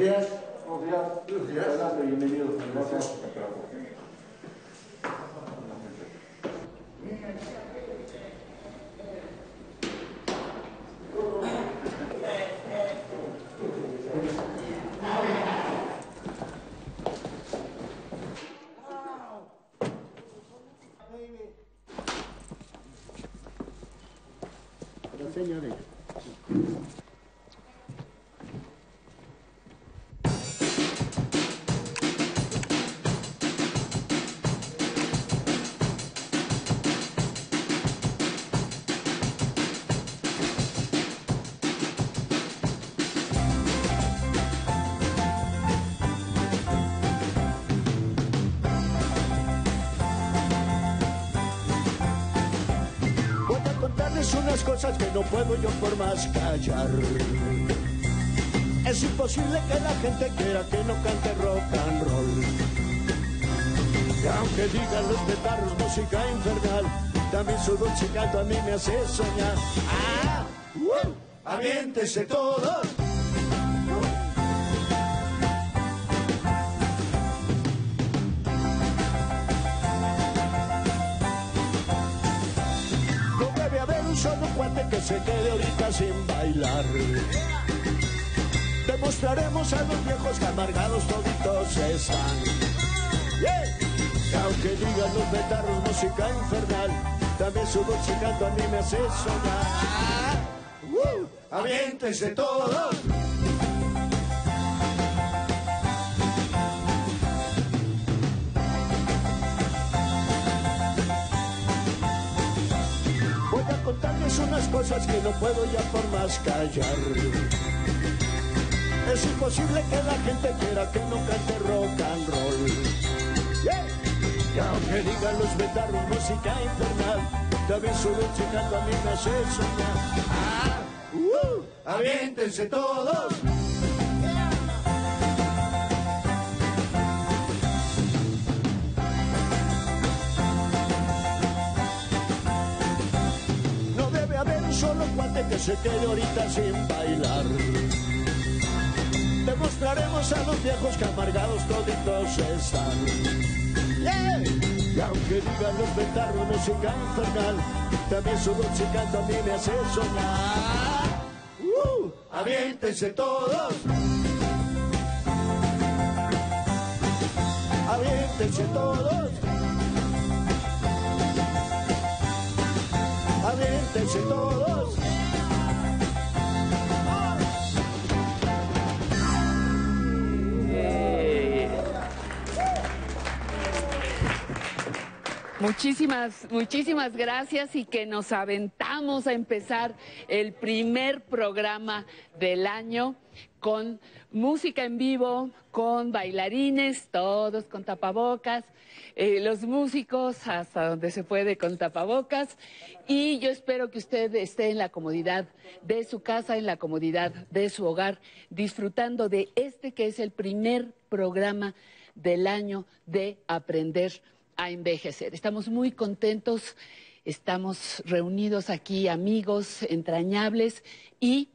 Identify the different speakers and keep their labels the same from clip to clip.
Speaker 1: días.
Speaker 2: Buenos días. Que no puedo yo por más callar. Es imposible que la gente quiera que no cante rock and roll. Y aunque digan los petarros música infernal, también su dulce canto a mí me hace soñar. ¡Ah! ¡Uh! ¡Aviéntese todos! Bailar. Demostraremos a los viejos que amargados toditos están. Yeah. Aunque digan los betarros música infernal, también su canto a mí me hace soñar. ¡Uh! ¡Aviéntense todos! Cosas que no puedo ya por más callar. Es imposible que la gente quiera que no cante rock and roll. Yeah. Y aunque digan los betarros música infernal, también dulce canto a mí me hace soñar. ¡Ah! ¡Uh! ¡Aviéntense todos! Se quede ahorita sin bailar. Demostraremos a los viejos que amargados toditos están. ¡Yeah! Y aunque digan los betarros música infernal, también su dulce canto a mí me hace soñar. ¡Uh! ¡Aviéntense todos! ¡Aviéntense todos! ¡Aviéntense todos!
Speaker 3: Muchísimas, muchísimas gracias y que nos aventamos a empezar el primer programa del año con música en vivo, con bailarines, todos con tapabocas, eh, los músicos hasta donde se puede con tapabocas. Y yo espero que usted esté en la comodidad de su casa, en la comodidad de su hogar, disfrutando de este que es el primer programa del año de aprender a envejecer. Estamos muy contentos, estamos reunidos aquí amigos entrañables y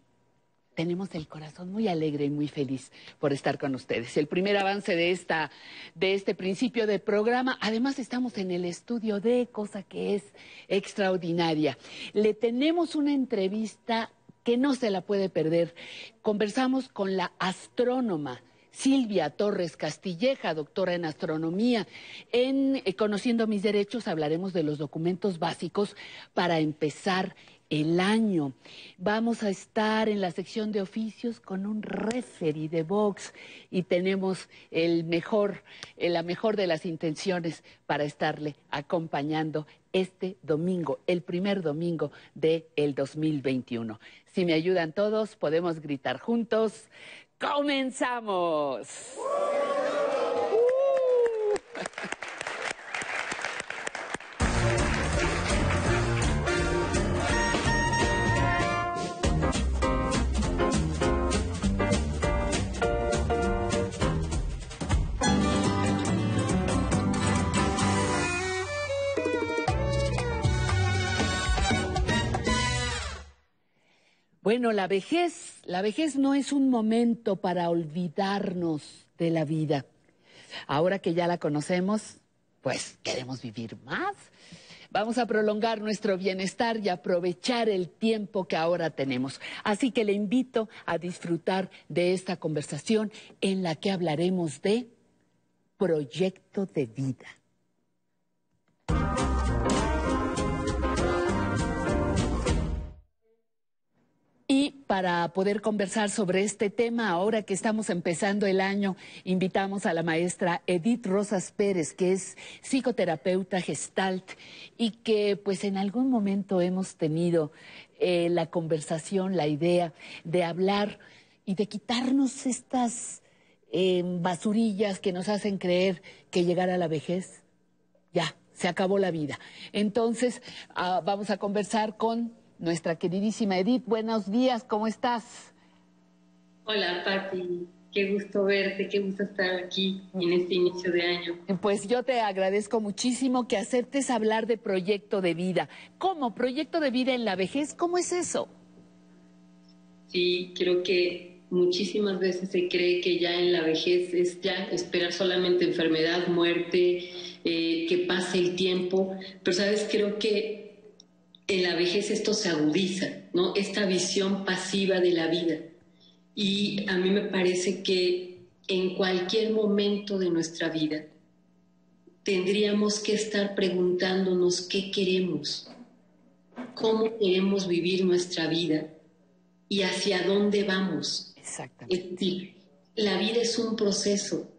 Speaker 3: tenemos el corazón muy alegre y muy feliz por estar con ustedes. El primer avance de esta de este principio de programa, además estamos en el estudio de cosa que es extraordinaria. Le tenemos una entrevista que no se la puede perder. Conversamos con la astrónoma Silvia Torres Castilleja, doctora en astronomía. En eh, Conociendo mis derechos hablaremos de los documentos básicos para empezar el año. Vamos a estar en la sección de oficios con un referee de box y tenemos el mejor, eh, la mejor de las intenciones para estarle acompañando este domingo, el primer domingo del el 2021. Si me ayudan todos, podemos gritar juntos. ¡Comenzamos! Bueno, la vejez, La vejez no es un momento para olvidarnos de la vida. Ahora que ya la conocemos, pues queremos vivir más. Vamos a prolongar nuestro bienestar y aprovechar el tiempo que ahora tenemos. Así que le invito a disfrutar de esta conversación en la que hablaremos de proyecto de vida. Para poder conversar sobre este tema, ahora que estamos empezando el año, invitamos a la maestra Edith Rosas Pérez, que es psicoterapeuta gestalt y que pues en algún momento hemos tenido eh, la conversación, la idea de hablar y de quitarnos estas eh, basurillas que nos hacen creer que llegar a la vejez, ya, se acabó la vida. Entonces, ah, vamos a conversar con nuestra queridísima Edith. Buenos días, ¿cómo estás?
Speaker 1: Hola, Patti. Qué gusto verte, qué gusto estar aquí en este inicio de año.
Speaker 3: Pues yo te agradezco muchísimo que aceptes hablar de proyecto de vida. ¿Cómo? ¿Proyecto de vida en la vejez? ¿Cómo es eso?
Speaker 1: Sí, creo que muchísimas veces se cree que ya en la vejez es ya esperar solamente enfermedad, muerte, eh, que pase el tiempo. Pero, ¿sabes? Creo que en la vejez esto se agudiza, ¿no? Esta visión pasiva de la vida. Y a mí me parece que en cualquier momento de nuestra vida tendríamos que estar preguntándonos qué queremos, cómo queremos vivir nuestra vida y hacia dónde vamos.
Speaker 3: Exactamente.
Speaker 1: Es decir, la vida es un proceso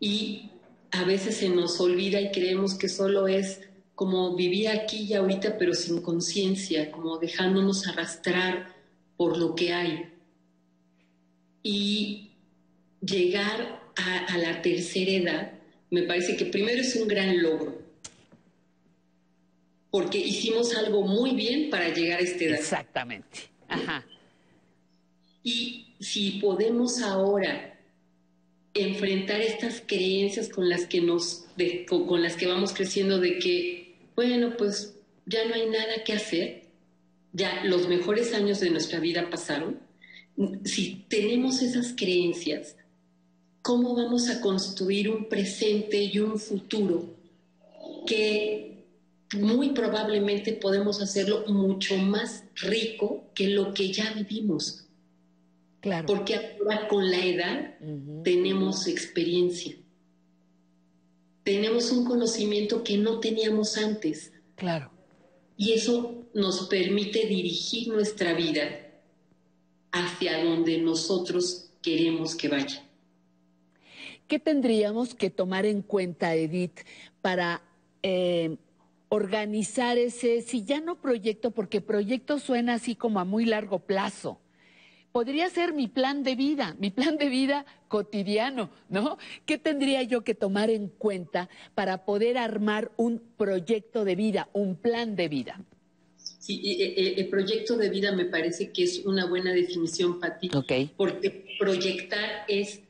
Speaker 1: y a veces se nos olvida y creemos que solo es como vivía aquí y ahorita, pero sin conciencia, como dejándonos arrastrar por lo que hay. Y llegar a, la tercera edad, me parece que primero es un gran logro, porque hicimos algo muy bien para llegar a esta edad.
Speaker 3: Exactamente. Ajá.
Speaker 1: Y si podemos ahora enfrentar estas creencias con las que nos con las que vamos creciendo de que bueno, pues ya no hay nada que hacer, ya los mejores años de nuestra vida pasaron. Si tenemos esas creencias, ¿cómo vamos a construir un presente y un futuro que muy probablemente podemos hacerlo mucho más rico que lo que ya vivimos?
Speaker 3: Claro.
Speaker 1: Porque ahora con la edad tenemos experiencia tenemos un conocimiento que no teníamos antes.
Speaker 3: Claro.
Speaker 1: Y eso nos permite dirigir nuestra vida hacia donde nosotros queremos que vaya.
Speaker 3: ¿Qué tendríamos que tomar en cuenta, Edith, para eh, organizar ese, si ya no proyecto, porque proyecto suena así como a muy largo plazo, podría ser mi plan de vida, mi plan de vida cotidiano, ¿no? ¿Qué tendría yo que tomar en cuenta para poder armar un proyecto de vida, un plan de vida?
Speaker 1: Sí, el proyecto de vida me parece que es una buena definición, Pati,
Speaker 3: okay.
Speaker 1: porque proyectar es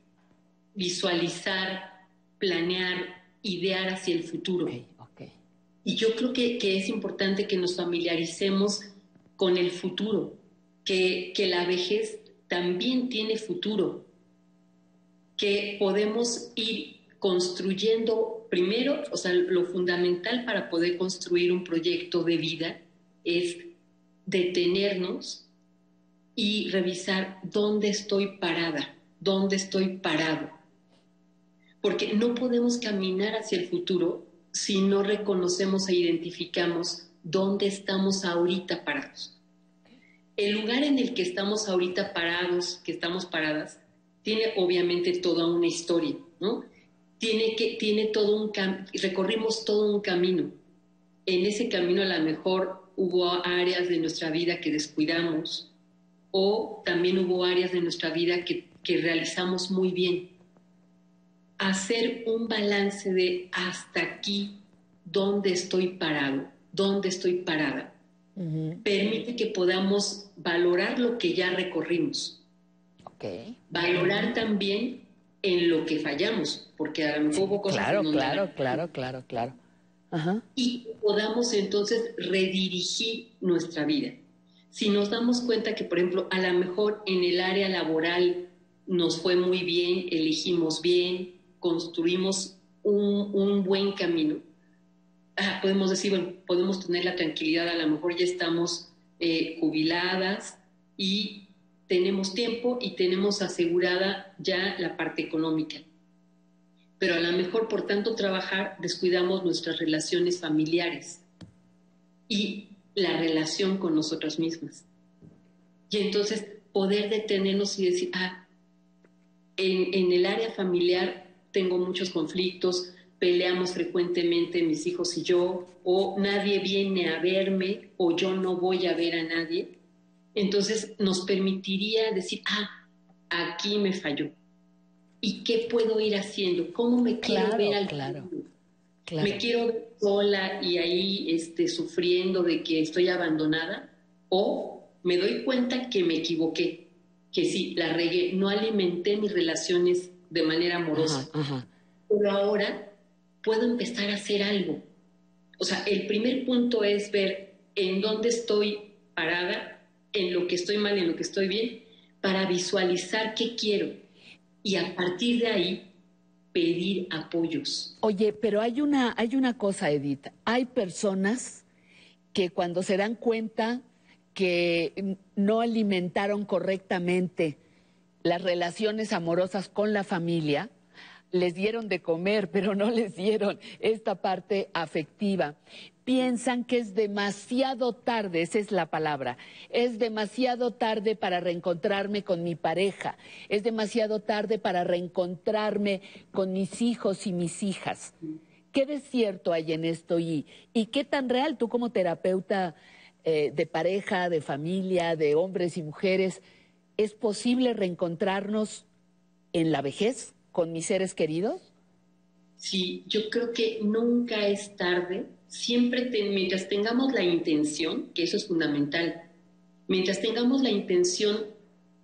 Speaker 1: visualizar, planear, idear hacia el futuro.
Speaker 3: Okay,
Speaker 1: y yo creo que, que es importante que nos familiaricemos con el futuro que, la vejez también tiene futuro, que podemos ir construyendo primero, o sea, lo fundamental para poder construir un proyecto de vida es detenernos y revisar dónde estoy parada, dónde estoy parado. Porque no podemos caminar hacia el futuro si no reconocemos e identificamos dónde estamos ahorita parados el lugar en el que estamos ahorita parados, que estamos paradas, tiene obviamente toda una historia, ¿no? Tiene, que, tiene todo un recorrimos todo un camino. En ese camino a lo mejor hubo áreas de nuestra vida que descuidamos o también hubo áreas de nuestra vida que, que realizamos muy bien. Hacer un balance de hasta aquí, dónde estoy parado, dónde estoy parada permite que podamos valorar lo que ya recorrimos. Valorar también en lo que fallamos, porque a lo mejor hubo cosas
Speaker 3: Claro, claro, claro, claro, claro.
Speaker 1: Y podamos entonces redirigir nuestra vida. si nos damos cuenta que, por ejemplo, a lo mejor en el área laboral nos fue muy bien, elegimos bien, construimos un, buen camino, podemos decir, bueno, podemos tener la tranquilidad, a lo mejor ya estamos eh, jubiladas y tenemos tiempo y tenemos asegurada ya la parte económica. Pero a lo mejor por tanto trabajar descuidamos nuestras relaciones familiares y la relación con nosotras mismas. Y entonces poder detenernos y decir, ah, en, el área familiar tengo muchos conflictos, peleamos frecuentemente mis hijos y yo, o nadie viene a verme, o yo no voy a ver a nadie. Entonces nos permitiría decir, ah, aquí me falló. ¿Y qué puedo ir haciendo? ¿Cómo me quiero ver al
Speaker 3: claro.
Speaker 1: ¿Me quiero ver sola y ahí este, sufriendo de que estoy abandonada? ¿O me doy cuenta que me equivoqué? Que sí, la regué, no alimenté mis relaciones de manera amorosa. Pero ahora puedo empezar a hacer algo. O sea, el primer punto es ver en dónde estoy parada, en lo que estoy mal, en lo que estoy bien, para visualizar qué quiero. Y a partir de ahí pedir apoyos.
Speaker 3: Oye, pero hay una, hay una cosa, Edith. Hay personas que cuando se dan cuenta que no alimentaron correctamente las relaciones amorosas con la familia, les dieron de comer, pero no les dieron esta parte afectiva. Piensan que es demasiado tarde, esa es la palabra, es demasiado tarde para reencontrarme con mi pareja, es demasiado tarde para reencontrarme con mis hijos y mis hijas. ¿Qué desierto hay en esto y, y qué tan real tú como terapeuta eh, de pareja, de familia, de hombres y mujeres, es posible reencontrarnos en la vejez con mis seres queridos?
Speaker 1: Sí, yo creo que nunca es tarde siempre mientras tengamos la intención, que eso es fundamental, mientras tengamos la intención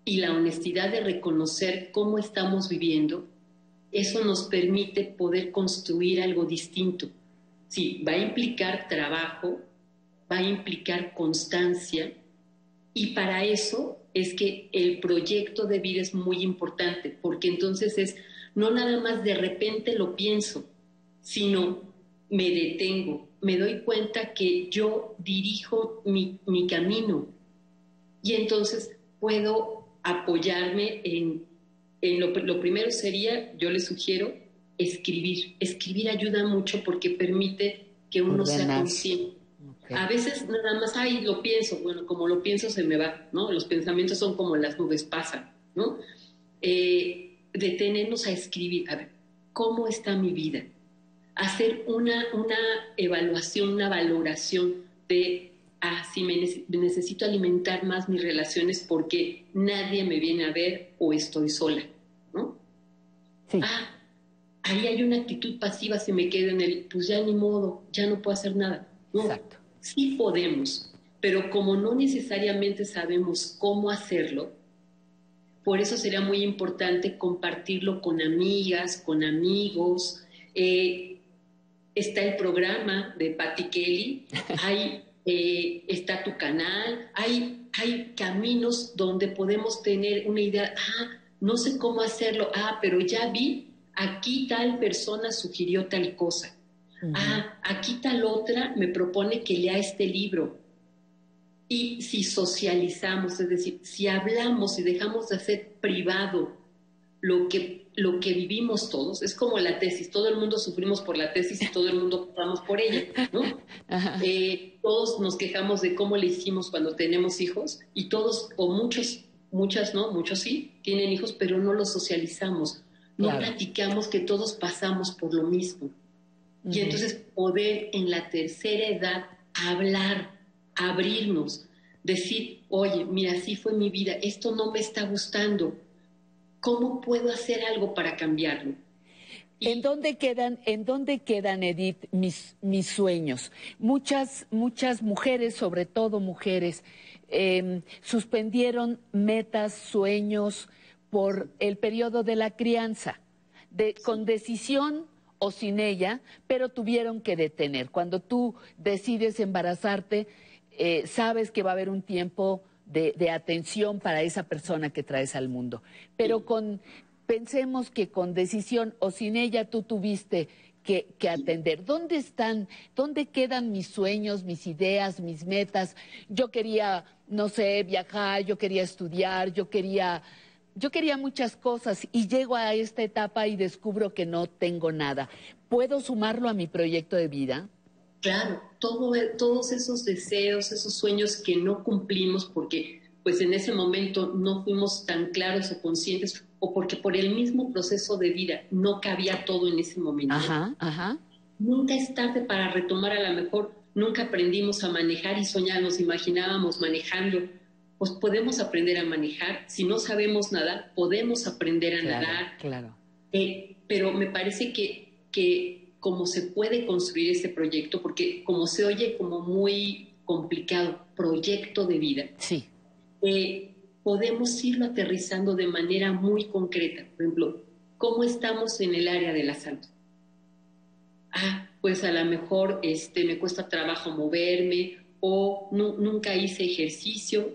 Speaker 1: y la honestidad de reconocer cómo estamos viviendo, eso nos permite poder construir algo distinto. Sí, va a implicar trabajo, va a implicar constancia y para eso es que el proyecto de vida es muy importante, porque entonces es no nada más de repente lo pienso, sino me detengo, me doy cuenta que yo dirijo mi, camino y entonces puedo apoyarme en, en lo, primero sería, yo le sugiero, escribir. Escribir ayuda mucho porque permite que uno sea consciente. A veces nada más, ay, lo pienso, bueno, como lo pienso se me va, ¿no? Los pensamientos son como las nubes pasan, ¿no? Eh, detenernos a escribir, a ver, ¿cómo está mi vida? hacer una, una evaluación, una valoración de, ah, si me necesito alimentar más mis relaciones porque nadie me viene a ver o estoy sola, ¿no? Ah, ahí hay una actitud pasiva, se me queda en el, pues ya ni modo, ya no puedo hacer nada.
Speaker 3: Exacto.
Speaker 1: Sí podemos, pero como no necesariamente sabemos cómo hacerlo, por eso sería muy importante compartirlo con amigas, con amigos, eh, está el programa de Patty Kelly, hay, eh, está tu canal, hay, hay caminos donde podemos tener una idea, ah, no sé cómo hacerlo, ah, pero ya vi, aquí tal persona sugirió tal cosa, ah, aquí tal otra me propone que lea este libro. Y si socializamos, es decir, si hablamos y dejamos de hacer privado lo que, lo que vivimos todos. Es como la tesis, todo el mundo sufrimos por la tesis y todo el mundo pasamos por ella, ¿no? Eh, todos nos quejamos de cómo le hicimos cuando tenemos hijos y todos, o muchos, muchas no, muchos sí, tienen hijos, pero no los socializamos, no platicamos que todos pasamos por lo mismo. Y entonces poder en la tercera edad hablar, abrirnos, decir, oye, mira, así fue mi vida, esto no me está gustando, ¿Cómo puedo hacer algo para cambiarlo?
Speaker 3: ¿En dónde quedan, en dónde quedan, Edith, mis, mis sueños? Muchas, muchas mujeres, sobre todo mujeres, em, suspendieron metas, sueños por el periodo de la crianza, de, con decisión o sin ella, pero tuvieron que detener. Cuando tú decides embarazarte, eh, sabes que va a haber un tiempo de, de, atención para esa persona que traes al mundo. Pero con, pensemos que con decisión o sin ella tú tuviste que, que, atender. ¿Dónde están, dónde quedan mis sueños, mis ideas, mis metas? Yo quería, no sé, viajar, yo quería estudiar, yo quería, yo quería muchas cosas y llego a esta etapa y descubro que no tengo nada. ¿Puedo sumarlo a mi proyecto de vida?
Speaker 1: Claro, todo, todos esos deseos, esos sueños que no cumplimos porque pues en ese momento no fuimos tan claros o conscientes o porque por el mismo proceso de vida no cabía todo en ese momento.
Speaker 3: Ajá, ajá.
Speaker 1: Nunca es tarde para retomar a lo mejor, nunca aprendimos a manejar y soñar, nos imaginábamos manejando. Pues podemos aprender a manejar. Si no sabemos nadar, podemos aprender a
Speaker 3: claro,
Speaker 1: nadar.
Speaker 3: Claro.
Speaker 1: Eh, pero me parece que, que como se puede construir este proyecto, porque como se oye como muy complicado, proyecto de vida.
Speaker 3: Sí.
Speaker 1: Eh, podemos irlo aterrizando de manera muy concreta. Por ejemplo, ¿cómo estamos en el área de la salud? Ah, pues a lo mejor este, me cuesta trabajo moverme o no, nunca hice ejercicio.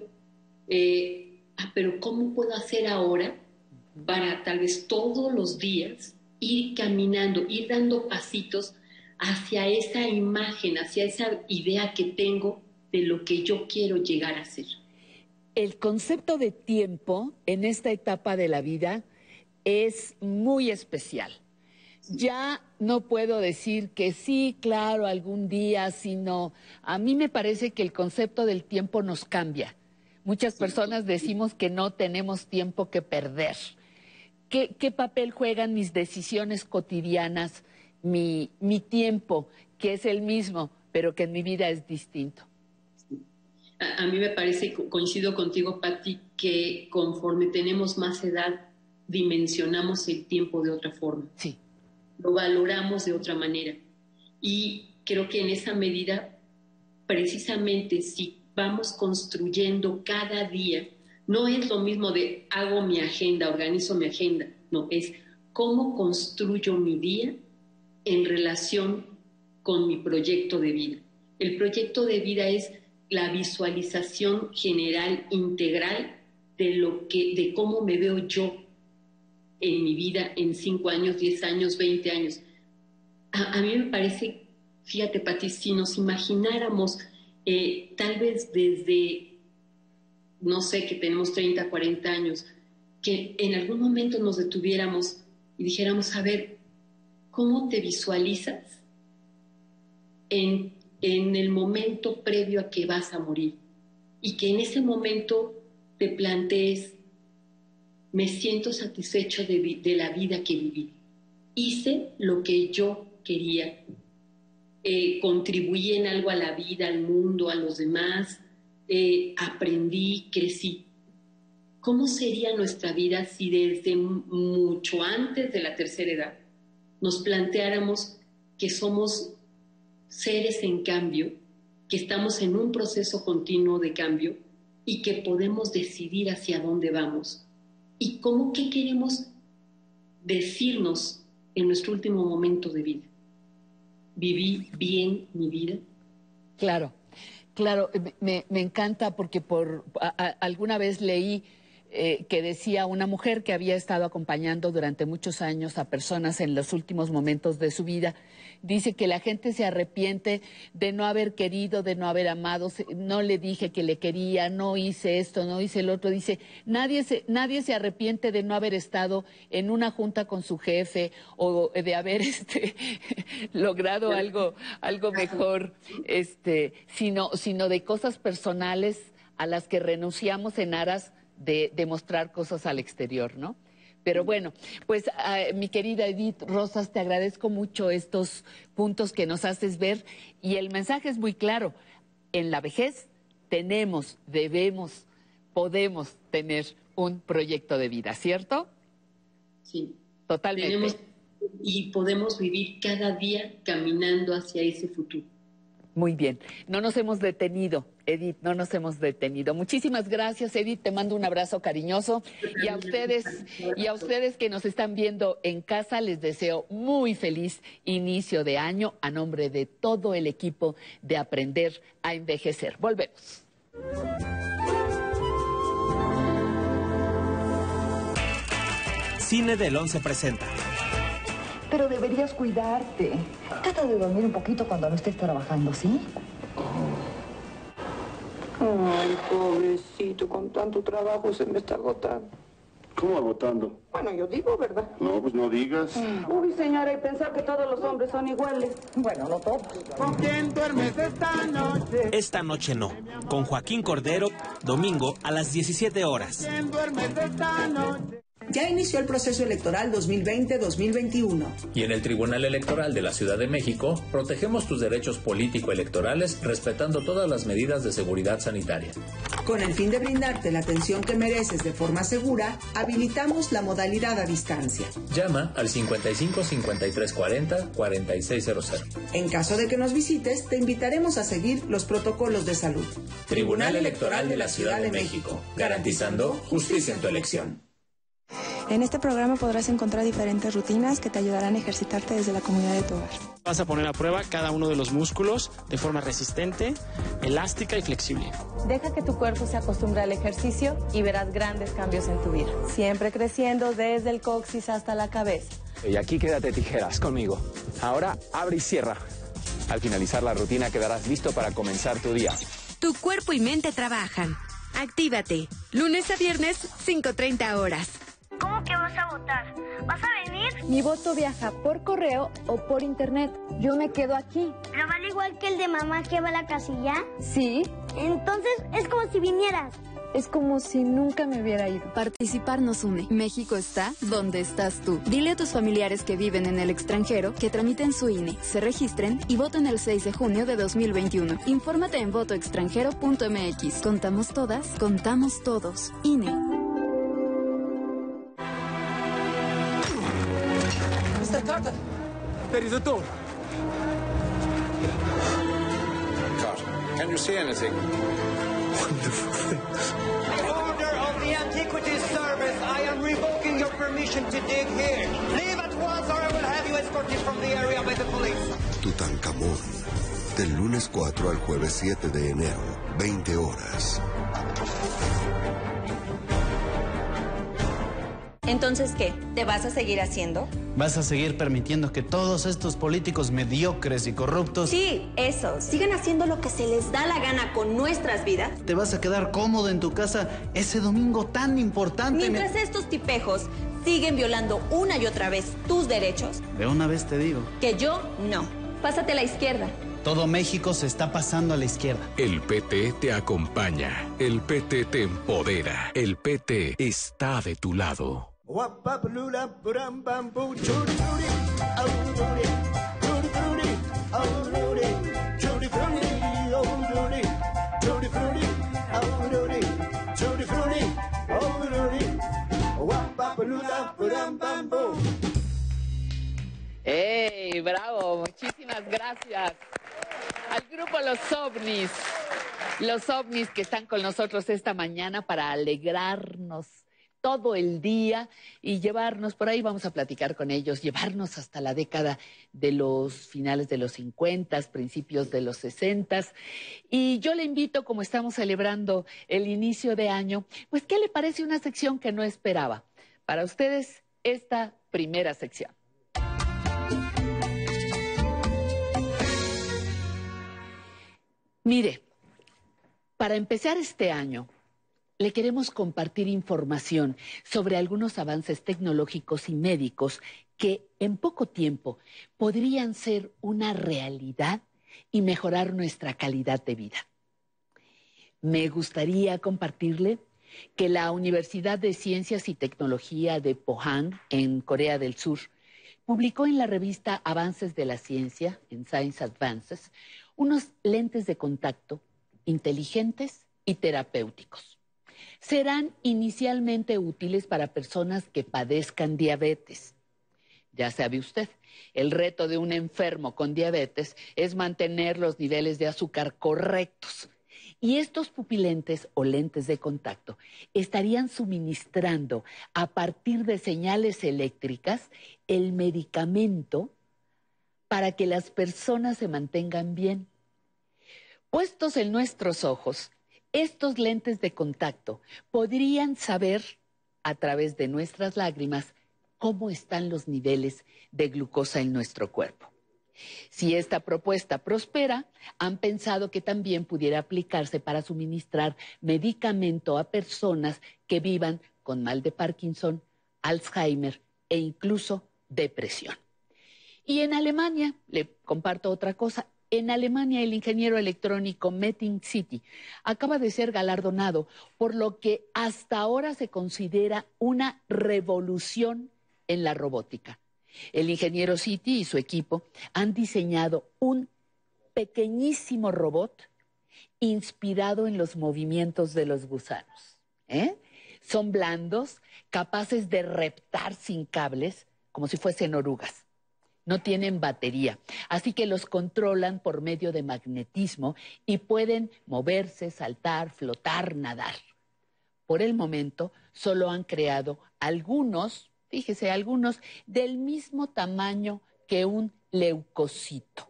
Speaker 1: Eh, ah, pero ¿cómo puedo hacer ahora para tal vez todos los días ir caminando, ir dando pasitos hacia esa imagen, hacia esa idea que tengo de lo que yo quiero llegar a ser?
Speaker 3: el concepto de tiempo en esta etapa de la vida es muy especial. Ya no puedo decir que sí, claro, algún día, sino a mí me parece que el concepto del tiempo nos cambia. Muchas personas decimos que no tenemos tiempo que perder. ¿Qué, qué papel juegan mis decisiones cotidianas, mi, mi tiempo, que es el mismo, pero que en mi vida es distinto?
Speaker 1: a, a mí me parece, coincido contigo, Patti, que conforme tenemos más edad, dimensionamos el tiempo de otra forma.
Speaker 3: Sí.
Speaker 1: Lo valoramos de otra manera. Y creo que en esa medida, precisamente si vamos construyendo cada día, no es lo mismo de hago mi agenda, organizo mi agenda, no, es cómo construyo mi día en relación con mi proyecto de vida. El proyecto de vida es la visualización general, integral de lo que, de cómo me veo yo en mi vida en 5 años, 10 años, 20 años. A, mí me parece, fíjate, Pati, si nos imagináramos eh, tal vez desde, no sé, que tenemos 30, 40 años, que en algún momento nos detuviéramos y dijéramos, a ver, ¿cómo te visualizas en en el momento previo a que vas a morir y que en ese momento te plantees, me siento satisfecho de, de la vida que viví. Hice lo que yo quería, eh, contribuí en algo a la vida, al mundo, a los demás, eh, aprendí, crecí. ¿Cómo sería nuestra vida si desde mucho antes de la tercera edad nos planteáramos que somos seres en cambio, que estamos en un proceso continuo de cambio y que podemos decidir hacia dónde vamos y cómo qué queremos decirnos en nuestro último momento de vida. ¿Viví bien mi vida?
Speaker 3: Claro, claro, me, me encanta porque por a, alguna vez leí eh, que decía una mujer que había estado acompañando durante muchos años a personas en los últimos momentos de su vida, dice que la gente se arrepiente de no haber querido, de no haber amado, no le dije que le quería, no hice esto, no hice el otro, dice, nadie se, nadie se arrepiente de no haber estado en una junta con su jefe o de haber este, logrado algo, algo mejor, este, sino, sino de cosas personales a las que renunciamos en aras de, de mostrar cosas al exterior, ¿no? Pero bueno, pues uh, mi querida Edith Rosas, te agradezco mucho estos puntos que nos haces ver y el mensaje es muy claro. En la vejez tenemos, debemos, podemos tener un proyecto de vida, ¿cierto?
Speaker 1: Sí.
Speaker 3: Totalmente.
Speaker 1: Tenemos, y podemos vivir cada día caminando hacia ese futuro.
Speaker 3: Muy bien, no nos hemos detenido, Edith, no nos hemos detenido. Muchísimas gracias, Edith, te mando un abrazo cariñoso y a ustedes y a ustedes que nos están viendo en casa les deseo muy feliz inicio de año a nombre de todo el equipo de Aprender a Envejecer. Volvemos.
Speaker 4: Cine del 11 presenta.
Speaker 5: Pero deberías cuidarte. Trata de dormir un poquito cuando no estés trabajando, ¿sí?
Speaker 6: Ay, pobrecito, con tanto trabajo se me está agotando.
Speaker 7: ¿Cómo agotando?
Speaker 6: Bueno, yo digo, ¿verdad?
Speaker 7: No, pues no digas.
Speaker 6: Uy, señora, y pensar que todos los hombres son iguales.
Speaker 5: Bueno, no todos.
Speaker 8: ¿Con quién duermes esta noche?
Speaker 4: Esta noche no. Con Joaquín Cordero, domingo a las 17 horas.
Speaker 8: ¿Quién duermes esta noche?
Speaker 9: Ya inició el proceso electoral 2020-2021.
Speaker 10: Y en el Tribunal Electoral de la Ciudad de México, protegemos tus derechos político-electorales respetando todas las medidas de seguridad sanitaria.
Speaker 9: Con el fin de brindarte la atención que mereces de forma segura, habilitamos la modalidad a distancia.
Speaker 10: Llama al 55 53 40 4600.
Speaker 9: En caso de que nos visites, te invitaremos a seguir los protocolos de salud.
Speaker 10: Tribunal Electoral de la Ciudad de México, garantizando justicia en tu elección.
Speaker 11: En este programa podrás encontrar diferentes rutinas que te ayudarán a ejercitarte desde la comunidad de tu hogar.
Speaker 12: Vas a poner a prueba cada uno de los músculos de forma resistente, elástica y flexible.
Speaker 13: Deja que tu cuerpo se acostumbre al ejercicio y verás grandes cambios en tu vida. Siempre creciendo desde el coxis hasta la cabeza.
Speaker 14: Y aquí quédate tijeras conmigo. Ahora abre y cierra. Al finalizar la rutina quedarás listo para comenzar tu día.
Speaker 15: Tu cuerpo y mente trabajan. Actívate. Lunes a viernes, 5.30 horas.
Speaker 16: ¿Cómo que vas a votar? ¿Vas a venir?
Speaker 17: Mi voto viaja por correo o por internet. Yo me quedo aquí.
Speaker 16: ¿Pero vale igual que el de mamá que va a la casilla?
Speaker 17: Sí.
Speaker 16: Entonces es como si vinieras.
Speaker 17: Es como si nunca me hubiera ido.
Speaker 15: Participar nos une. México está donde estás tú. Dile a tus familiares que viven en el extranjero que tramiten su INE, se registren y voten el 6 de junio de 2021. Infórmate en votoextranjero.mx. Contamos todas, contamos todos. INE.
Speaker 18: Is a door.
Speaker 19: Carter, can you see anything?
Speaker 18: Wonderful things.
Speaker 20: Order of the Antiquities Service, I am revoking your permission to dig here. Leave at once or I will have you escorted from the area by the police.
Speaker 21: Tutankamón, del lunes 4 al jueves 7 de enero, 20 horas.
Speaker 22: Entonces, ¿qué? ¿Te vas a seguir haciendo?
Speaker 23: ¿Vas a seguir permitiendo que todos estos políticos mediocres y corruptos...
Speaker 22: Sí, eso. Sigan haciendo lo que se les da la gana con nuestras vidas.
Speaker 23: ¿Te vas a quedar cómodo en tu casa ese domingo tan importante?
Speaker 22: Mientras me... estos tipejos siguen violando una y otra vez tus derechos...
Speaker 23: De una vez te digo.
Speaker 22: Que yo no. Pásate a la izquierda.
Speaker 23: Todo México se está pasando a la izquierda.
Speaker 2: El PT te acompaña. El PT te empodera. El PT está de tu lado.
Speaker 3: ¡Ey, bravo! Muchísimas gracias al grupo Los OVNIs. Los OVNIs que están con nosotros esta mañana para alegrarnos todo el día y llevarnos, por ahí vamos a platicar con ellos, llevarnos hasta la década de los finales de los 50, principios de los 60. Y yo le invito, como estamos celebrando el inicio de año, pues, ¿qué le parece una sección que no esperaba? Para ustedes, esta primera sección. Mire, para empezar este año, le queremos compartir información sobre algunos avances tecnológicos y médicos que en poco tiempo podrían ser una realidad y mejorar nuestra calidad de vida. Me gustaría compartirle que la Universidad de Ciencias y Tecnología de Pohang, en Corea del Sur, publicó en la revista Avances de la Ciencia, en Science Advances, unos lentes de contacto inteligentes y terapéuticos. Serán inicialmente útiles para personas que padezcan diabetes. Ya sabe usted, el reto de un enfermo con diabetes es mantener los niveles de azúcar correctos. Y estos pupilentes o lentes de contacto estarían suministrando a partir de señales eléctricas el medicamento para que las personas se mantengan bien. Puestos en nuestros ojos, estos lentes de contacto podrían saber a través de nuestras lágrimas cómo están los niveles de glucosa en nuestro cuerpo. Si esta propuesta prospera, han pensado que también pudiera aplicarse para suministrar medicamento a personas que vivan con mal de Parkinson, Alzheimer e incluso depresión. Y en Alemania, le comparto otra cosa, en Alemania el ingeniero electrónico Metin City acaba de ser galardonado por lo que hasta ahora se considera una revolución en la robótica. El ingeniero City y su equipo han diseñado un pequeñísimo robot inspirado en los movimientos de los gusanos. ¿eh? Son blandos, capaces de reptar sin cables, como si fuesen orugas. No tienen batería, así que los controlan por medio de magnetismo y pueden moverse, saltar, flotar, nadar. Por el momento, solo han creado algunos fíjese, algunos del mismo tamaño que un leucocito.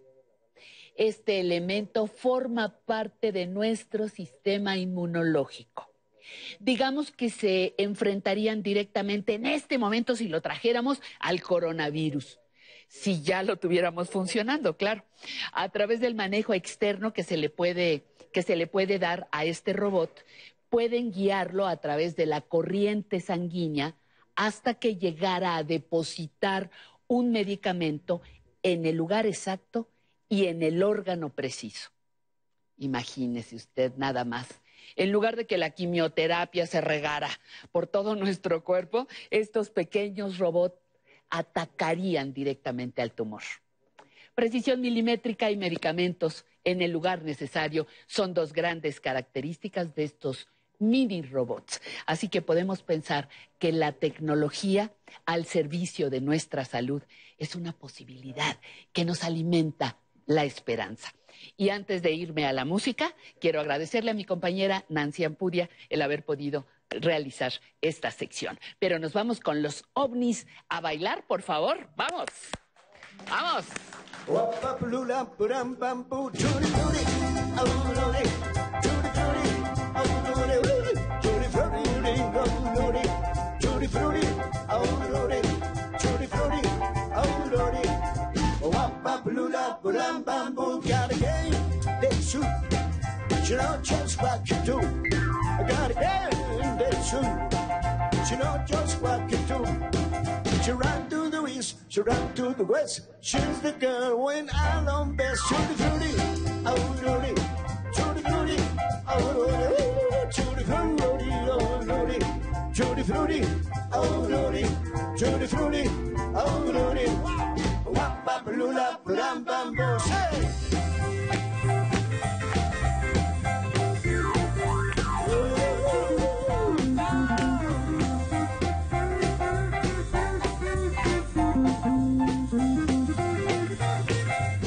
Speaker 3: Este elemento forma parte de nuestro sistema inmunológico. Digamos que se enfrentarían directamente en este momento si lo trajéramos al coronavirus si ya lo tuviéramos funcionando, claro, a través del manejo externo que se le puede que se le puede dar a este robot, pueden guiarlo a través de la corriente sanguínea hasta que llegara a depositar un medicamento en el lugar exacto y en el órgano preciso. Imagínese usted nada más. En lugar de que la quimioterapia se regara por todo nuestro cuerpo, estos pequeños robots atacarían directamente al tumor. Precisión milimétrica y medicamentos en el lugar necesario son dos grandes características de estos mini robots. Así que podemos pensar que la tecnología al servicio de nuestra salud es una posibilidad que nos alimenta la esperanza. Y antes de irme a la música, quiero agradecerle a mi compañera Nancy Ampudia el haber podido realizar esta sección. Pero nos vamos con los ovnis a bailar, por favor. Vamos. Vamos.
Speaker 2: Blula bulam bamboo, got a game, that's true. You know just what you do. I got a game, that's true. You know just what you do. She ran to the east, she ran to the west. She's the girl when I'm on best. Tutti frutti, oh lordy, tutti frutti, oh lordy, tutti frutti, oh lordy. Tutti frutti, oh lordy, tutti frutti, oh lordy. Wap bap lula!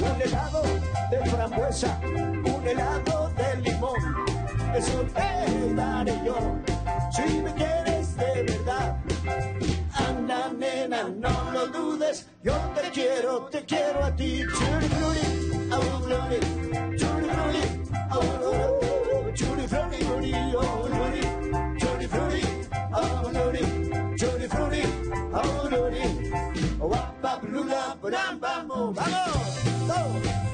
Speaker 2: Un helado de frambuesa, un helado de limón, eso te daré yo. Si me quieres yo te quiero, te quiero a ti. Churi frutti, oh frutti, oh churi frutti, oh frutti, oh lordy, churi frutti, oh lordy. Wap bap lula, bam bam boom, vamos, vamos.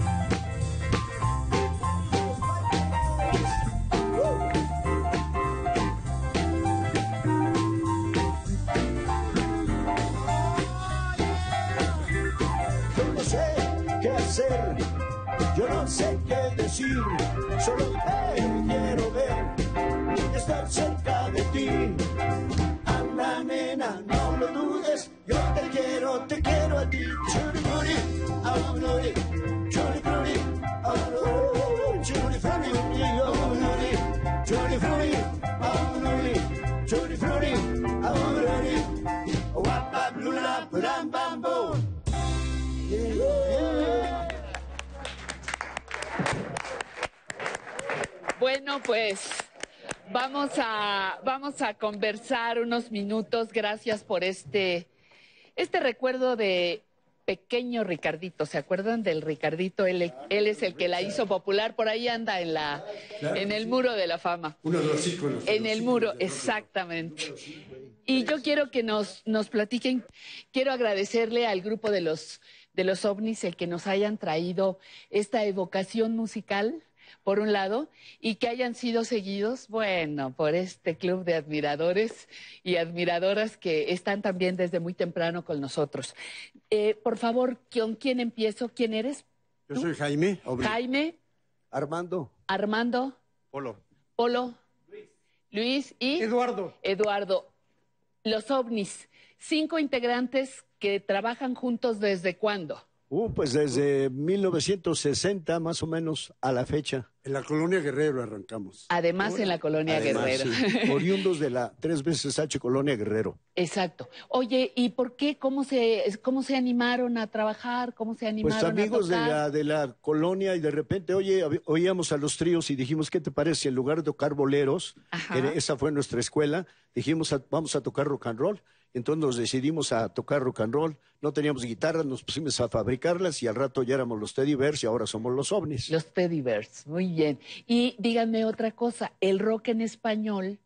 Speaker 2: Yo no sé qué decir, solo te quiero ver y estar cerca de ti. Anda nena, no lo dudes, yo te quiero, te quiero a ti. Churi frutti, oh lordy, churi frutti, oh lordy, churi frutti, oh churi oh churi frutti, oh lordy. Wap bap lula bam.
Speaker 3: Bueno, pues vamos a, vamos a conversar unos minutos. Gracias por este, este recuerdo de pequeño Ricardito. ¿Se acuerdan del Ricardito? Él, él es el que la hizo popular. Por ahí anda en, la,
Speaker 24: Claro
Speaker 3: en el
Speaker 24: sí.
Speaker 3: muro de la fama.
Speaker 24: Uno de los íconos.
Speaker 3: En el muro, exactamente. Y yo quiero que nos, nos platiquen, quiero agradecerle al grupo de los, de los ovnis el que nos hayan traído esta evocación musical, por un lado, y que hayan sido seguidos, bueno, por este club de admiradores y admiradoras que están también desde muy temprano con nosotros. Eh, por favor, ¿con quién empiezo? ¿Quién eres?
Speaker 24: Yo soy Jaime.
Speaker 3: Jaime,
Speaker 24: Armando.
Speaker 3: Armando,
Speaker 24: Polo.
Speaker 3: Polo, Luis y
Speaker 24: Eduardo.
Speaker 3: Eduardo. Los ovnis, cinco integrantes que trabajan juntos desde cuándo?
Speaker 2: Uh, pues desde 1960 más o menos a la fecha.
Speaker 24: En la colonia Guerrero arrancamos.
Speaker 3: Además en la colonia
Speaker 2: Además,
Speaker 3: Guerrero.
Speaker 2: sí, oriundos de la tres veces H Colonia Guerrero.
Speaker 3: Exacto. Oye, ¿y por qué? ¿Cómo se, cómo se animaron a trabajar? ¿Cómo se animaron
Speaker 2: Pues amigos
Speaker 3: a
Speaker 2: de
Speaker 3: tocar?
Speaker 2: la, de la colonia y de repente, oye, oíamos a los tríos y dijimos, ¿qué te parece? En lugar de tocar boleros, era- esa fue nuestra escuela, dijimos, "a- vamos a tocar rock and roll. Entonces nos decidimos a tocar rock and roll. No teníamos guitarras, nos pusimos a fabricarlas y al rato ya éramos los Teddy Bears y ahora somos los ovnis.
Speaker 3: Los Teddy Bears, muy bien. Y díganme otra cosa, el rock en español,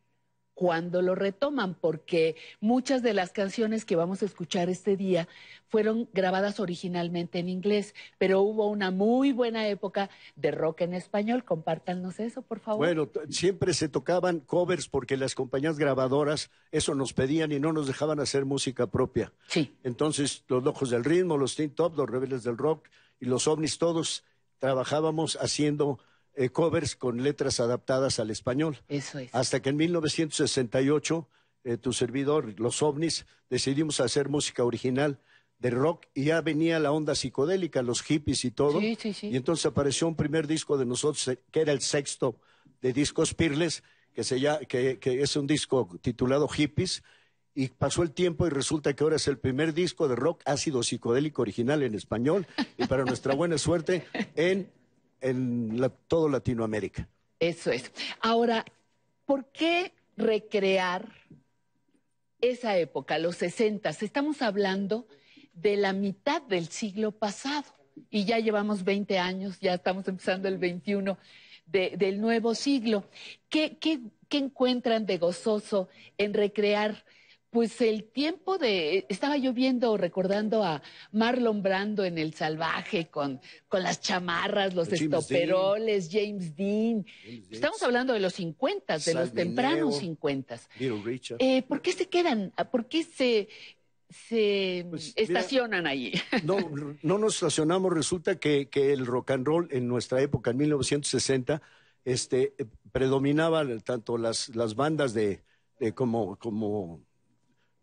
Speaker 3: ¿cuándo lo retoman? Porque muchas de las canciones que vamos a escuchar este día fueron grabadas originalmente en inglés, pero hubo una muy buena época de rock en español. Compártanos eso, por favor.
Speaker 2: Bueno, siempre se tocaban covers porque las compañías grabadoras eso nos pedían y no nos dejaban hacer música propia.
Speaker 3: Sí.
Speaker 2: Entonces, los Locos del Ritmo, los Teen Top, los Rebeldes del Rock y los OVNIs, todos trabajábamos haciendo eh, covers con letras adaptadas al español.
Speaker 3: Eso es.
Speaker 2: Hasta que en 1968, eh, tu servidor, los OVNIs, decidimos hacer música original de rock y ya venía la onda psicodélica, los hippies y todo.
Speaker 3: Sí, sí, sí.
Speaker 2: Y entonces apareció un primer disco de nosotros, eh, que era el sexto de discos Pirles, que, se que, que es un disco titulado Hippies. Y pasó el tiempo y resulta que ahora es el primer disco de rock ácido psicodélico original en español y para nuestra buena suerte en, en todo Latinoamérica.
Speaker 3: Eso es. Ahora, ¿por qué recrear esa época, los 60? Estamos hablando de la mitad del siglo pasado y ya llevamos 20 años, ya estamos empezando el 21 de- del nuevo siglo. ¿Qué, qué, qué encuentran de gozoso en recrear? Pues el tiempo de, estaba yo viendo, recordando a Marlon Brando en El Salvaje con, con las chamarras, los
Speaker 2: James Dean.
Speaker 3: estoperoles, James Dean. Estamos hablando de los 50, de los tempranos
Speaker 2: Mineo.
Speaker 3: 50.
Speaker 2: Little Richard.
Speaker 3: Eh, ¿Por qué se quedan? ¿Por qué se, se
Speaker 2: Pues,
Speaker 3: estacionan allí?
Speaker 2: No, no nos estacionamos. Resulta que, que el rock and roll en nuestra época, en 1960, este, predominaba tanto las, las bandas de, de como, como,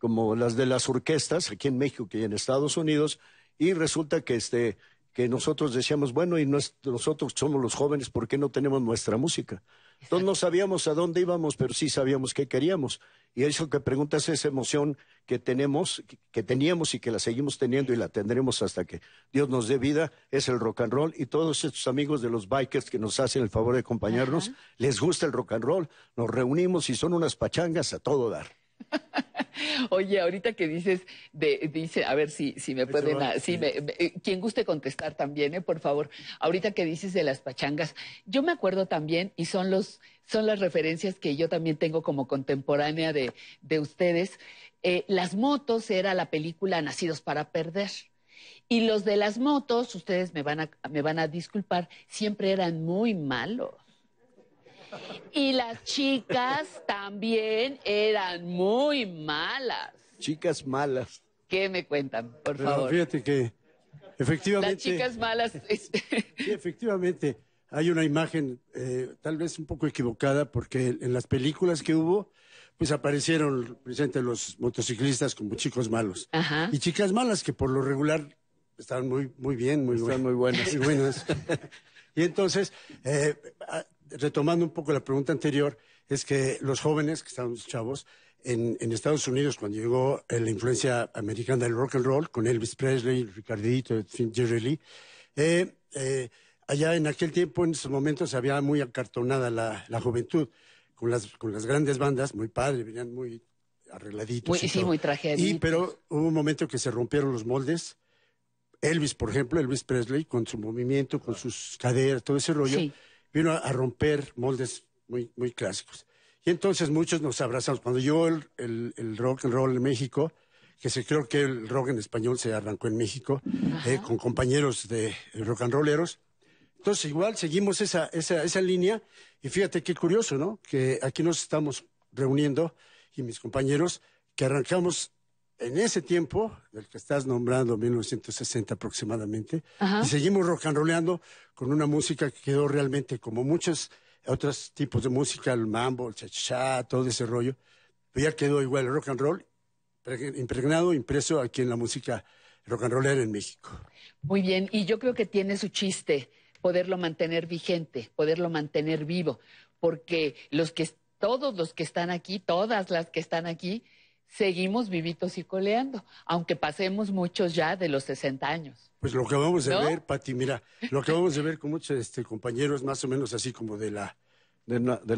Speaker 2: como las de las orquestas aquí en México y en Estados Unidos. Y resulta que, este, que nosotros decíamos, bueno, y nos- nosotros somos los jóvenes, ¿por qué no tenemos nuestra música? Entonces no sabíamos a dónde íbamos, pero sí sabíamos qué queríamos. Y eso que preguntas, esa emoción que tenemos, que, que teníamos y que la seguimos teniendo y la tendremos hasta que Dios nos dé vida, es el rock and roll. Y todos estos amigos de los bikers que nos hacen el favor de acompañarnos, les gusta el rock and roll. Nos reunimos y son unas pachangas a todo dar.
Speaker 3: Oye, ahorita que dices, de, dice, a ver si, si me pueden, a- si me- me- eh, quien guste contestar también, eh, por favor. Ahorita que dices de las pachangas, yo me acuerdo también, y son los, son las referencias que yo también tengo como contemporánea de, de ustedes. eh, las motos era la película Nacidos para Perder. Y los de las motos, ustedes me van a, me van a disculpar, siempre eran muy malos. Y las chicas también eran muy malas.
Speaker 2: Chicas malas.
Speaker 3: ¿Qué me cuentan, por
Speaker 24: Pero
Speaker 3: favor?
Speaker 24: fíjate que efectivamente.
Speaker 3: Las chicas malas. este,
Speaker 24: Sí, efectivamente, hay una imagen eh, tal vez un poco equivocada porque en las películas que hubo, pues aparecieron presentes los motociclistas como chicos malos.
Speaker 3: Ajá.
Speaker 24: Y chicas malas que por lo regular están muy, muy bien, muy,
Speaker 2: Están
Speaker 24: buen-
Speaker 2: muy buenas.
Speaker 24: muy buenas. y entonces, eh, retomando un poco la pregunta anterior, es que los jóvenes, que estamos chavos, en, en Estados Unidos, cuando llegó eh, la influencia americana del rock and roll, con Elvis Presley, Ricardito, Jerry Lee, eh, eh, allá en aquel tiempo, en esos momentos, había muy acartonada la, la juventud, con las, con las grandes bandas, muy padre, venían muy arregladitos.
Speaker 3: Muy-
Speaker 24: y
Speaker 3: sí,
Speaker 24: todo.
Speaker 3: muy trajeaditos.
Speaker 24: Y, pero hubo un momento que se rompieron los moldes. Elvis, por ejemplo, Elvis Presley, con su movimiento, con sus caderas, todo ese rollo,
Speaker 3: Sí.
Speaker 24: Vino a, a romper moldes muy, muy clásicos. Y entonces muchos nos abrazamos. Cuando el, el- el rock and roll en México, que se creo que el rock en español se arrancó en México, eh, con compañeros de rock and rolleros. Entonces igual seguimos esa, esa, esa línea y fíjate qué curioso, ¿no? Que aquí nos estamos reuniendo y mis compañeros que arrancamos en ese tiempo, del que estás nombrando, 1960 aproximadamente,
Speaker 3: Ajá.
Speaker 24: y seguimos rock and rolleando con una música que quedó realmente como muchos otros tipos de música, el mambo, el cha todo ese rollo, pero ya quedó igual el rock and roll pre- impregnado, impreso aquí en la música rock and rollera en México.
Speaker 3: Muy bien, y yo creo que tiene su chiste poderlo mantener vigente, poderlo mantener vivo, porque los que todos los que están aquí, todas las que están aquí, seguimos vivitos y coleando, aunque pasemos muchos ya de los 60 años.
Speaker 24: Pues lo que vamos a ver, Pati, mira, lo que vamos a ver con muchos este, compañeros más o menos así como de la...
Speaker 25: De, la
Speaker 3: De-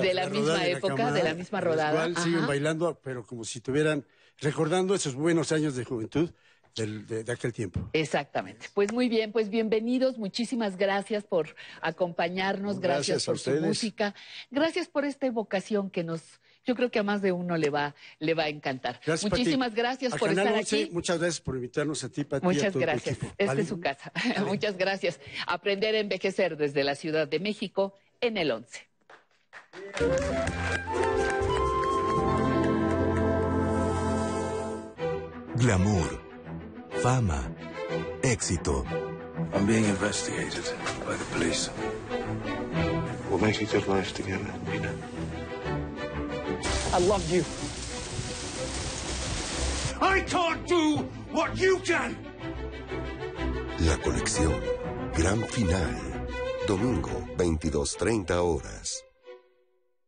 Speaker 3: de la misma
Speaker 24: rodada,
Speaker 3: época,
Speaker 24: camada,
Speaker 3: de la misma rodada,
Speaker 24: cual siguen bailando, pero como si estuvieran recordando esos buenos años de juventud del- de, de aquel tiempo.
Speaker 3: Exactamente. Pues muy bien, pues bienvenidos, muchísimas gracias por acompañarnos, gracias,
Speaker 24: Gracias
Speaker 3: por su música, gracias por esta evocación que nos, yo creo que a más de uno le va, le va a encantar.
Speaker 24: Gracias, Pati.
Speaker 3: muchísimas gracias
Speaker 24: A
Speaker 3: por
Speaker 24: Canal
Speaker 3: estar
Speaker 24: 11,
Speaker 3: aquí.
Speaker 24: Muchas gracias por invitarnos a ti, Pati. y a
Speaker 3: Muchas
Speaker 24: todo
Speaker 3: gracias.
Speaker 24: equipo.
Speaker 3: Esta
Speaker 24: ¿Vale?
Speaker 3: es su casa. Muchas gracias. Aprender a envejecer desde la Ciudad de México en el 11.
Speaker 26: Glamour, fama, éxito.
Speaker 27: I'm being investigated by the police. We'll make together.
Speaker 14: I love you.
Speaker 27: I can't do what you can!
Speaker 21: La colección. Gran final. Domingo, 22.30 horas.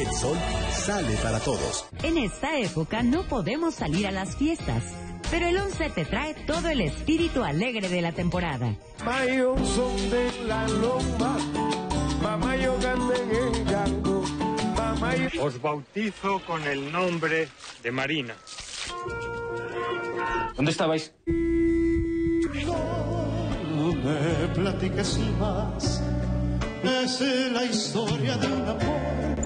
Speaker 26: El sol sale para todos.
Speaker 28: En esta época no podemos salir a las fiestas, pero el 11 te trae todo el espíritu alegre de la temporada.
Speaker 29: Mayo son de la loma, mamá yo canté en el gango, mamá yo...
Speaker 30: Os bautizo con el nombre de Marina.
Speaker 31: ¿Dónde estabais?
Speaker 29: No me platiques más,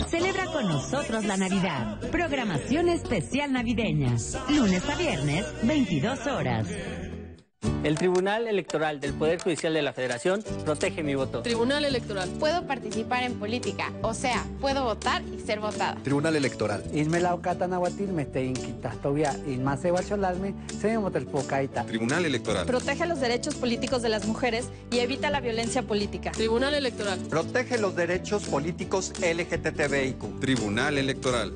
Speaker 28: Celebra con nosotros la Navidad. Programación especial navideña. Lunes a viernes, 22 horas.
Speaker 32: El Tribunal Electoral del Poder Judicial de la Federación protege mi voto.
Speaker 33: Tribunal Electoral. Puedo participar en política, o sea, puedo votar y ser votada.
Speaker 34: Tribunal Electoral.
Speaker 35: Tribunal Electoral.
Speaker 33: Protege los derechos políticos de las mujeres y evita la violencia política. Tribunal Electoral.
Speaker 14: Protege los derechos políticos LGTBIQ.
Speaker 35: Tribunal Electoral.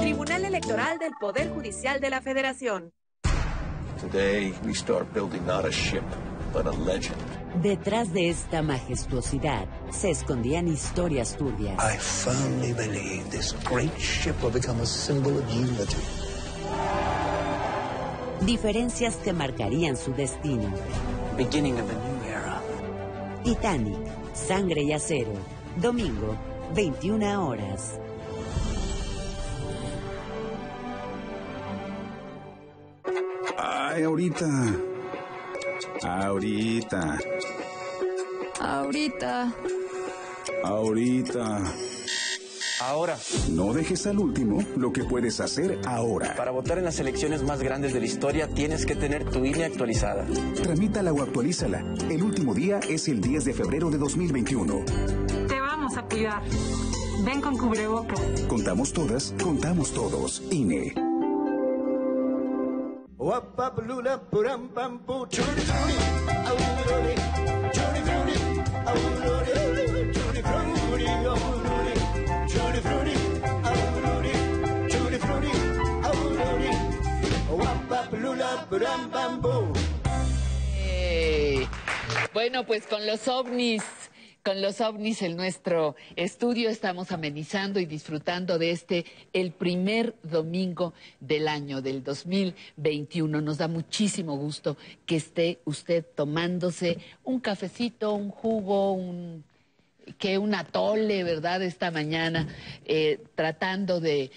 Speaker 36: Tribunal Electoral del Poder Judicial de la Federación.
Speaker 27: Today, we start building not a ship, but a legend.
Speaker 28: Detrás de esta majestuosidad se escondían historias turbias.
Speaker 27: I firmly believe this great ship will become a symbol of unity.
Speaker 28: Diferencias que marcarían su destino.
Speaker 14: Beginning of a new era.
Speaker 28: Titanic, Sangre y Acero. Domingo, 21 horas.
Speaker 18: Ay, ahorita. Ahorita.
Speaker 37: Ahorita.
Speaker 18: Ahorita.
Speaker 14: Ahora.
Speaker 18: No dejes al último lo que puedes hacer ahora.
Speaker 14: Para votar en las elecciones más grandes de la historia tienes que tener tu INE actualizada.
Speaker 18: Tramítala o actualízala. El último día es el 10 de febrero de 2021.
Speaker 38: Te vamos a cuidar. Ven con cubrebocas.
Speaker 18: Contamos todas, contamos todos. INE.
Speaker 3: Bueno, pues con los ovnis, con los ovnis en nuestro estudio estamos amenizando y disfrutando de este, el primer domingo del año del 2021. Nos da muchísimo gusto que esté usted tomándose un cafecito, un jugo, un que un atole, ¿verdad? Esta mañana, eh, tratando de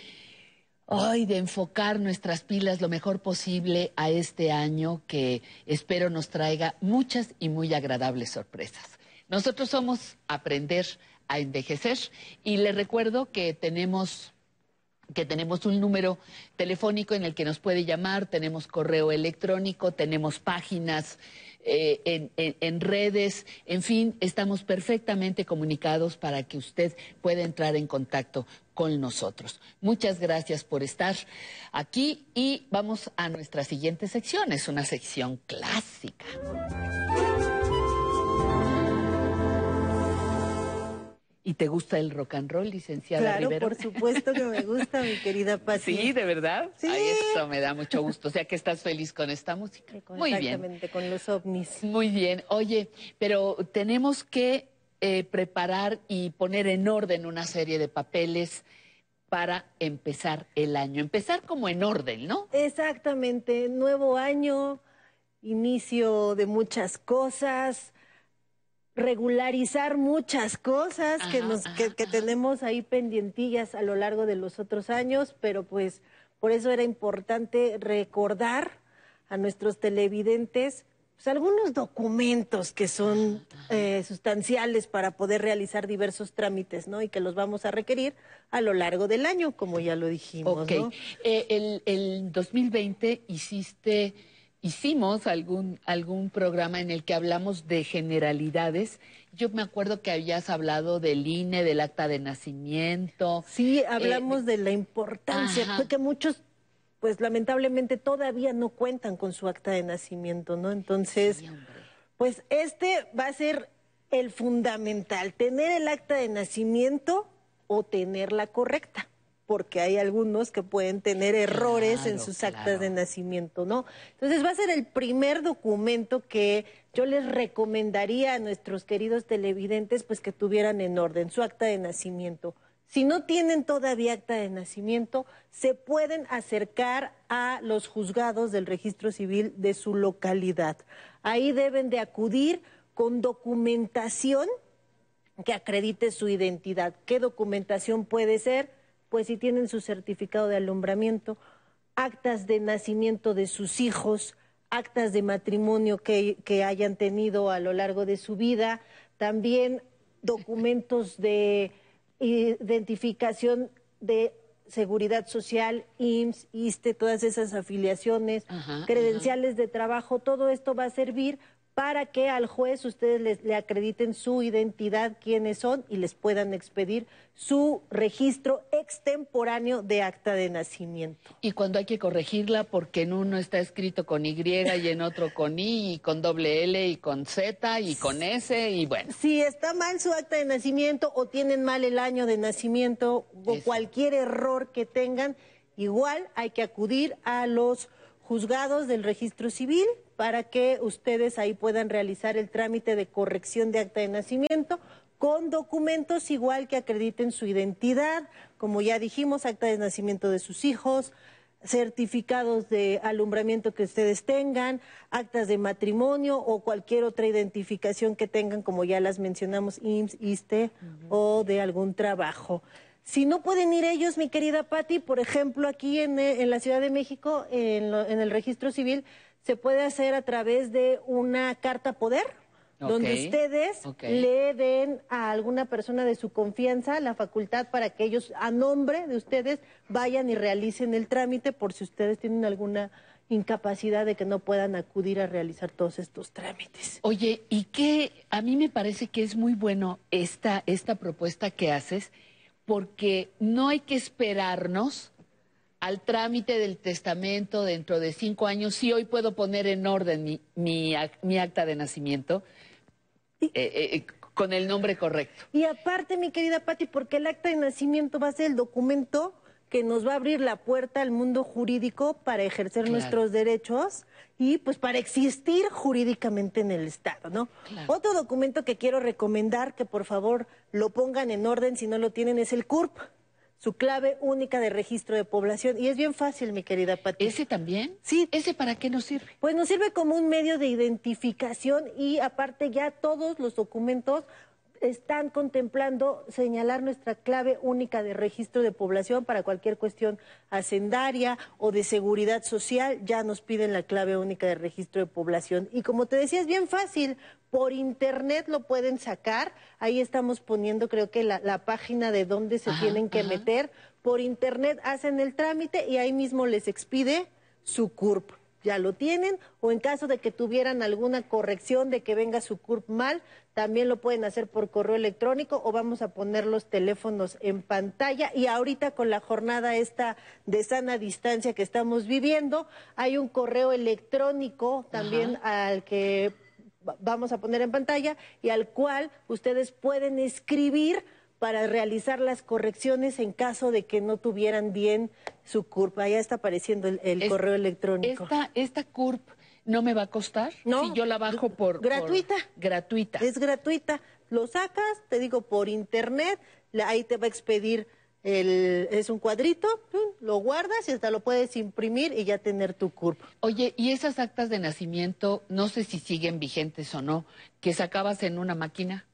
Speaker 3: Ay, de enfocar nuestras pilas lo mejor posible a este año que espero nos traiga muchas y muy agradables sorpresas. Nosotros somos Aprender a Envejecer y les recuerdo que tenemos que tenemos un número telefónico en el que nos puede llamar, tenemos correo electrónico, tenemos páginas eh, en redes, en fin, estamos perfectamente comunicados para que usted pueda entrar en contacto con nosotros. Muchas gracias por estar aquí y vamos a nuestra siguiente sección, es una sección clásica. ¿Y te gusta el rock and roll, licenciada
Speaker 39: Claro,
Speaker 3: Rivero?
Speaker 39: por supuesto que me gusta, mi querida Pati.
Speaker 3: Sí, de verdad.
Speaker 39: Sí.
Speaker 3: Ay, eso me da mucho gusto. O sea que estás feliz con esta música. Muy bien.
Speaker 39: Exactamente, con los ovnis.
Speaker 3: Muy bien. Oye, pero tenemos que eh, preparar y poner en orden una serie de papeles para empezar el año. Empezar como en orden, ¿no?
Speaker 39: Exactamente, nuevo año, inicio de muchas cosas, regularizar muchas cosas que,
Speaker 3: Ajá,
Speaker 39: nos, que, que tenemos ahí pendientillas a lo largo de los otros años, pero pues por eso era importante recordar a nuestros televidentes pues, algunos documentos que son eh, sustanciales para poder realizar diversos trámites, ¿no? Y que los vamos a requerir a lo largo del año, como ya lo dijimos,
Speaker 3: Ok.
Speaker 39: ¿no?
Speaker 3: Eh, el, el 2020 hiciste, hicimos algún, algún programa en el que hablamos de generalidades. Yo me acuerdo que habías hablado del INE, del acta de nacimiento.
Speaker 39: Sí, hablamos de la importancia,
Speaker 3: Eh, ajá.
Speaker 39: porque muchos, pues lamentablemente todavía no cuentan con su acta de nacimiento, ¿no? Entonces, pues este va a ser el fundamental, tener el acta de nacimiento o tenerla correcta, porque hay algunos que pueden tener errores en sus actas
Speaker 3: claro.
Speaker 39: de nacimiento, ¿no? Entonces va a ser el primer documento que yo les recomendaría a nuestros queridos televidentes, pues que tuvieran en orden su acta de nacimiento. Si no tienen todavía acta de nacimiento, se pueden acercar a los juzgados del registro civil de su localidad. Ahí deben de acudir con documentación que acredite su identidad. ¿Qué documentación puede ser? Pues si tienen su certificado de alumbramiento, actas de nacimiento de sus hijos, actas de matrimonio que, que hayan tenido a lo largo de su vida, también documentos de identificación de seguridad social, IMSS, ISTE, todas esas afiliaciones,
Speaker 3: Ajá,
Speaker 39: credenciales de trabajo, todo esto va a servir para que al juez ustedes les- le acrediten su identidad, quiénes son y les puedan expedir su registro extemporáneo de acta de nacimiento.
Speaker 3: Y cuando hay que corregirla, porque en uno está escrito con Y y en otro con I, y con doble L y con Z y con S, y bueno.
Speaker 39: Si está mal su acta de nacimiento o tienen mal el año de nacimiento o cualquier error que tengan, igual hay que acudir a los juzgados del registro civil para que ustedes ahí puedan realizar el trámite de corrección de acta de nacimiento con documentos igual que acrediten su identidad, como ya dijimos, acta de nacimiento de sus hijos, certificados de alumbramiento que ustedes tengan, actas de matrimonio o cualquier otra identificación que tengan, como ya las mencionamos, IMSS, ISTE o de algún trabajo. Si no pueden ir ellos, mi querida Patti, por ejemplo, aquí en, eh, en la Ciudad de México, en, lo- en el registro civil, se puede hacer a través de una carta poder, donde ustedes le den a alguna persona de su confianza la facultad para que ellos, a nombre de ustedes, vayan y realicen el trámite por si ustedes tienen alguna incapacidad de que no puedan acudir a realizar todos estos trámites.
Speaker 3: Oye, y que a mí me parece que es muy bueno esta, esta propuesta que haces, porque no hay que esperarnos al trámite del testamento dentro de cinco años. Si hoy puedo poner en orden mi, mi, ac- mi acta de nacimiento, eh, eh, con el nombre correcto.
Speaker 39: Y aparte, mi querida Patti, porque el acta de nacimiento va a ser el documento que nos va a abrir la puerta al mundo jurídico para ejercer
Speaker 3: Claro.
Speaker 39: nuestros derechos y pues para existir jurídicamente en el Estado, ¿no? Otro documento que quiero recomendar que por favor lo pongan en orden si no lo tienen es el CURP, su clave única de registro de población y es bien fácil, mi querida Pati.
Speaker 3: ¿Ese también?
Speaker 39: Sí.
Speaker 3: ¿Ese para qué nos sirve?
Speaker 39: Pues nos sirve como un medio de identificación y aparte ya todos los documentos están contemplando señalar nuestra clave única de registro de población para cualquier cuestión hacendaria o de seguridad social, ya nos piden la clave única de registro de población. Y como te decía, es bien fácil, por internet lo pueden sacar, ahí estamos poniendo creo que la, la página de dónde se
Speaker 3: Ajá,
Speaker 39: tienen que
Speaker 3: ajá.
Speaker 39: meter, por internet hacen el trámite y ahí mismo les expide su CURP. Ya lo tienen, o en caso de que tuvieran alguna corrección de que venga su CURP mal, también lo pueden hacer por correo electrónico o vamos a poner los teléfonos en pantalla. Y ahorita con la jornada esta de sana distancia que estamos viviendo, hay un correo electrónico también al que va- vamos a poner en pantalla y al cual ustedes pueden escribir para realizar las correcciones en caso de que no tuvieran bien su CURP. Allá está apareciendo el, el
Speaker 3: Es-
Speaker 39: correo electrónico.
Speaker 3: ¿Esta, esta CURP no me va a costar?
Speaker 39: No,
Speaker 3: Si yo la bajo por... por-
Speaker 39: gratuita.
Speaker 3: gratuita.
Speaker 39: Es gratuita. Lo sacas, te digo, por internet, la- ahí te va a expedir el, es un cuadrito, lo guardas y hasta lo puedes imprimir y ya tener tu CURP.
Speaker 3: Oye, ¿y esas actas de nacimiento, no sé si siguen vigentes o no, que sacabas en una máquina?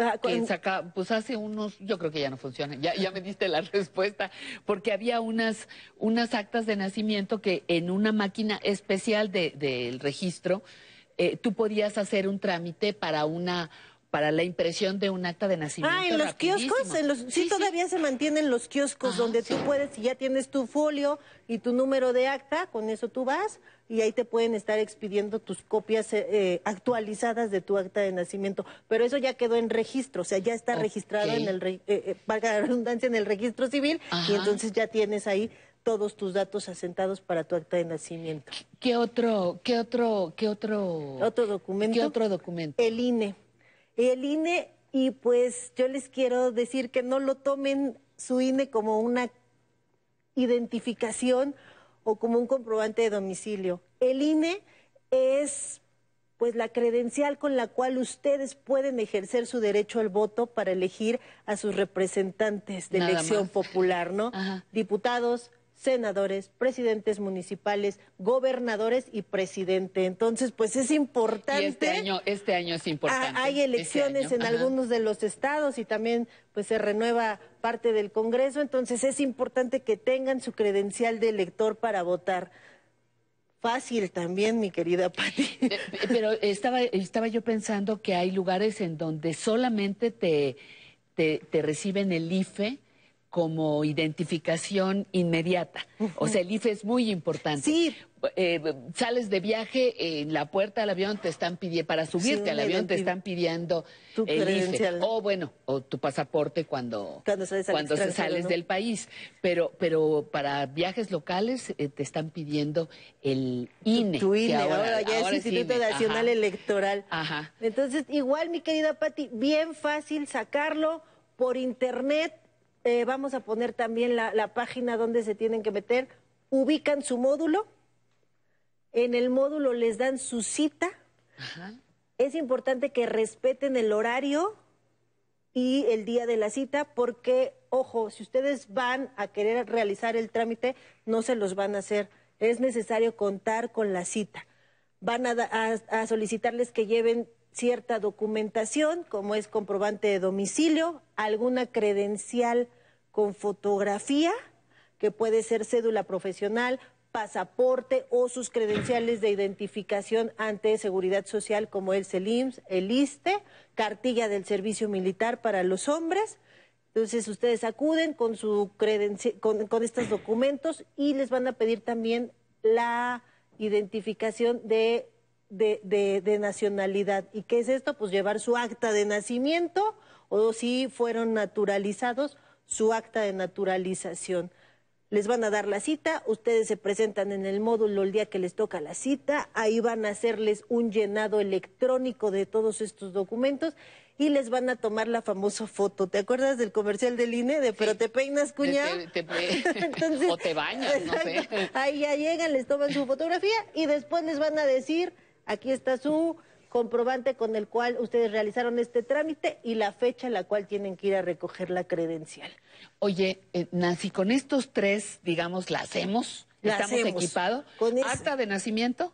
Speaker 39: Ah,
Speaker 3: que saca, pues hace unos, yo creo que ya no funciona, ya, ya me diste la respuesta, porque había unas, unas actas de nacimiento que en una máquina especial de- del registro, eh, tú podías hacer un trámite para una, para la impresión de un acta de nacimiento.
Speaker 39: Ah, en los kioscos, en los, sí, todavía se mantienen los kioscos donde tú puedes, si ya tienes tu folio y tu número de acta, con eso tú vas y ahí te pueden estar expidiendo tus copias eh, eh, actualizadas de tu acta de nacimiento. Pero eso ya quedó en registro, o sea, ya está registrado en el, eh, eh, valga la redundancia, en el registro civil
Speaker 3: Ajá.
Speaker 39: y entonces ya tienes ahí todos tus datos asentados para tu acta de nacimiento.
Speaker 3: ¿Qué otro, qué otro, qué otro,
Speaker 39: Otro documento.
Speaker 3: qué otro documento?
Speaker 39: El INE. El INE, y pues yo les quiero decir que no lo tomen su INE como una identificación o como un comprobante de domicilio. El INE es pues la credencial con la cual ustedes pueden ejercer su derecho al voto para elegir a sus representantes de
Speaker 3: Nada
Speaker 39: elección
Speaker 3: más.
Speaker 39: popular, ¿no? Diputados, senadores, presidentes municipales, gobernadores y presidente. Entonces, pues es importante.
Speaker 3: Y este año, este año es importante.
Speaker 39: Hay elecciones
Speaker 3: Este
Speaker 39: en
Speaker 3: año, ajá.
Speaker 39: algunos de los estados y también pues se renueva parte del Congreso, entonces es importante que tengan su credencial de elector para votar. Fácil también, mi querida Pati.
Speaker 3: Eh, Pero estaba, estaba yo pensando que hay lugares en donde solamente te, te, te reciben el IFE como identificación inmediata. O sea, el IFE es muy importante.
Speaker 39: Sí.
Speaker 3: Eh, sales de viaje, en la puerta del avión te están pidiendo, para subirte
Speaker 39: Sí,
Speaker 3: al avión te están pidiendo
Speaker 39: Tu
Speaker 3: el IFE. O bueno, o tu pasaporte cuando,
Speaker 39: Cuando sales
Speaker 3: cuando se sales
Speaker 39: ¿no?
Speaker 3: del país. Pero, pero para viajes locales eh, te están pidiendo el INE.
Speaker 39: Tu INE, ahora, ya
Speaker 3: ahora
Speaker 39: es Instituto
Speaker 3: INE,
Speaker 39: Nacional
Speaker 3: ajá.
Speaker 39: Electoral.
Speaker 3: Ajá.
Speaker 39: Entonces, igual, mi querida Pati, bien fácil sacarlo por internet. Eh, vamos a poner también la, la página donde se tienen que meter. Ubican su módulo. En el módulo les dan su cita. Es importante que respeten el horario y el día de la cita porque, ojo, si ustedes van a querer realizar el trámite, no se los van a hacer. Es necesario contar con la cita. Van a, da- a- a solicitarles que lleven cierta documentación, como es comprobante de domicilio, alguna credencial con fotografía, que puede ser cédula profesional, pasaporte o sus credenciales de identificación ante seguridad social como el CELIMS, el ISTE, cartilla del servicio militar para los hombres. Entonces ustedes acuden con su con, con estos documentos y les van a pedir también la identificación de, de, de- de nacionalidad. ¿Y qué es esto? Pues llevar su acta de nacimiento o si fueron naturalizados, su acta de naturalización. les van a dar la cita, ustedes se presentan en el módulo el día que les toca la cita, ahí van a hacerles un llenado electrónico de todos estos documentos y les van a tomar la famosa foto. ¿Te acuerdas del comercial del INE de pero te peinas, cuñado?
Speaker 3: Te- te- o te bañas, no sé.
Speaker 39: Ahí ya llegan, les toman su fotografía y después les van a decir, aquí está su comprobante con el cual ustedes realizaron este trámite y la fecha en la cual tienen que ir a recoger la credencial.
Speaker 3: Oye, eh, Nancy, con estos tres, digamos, la hacemos.
Speaker 39: La
Speaker 3: Estamos
Speaker 39: hacemos.
Speaker 3: equipados.
Speaker 39: Con
Speaker 3: Acta de nacimiento.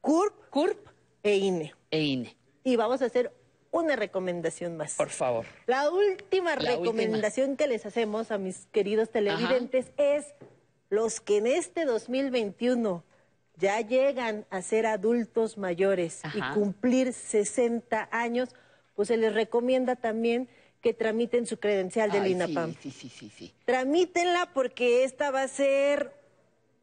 Speaker 39: CURP.
Speaker 3: CURP.
Speaker 39: E INE.
Speaker 3: E INE.
Speaker 39: Y vamos a hacer una recomendación más.
Speaker 3: Por favor.
Speaker 39: La última
Speaker 3: La
Speaker 39: recomendación que les hacemos a mis queridos televidentes es los que en este 2021 ya llegan a ser adultos mayores
Speaker 3: Ajá.
Speaker 39: y cumplir 60 años, pues se les recomienda también que tramiten su credencial del
Speaker 3: Ay,
Speaker 39: INAPAM.
Speaker 3: Sí, sí, sí, sí.
Speaker 39: Tramítenla porque esta va a ser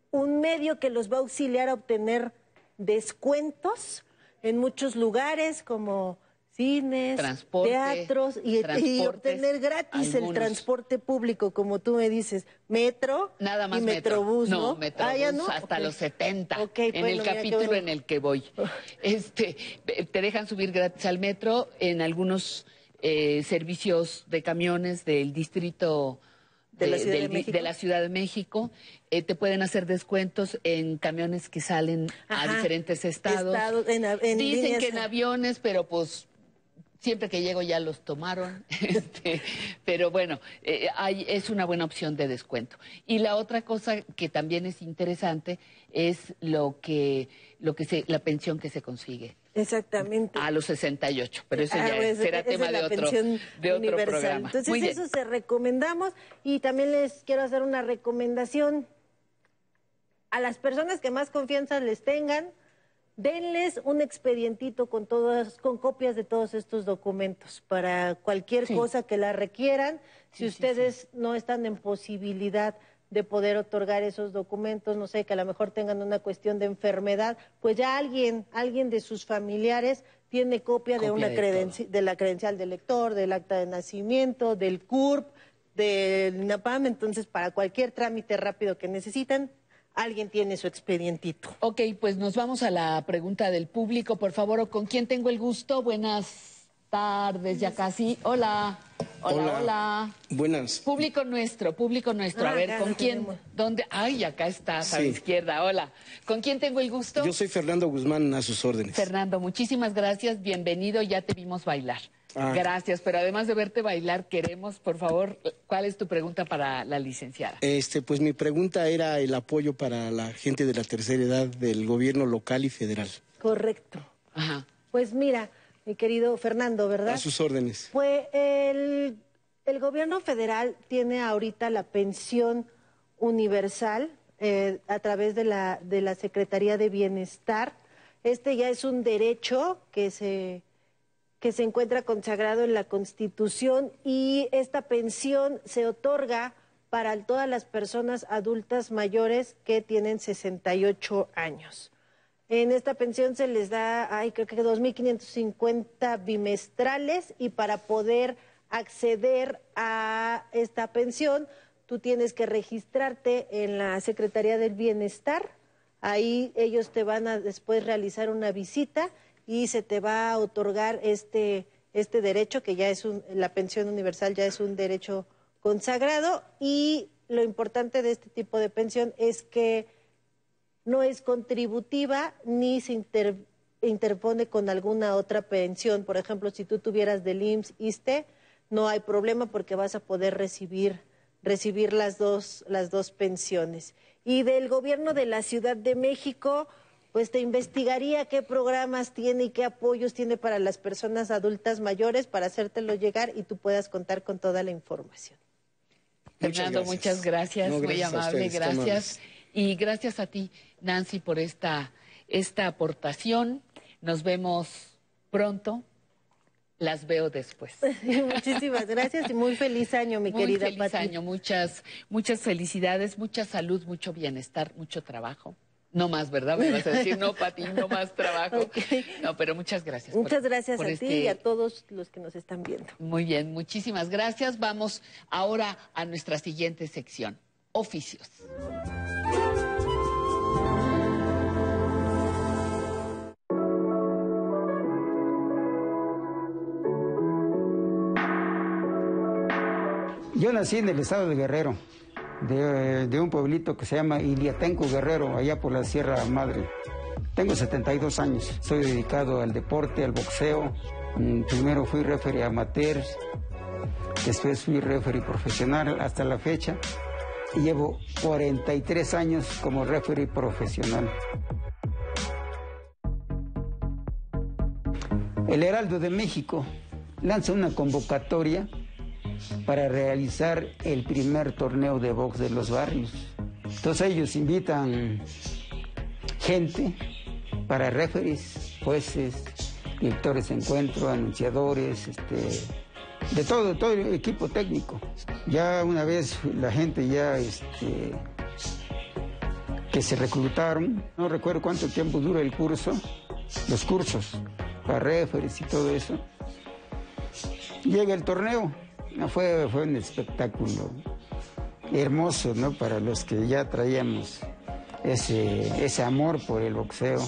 Speaker 39: un medio que los va a auxiliar a obtener descuentos en muchos lugares como cines,
Speaker 3: Transporte,
Speaker 39: teatros y, y obtener gratis el transporte público, como tú me dices, metro
Speaker 3: Nada más
Speaker 39: y
Speaker 3: metro.
Speaker 39: metrobús, ¿no?
Speaker 3: No, metrobús
Speaker 39: Ah, ¿ya no?
Speaker 3: hasta los 70.
Speaker 39: Ok,
Speaker 3: en
Speaker 39: bueno,
Speaker 3: el capítulo
Speaker 39: bueno.
Speaker 3: en el que voy. Este, te dejan subir gratis al metro en algunos eh, servicios de camiones del distrito
Speaker 39: ¿De la Ciudad de
Speaker 3: del
Speaker 39: México?
Speaker 3: la Ciudad de México. Eh, te pueden hacer descuentos en camiones que salen a diferentes estados.
Speaker 39: En en
Speaker 3: Dicen
Speaker 39: líneas-
Speaker 3: que en aviones, pero pues siempre que llego ya los tomaron. Este, pero bueno, eh, hay- es una buena opción de descuento. Y la otra cosa que también es interesante es lo que, lo que se, la pensión que se consigue.
Speaker 39: Exactamente.
Speaker 3: A los 68, pero eso
Speaker 39: Ah,
Speaker 3: ya
Speaker 39: pues,
Speaker 3: será tema de otro, de otro
Speaker 39: universal.
Speaker 3: programa.
Speaker 39: Entonces,
Speaker 3: Muy bien.
Speaker 39: eso se recomendamos y también les quiero hacer una recomendación a las personas que más confianza les tengan, denles un expedientito con todas, con copias de todos estos documentos para cualquier cosa que la requieran. Si ustedes no están en posibilidad de poder otorgar esos documentos, no sé, que a lo mejor tengan una cuestión de enfermedad, pues ya alguien, alguien de sus familiares tiene copia, de una
Speaker 3: de
Speaker 39: credenci- de la credencial del lector, del acta de nacimiento, del CURP, del INAPAM, entonces para cualquier trámite rápido que necesitan, alguien tiene su expedientito.
Speaker 3: Ok, pues nos vamos a la pregunta del público, por favor. ¿Con quién tengo el gusto? Buenas tardes, ya casi. Hola, hola, hola.
Speaker 40: Hola. Buenas.
Speaker 3: Público nuestro, público nuestro. A
Speaker 40: Ah,
Speaker 3: ver, ¿con quién?
Speaker 40: tenemos.
Speaker 3: ¿Dónde? Ay, acá estás, a la izquierda. Hola. ¿Con quién tengo el gusto?
Speaker 40: Yo soy Fernando Guzmán, a sus órdenes.
Speaker 3: Fernando, muchísimas gracias. Bienvenido, ya te vimos bailar.
Speaker 40: Ah.
Speaker 3: Gracias, pero además de verte bailar, queremos, por favor, ¿cuál es tu pregunta para la licenciada?
Speaker 40: Este, pues mi pregunta era el apoyo para la gente de la tercera edad del gobierno local y federal.
Speaker 39: Correcto.
Speaker 3: Ajá.
Speaker 39: Pues mira, mi querido Fernando, ¿verdad?
Speaker 40: A sus órdenes.
Speaker 39: Pues el, el gobierno federal tiene ahorita la pensión universal eh, a través de la, de la Secretaría de Bienestar. Este ya es un derecho que se, que se encuentra consagrado en la Constitución y esta pensión se otorga para todas las personas adultas mayores que tienen 68 años. En esta pensión se les da, ay, creo que 2.550 bimestrales y para poder acceder a esta pensión, tú tienes que registrarte en la Secretaría del Bienestar. Ahí ellos te van a después realizar una visita y se te va a otorgar este, este derecho, que ya es un, la pensión universal ya es un derecho consagrado. Y lo importante de este tipo de pensión es que no es contributiva ni se inter- interpone con alguna otra pensión. Por ejemplo, si tú tuvieras del IMSS, ISTE, no hay problema porque vas a poder recibir, recibir las, dos, las dos pensiones. Y del gobierno de la Ciudad de México, pues te investigaría qué programas tiene y qué apoyos tiene para las personas adultas mayores para hacértelo llegar y tú puedas contar con toda la información.
Speaker 3: Fernando,
Speaker 40: gracias.
Speaker 3: muchas gracias,
Speaker 40: No,
Speaker 3: muy
Speaker 40: gracias a
Speaker 3: amable,
Speaker 40: ustedes,
Speaker 3: gracias. Y gracias a ti, Nancy, por esta, esta aportación. Nos vemos pronto. Las veo después.
Speaker 39: Muchísimas gracias y muy feliz año, mi
Speaker 3: Muy
Speaker 39: querida
Speaker 3: feliz
Speaker 39: Pati.
Speaker 3: año, muchas, muchas felicidades, mucha salud, mucho bienestar, mucho trabajo. No más, ¿verdad? Me vas a decir, no, Pati, no más trabajo. No, pero muchas gracias. por-
Speaker 39: Muchas gracias
Speaker 3: por
Speaker 39: a
Speaker 3: este-
Speaker 39: ti y a todos los que nos están viendo.
Speaker 3: Muy bien, muchísimas gracias. Vamos ahora a nuestra siguiente sección. oficios.
Speaker 41: Yo nací en el estado de Guerrero, de, de un pueblito que se llama Iliatenco Guerrero, allá por la Sierra Madre. Tengo 72 años, soy dedicado al deporte, al boxeo. Mm, Primero fui referee amateur, después fui referee profesional hasta la fecha y llevo 43 años como referee profesional. El Heraldo de México lanza una convocatoria para realizar el primer torneo de box de los barrios. Entonces ellos invitan gente para referees, jueces, directores de encuentro, anunciadores, este, de todo, todo el equipo técnico. Ya una vez la gente ya este, que se reclutaron, no recuerdo cuánto tiempo dura el curso, los cursos para referees y todo eso. Llega el torneo, no, fue, fue un espectáculo hermoso, ¿no? Para los que ya traíamos ese, ese amor por el boxeo.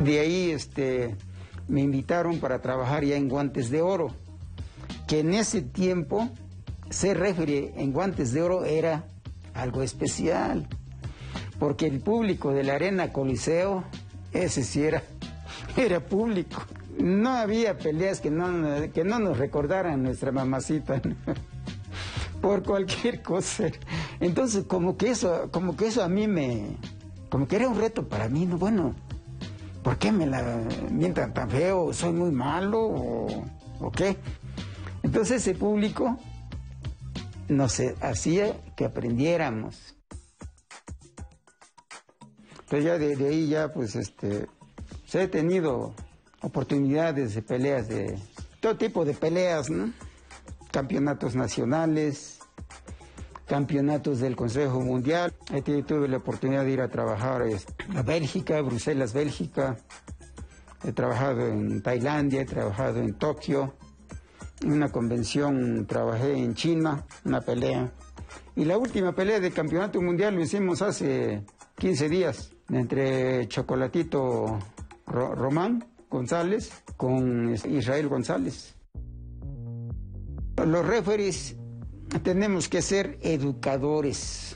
Speaker 41: De ahí este, me invitaron para trabajar ya en Guantes de Oro, que en ese tiempo ser referee en Guantes de Oro era algo especial, porque el público de la Arena Coliseo, ese sí era, era público. No había peleas que no, que no nos recordaran nuestra mamacita. Por cualquier cosa. Entonces, como que eso, como que eso a mí me, como que era un reto para mí, ¿no? Bueno, ¿por qué me la mientan tan feo? ¿Soy muy malo o, o qué? Entonces ese público nos hacía que aprendiéramos. Entonces ya de, de ahí ya pues este, se he tenido oportunidades de peleas de todo tipo de peleas. Campeonatos nacionales, campeonatos del Consejo Mundial. Ahí tuve la oportunidad de ir a trabajar a Bélgica, Bruselas, Bélgica. He trabajado en Tailandia, he trabajado en Tokio. En una convención trabajé en China, una pelea. Y la última pelea de campeonato mundial lo hicimos hace 15 días entre Chocolatito Ro- Román González con Israel González. Los referees tenemos que ser educadores.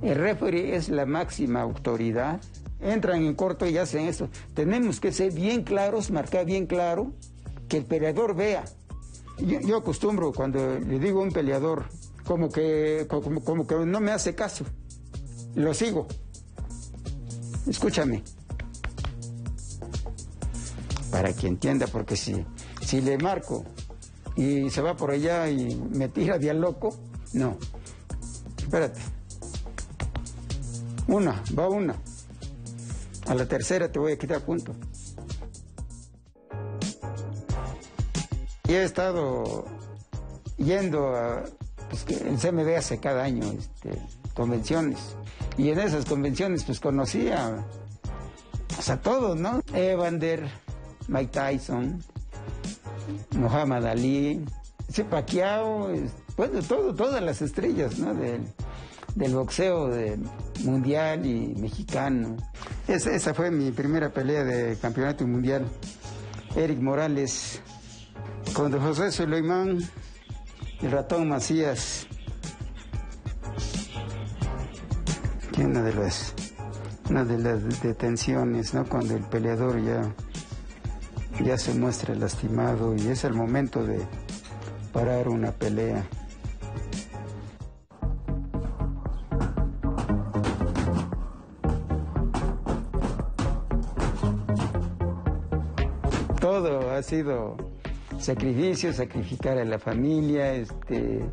Speaker 41: El referee es la máxima autoridad. Entran en corto y hacen eso. Tenemos que ser bien claros, marcar bien claro, que el peleador vea. Yo, acostumbro cuando le digo a un peleador, como que, como que no me hace caso, lo sigo. Escúchame. Para que entienda, porque si, si le marco y se va por allá y me tira de a loco, no. Espérate. Una, va una. A la tercera te voy a quitar punto. Y he estado yendo a pues, el CMB hace cada año este, convenciones. Y en esas convenciones pues conocí a, pues, a todos, ¿no? Evander, Mike Tyson, Muhammad Ali, sí, Pacquiao, bueno, todo, todas las estrellas ¿no? del, del boxeo mundial y mexicano. Esa, fue mi primera pelea de campeonato mundial. Eric Morales contra José Suleimán, el ratón Macías. Una de las una de las detenciones, ¿no? Cuando el peleador ya ya se muestra lastimado y es el momento de parar una pelea. Todo ha sido sacrificio, sacrificar a la familia, este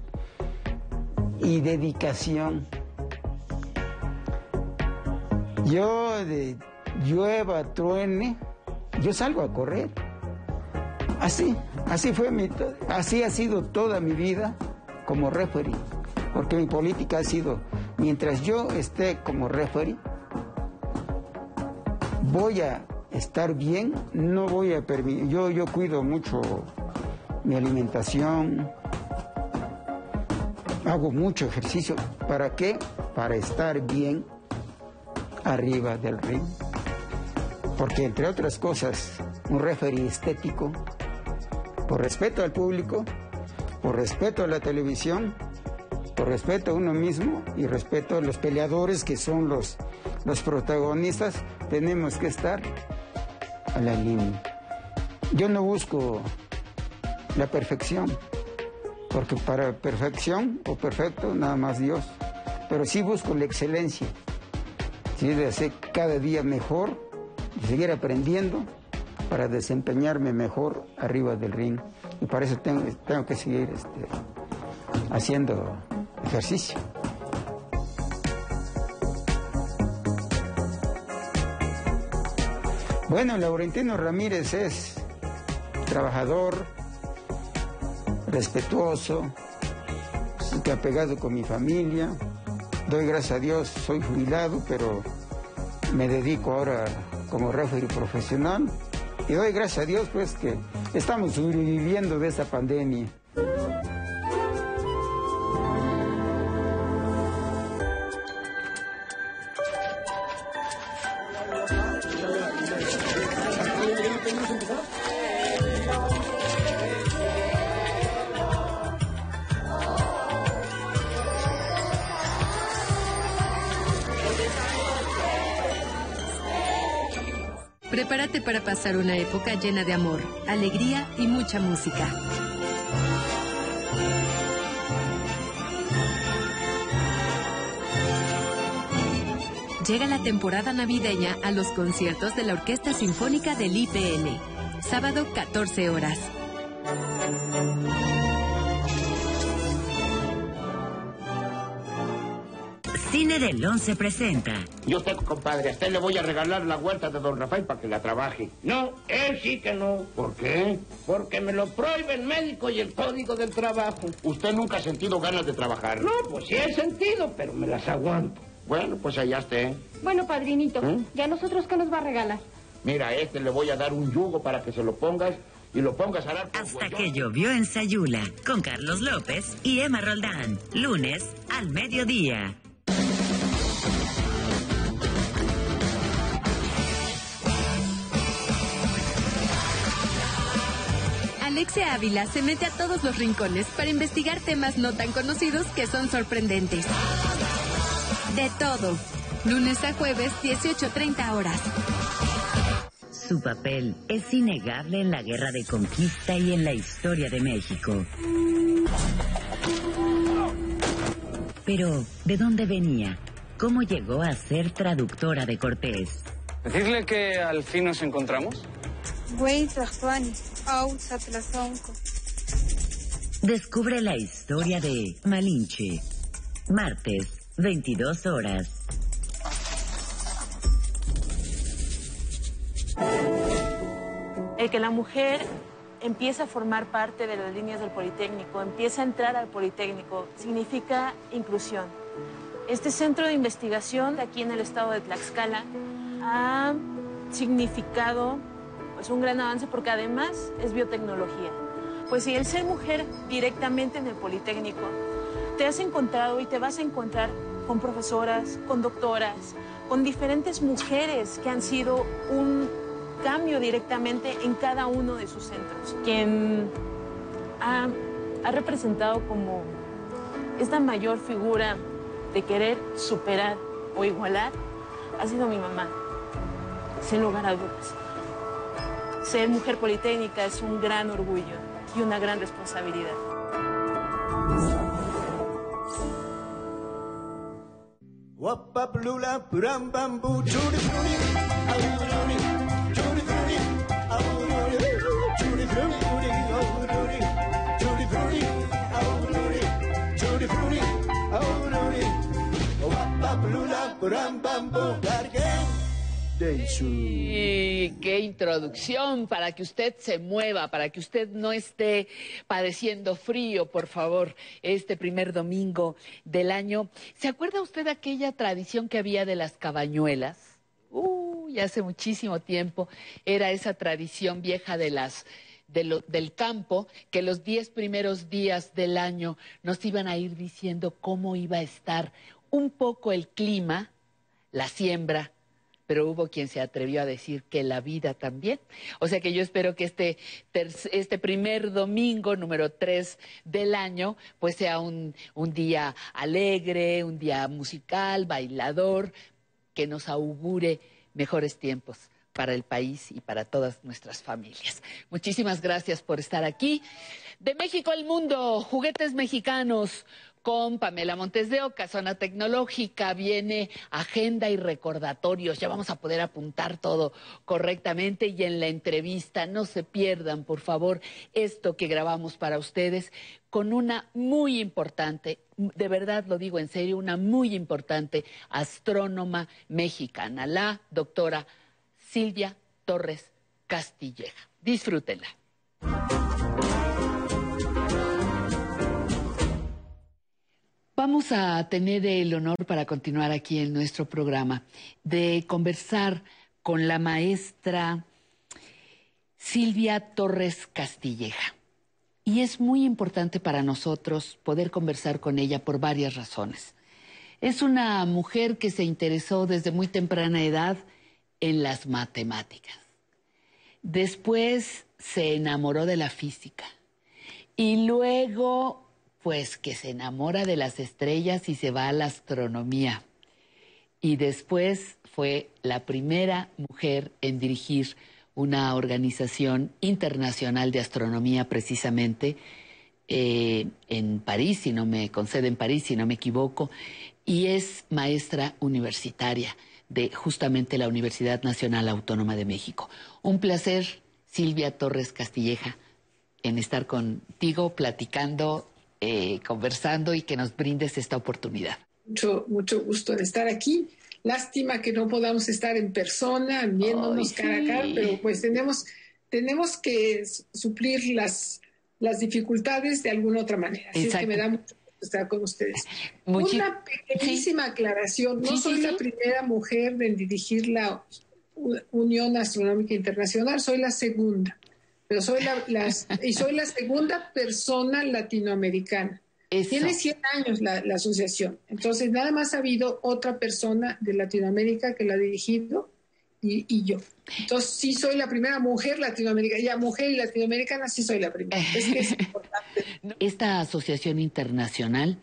Speaker 41: y dedicación. Yo de llueva, truene, yo salgo a correr. Así, así fue mi, así ha sido toda mi vida como referee, porque mi política ha sido, mientras yo esté como referee, voy a estar bien, no voy a permitir, yo, yo cuido mucho mi alimentación, hago mucho ejercicio. ¿Para qué? Para estar bien arriba del ring. Porque entre otras cosas, un referee estético, por respeto al público, por respeto a la televisión, por respeto a uno mismo y respeto a los peleadores que son los, los protagonistas, tenemos que estar a la línea. Yo no busco la perfección, porque para perfección o perfecto nada más Dios, pero sí busco la excelencia, ¿sí? de hacer cada día mejor, seguir aprendiendo para desempeñarme mejor arriba del ring. Y para eso tengo, que seguir este, haciendo ejercicio. Bueno, Laurentino Ramírez es trabajador, respetuoso, apegado con mi familia. Doy gracias a Dios, soy jubilado, pero me dedico ahora como referee profesional. Y doy gracias a Dios, pues, que estamos sobreviviendo de esta pandemia.
Speaker 42: Pasar una época llena de amor, alegría y mucha música. Llega la temporada navideña a los conciertos de la Orquesta Sinfónica del IPN. Sábado 14 horas.
Speaker 28: Del 11 presenta.
Speaker 43: Yo sé, compadre, a usted le voy a regalar la huerta de don Rafael para que la trabaje. No, él sí que no. ¿Por qué? Porque me lo prohíbe el médico y el código del trabajo. ¿Usted nunca ha sentido ganas de trabajar? No, pues sí he sentido, pero me las aguanto. Bueno, pues allá esté.
Speaker 44: Bueno, padrinito,
Speaker 43: ¿Eh?
Speaker 44: ¿y a nosotros qué nos va a regalar?
Speaker 43: Mira, a este le voy a dar un yugo para que se lo pongas y lo pongas a dar.
Speaker 28: Hasta que llovió en Sayula, con Carlos López y Emma Roldán. Lunes al mediodía.
Speaker 42: Alexia Ávila se mete a todos los rincones para investigar temas no tan conocidos que son sorprendentes. De todo. Lunes a jueves, 18.30 horas.
Speaker 28: Su papel es innegable en la guerra de conquista y en la historia de México. Pero, ¿de dónde venía? ¿Cómo llegó a ser traductora de Cortés?
Speaker 45: Decirle que al fin nos encontramos.
Speaker 28: Descubre la historia de Malinche. Martes, 22 horas.
Speaker 46: El que la mujer empieza a formar parte de las líneas del Politécnico, empieza a entrar al Politécnico, significa inclusión. Este centro de investigación aquí en el estado de Tlaxcala ha significado pues, un gran avance porque además es biotecnología. Pues si el ser mujer directamente en el Politécnico, te has encontrado y te vas a encontrar con profesoras, con doctoras, con diferentes mujeres que han sido un cambio directamente en cada uno de sus centros. Quien ha, ha representado como esta mayor figura de querer superar o igualar ha sido mi mamá, sin lugar a dudas. Ser mujer politécnica es un gran orgullo y una gran responsabilidad.
Speaker 3: Y qué introducción para que usted se mueva, para que usted no esté padeciendo frío, por favor, este primer domingo del año. ¿Se acuerda usted aquella tradición que había de las cabañuelas? Uy, hace muchísimo tiempo era esa tradición vieja de las de lo- del campo que los diez primeros días del año nos iban a ir diciendo cómo iba a estar un poco el clima, la siembra, pero hubo quien se atrevió a decir que la vida también. O sea que yo espero que este, este primer domingo, número 3 del año, pues sea un, un día alegre, un día musical, bailador, que nos augure mejores tiempos para el país y para todas nuestras familias. Muchísimas gracias por estar aquí. De México al mundo, juguetes mexicanos con Pamela Montes de Oca, zona tecnológica, viene agenda y recordatorios. Ya vamos a poder apuntar todo correctamente y en la entrevista no se pierdan, por favor, esto que grabamos para ustedes con una muy importante, de verdad lo digo en serio, una muy importante astrónoma mexicana, la doctora Silvia Torres Castilleja. Disfrútenla. Vamos a tener el honor para continuar aquí en nuestro programa de conversar con la maestra Silvia Torres Castilleja. Y es muy importante para nosotros poder conversar con ella por varias razones. Es una mujer que se interesó desde muy temprana edad en las matemáticas. Después se enamoró de la física. Y luego, pues que se enamora de las estrellas y se va a la astronomía. Y después fue la primera mujer en dirigir una organización internacional de astronomía precisamente eh, en París, si no me concede en París, si no me equivoco, y es maestra universitaria de justamente la Universidad Nacional Autónoma de México. Un placer, Silvia Torres Castilleja, en estar contigo, platicando, eh, conversando y que nos brindes esta oportunidad.
Speaker 47: Mucho, mucho gusto de estar aquí. Lástima que no podamos estar en persona, viéndonos
Speaker 3: Ay,
Speaker 47: cara a cara, pero pues tenemos, tenemos que suplir las, las dificultades de alguna otra manera. Así es que me da mucho gusto estar con ustedes.
Speaker 3: Muchi-
Speaker 47: Una pequeñísima aclaración. No
Speaker 3: Sí,
Speaker 47: soy la primera mujer en dirigir la Unión Astronómica Internacional, soy la segunda. Pero soy la, las- y soy la segunda persona latinoamericana.
Speaker 3: Eso.
Speaker 47: Tiene 100 años la, la asociación. Entonces, nada más ha habido otra persona de Latinoamérica que la ha dirigido y, y yo. Entonces, sí soy la primera mujer latinoamericana. Ya, mujer y latinoamericana, sí soy la primera. Es que es importante.
Speaker 3: Esta asociación internacional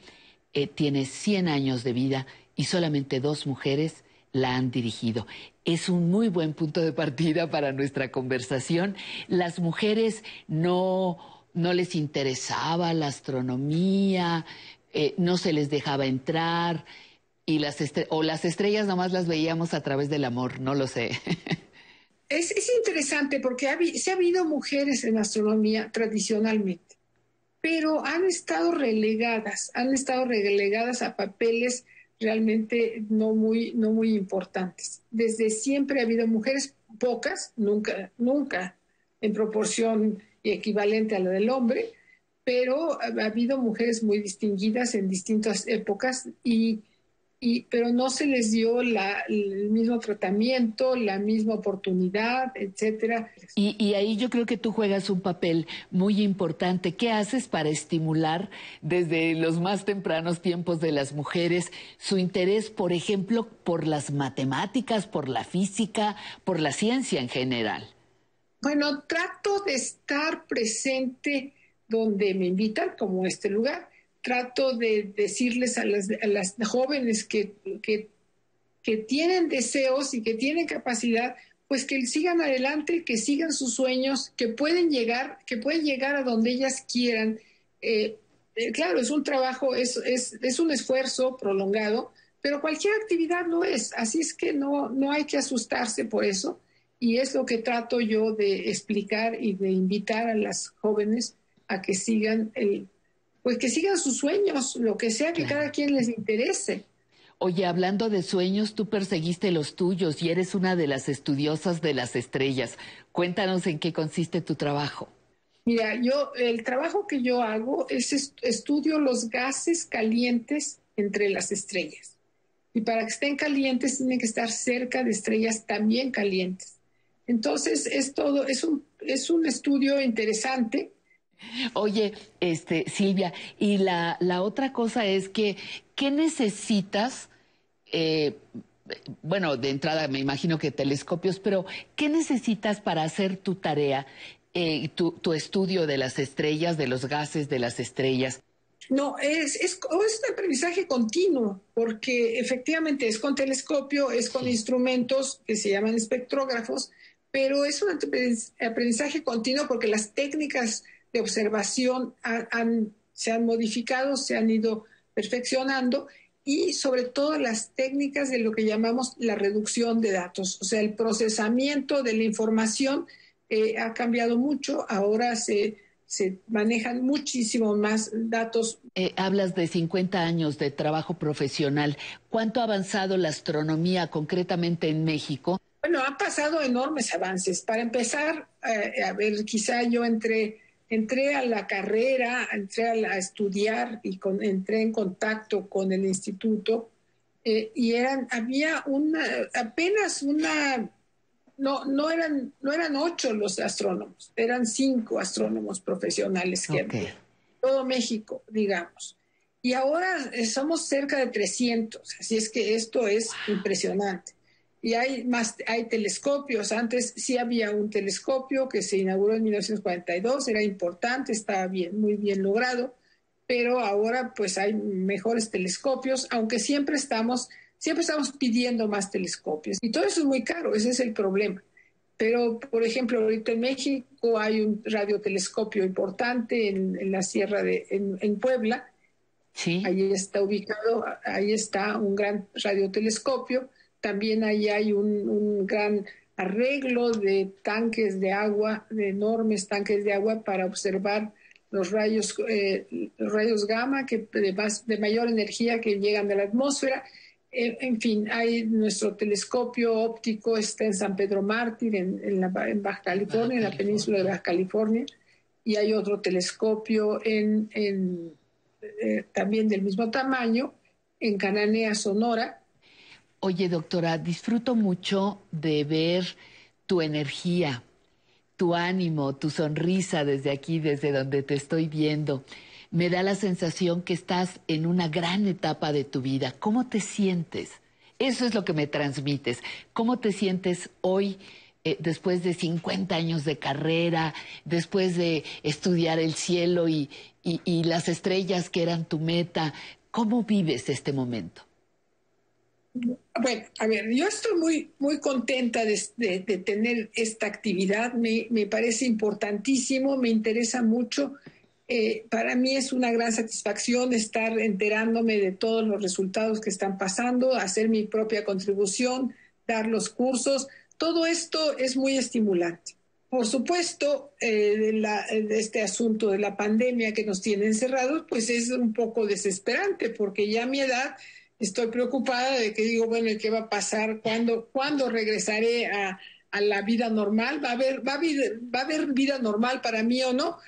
Speaker 3: eh, tiene 100 años de vida y solamente dos mujeres la han dirigido. Es un muy buen punto de partida para nuestra conversación. Las mujeres no, no les interesaba la astronomía, eh, no se les dejaba entrar y las o las estrellas nomás las veíamos a través del amor, no lo sé.
Speaker 47: Es, es interesante porque se ha habido mujeres en astronomía tradicionalmente, pero han estado relegadas, han estado relegadas a papeles realmente no muy, no muy importantes. Desde siempre ha habido mujeres, pocas, nunca, nunca en proporción equivalente a la del hombre, pero ha, ha habido mujeres muy distinguidas en distintas épocas y, y pero no se les dio la- el mismo tratamiento, la misma oportunidad, etcétera.
Speaker 3: Y, y ahí yo creo que tú juegas un papel muy importante. ¿Qué haces para estimular desde los más tempranos tiempos de las mujeres su interés, por ejemplo, por las matemáticas, por la física, por la ciencia en general?
Speaker 47: Bueno, trato de estar presente donde me invitan, como este lugar. Trato de decirles a las, jóvenes que, que, tienen deseos y que tienen capacidad, pues que sigan adelante, que sigan sus sueños, que pueden llegar, que pueden llegar a donde ellas quieran. Eh, eh, claro, es un trabajo, es, es, es un esfuerzo prolongado, pero cualquier actividad lo es. Así es que no, no hay que asustarse por eso. Y es lo que trato yo de explicar y de invitar a las jóvenes a que sigan el, pues que sigan sus sueños, lo que sea que cada quien les interese.
Speaker 3: Oye, hablando de sueños, tú perseguiste los tuyos y eres una de las estudiosas de las estrellas. Cuéntanos en qué consiste tu trabajo.
Speaker 47: Mira, yo el trabajo que yo hago es est- estudio los gases calientes entre las estrellas. Y para que estén calientes tienen que estar cerca de estrellas también calientes. Entonces es todo, es un es un estudio interesante.
Speaker 3: Oye, este, Silvia, y la, la otra cosa es que, ¿qué necesitas? Eh, bueno, de entrada me imagino que telescopios, pero ¿qué necesitas para hacer tu tarea, eh, tu, tu, estudio de las estrellas, de los gases de las estrellas?
Speaker 47: No, es, es, es un aprendizaje continuo, porque efectivamente es con telescopio, es con instrumentos que se llaman espectrógrafos, pero es un aprendizaje continuo porque las técnicas de observación han, se han modificado, se han ido perfeccionando y sobre todo las técnicas de lo que llamamos la reducción de datos, o sea, el procesamiento de la información eh, ha cambiado mucho, ahora se, se manejan muchísimo más datos.
Speaker 3: Eh, hablas de 50 años de trabajo profesional. ¿Cuánto ha avanzado la astronomía concretamente en México?
Speaker 47: Bueno, ha pasado enormes avances. Para empezar, eh, a ver, quizá yo entré entré a la carrera, entré a, estudiar y entré en contacto con el instituto eh, y eran, había una, apenas una, no, no, eran, no eran ocho los astrónomos, eran cinco astrónomos profesionales que había, todo México, digamos. Y ahora somos cerca de 300, así es que esto es impresionante y hay más, hay telescopios. Antes sí había un telescopio que se inauguró en 1942, era importante, estaba bien, muy bien logrado, pero ahora pues hay mejores telescopios, aunque siempre estamos, siempre estamos pidiendo más telescopios. Y todo eso es muy caro, ese es el problema. Pero, por ejemplo, ahorita en México hay un radiotelescopio importante en, la sierra de en, en Puebla.
Speaker 3: Sí.
Speaker 47: Ahí está ubicado, ahí está un gran radiotelescopio también ahí hay un, gran arreglo de tanques de agua, de enormes tanques de agua para observar los rayos, eh, los rayos gamma que de, de, mayor energía que llegan de la atmósfera. Eh, en fin, hay nuestro telescopio óptico, está en San Pedro Mártir, en, la, en Baja California, en la península de Baja California, y hay otro telescopio en, eh, también del mismo tamaño, en Cananea, Sonora,
Speaker 3: Oye, doctora, disfruto mucho de ver tu energía, tu ánimo, tu sonrisa desde aquí, desde donde te estoy viendo. Me da la sensación que estás en una gran etapa de tu vida. ¿Cómo te sientes? Eso es lo que me transmites. ¿Cómo te sientes hoy? Eh, después de 50 años de carrera, después de estudiar el cielo y, y las estrellas que eran tu meta, ¿cómo vives este momento?
Speaker 47: Bueno, a ver, yo estoy muy, muy contenta de, tener esta actividad, me, parece importantísimo, me interesa mucho. Eh, para mí es una gran satisfacción estar enterándome de todos los resultados que están pasando, hacer mi propia contribución, dar los cursos. Todo esto es muy estimulante. Por supuesto, eh, de este asunto de la pandemia que nos tiene encerrados, pues es un poco desesperante, porque ya a mi edad estoy preocupada de que digo, bueno, ¿qué va a pasar? ¿Cuándo, ¿cuándo regresaré a, a, la vida normal? ¿Va a, haber, va, a haber, ¿Va a haber vida normal para mí o no?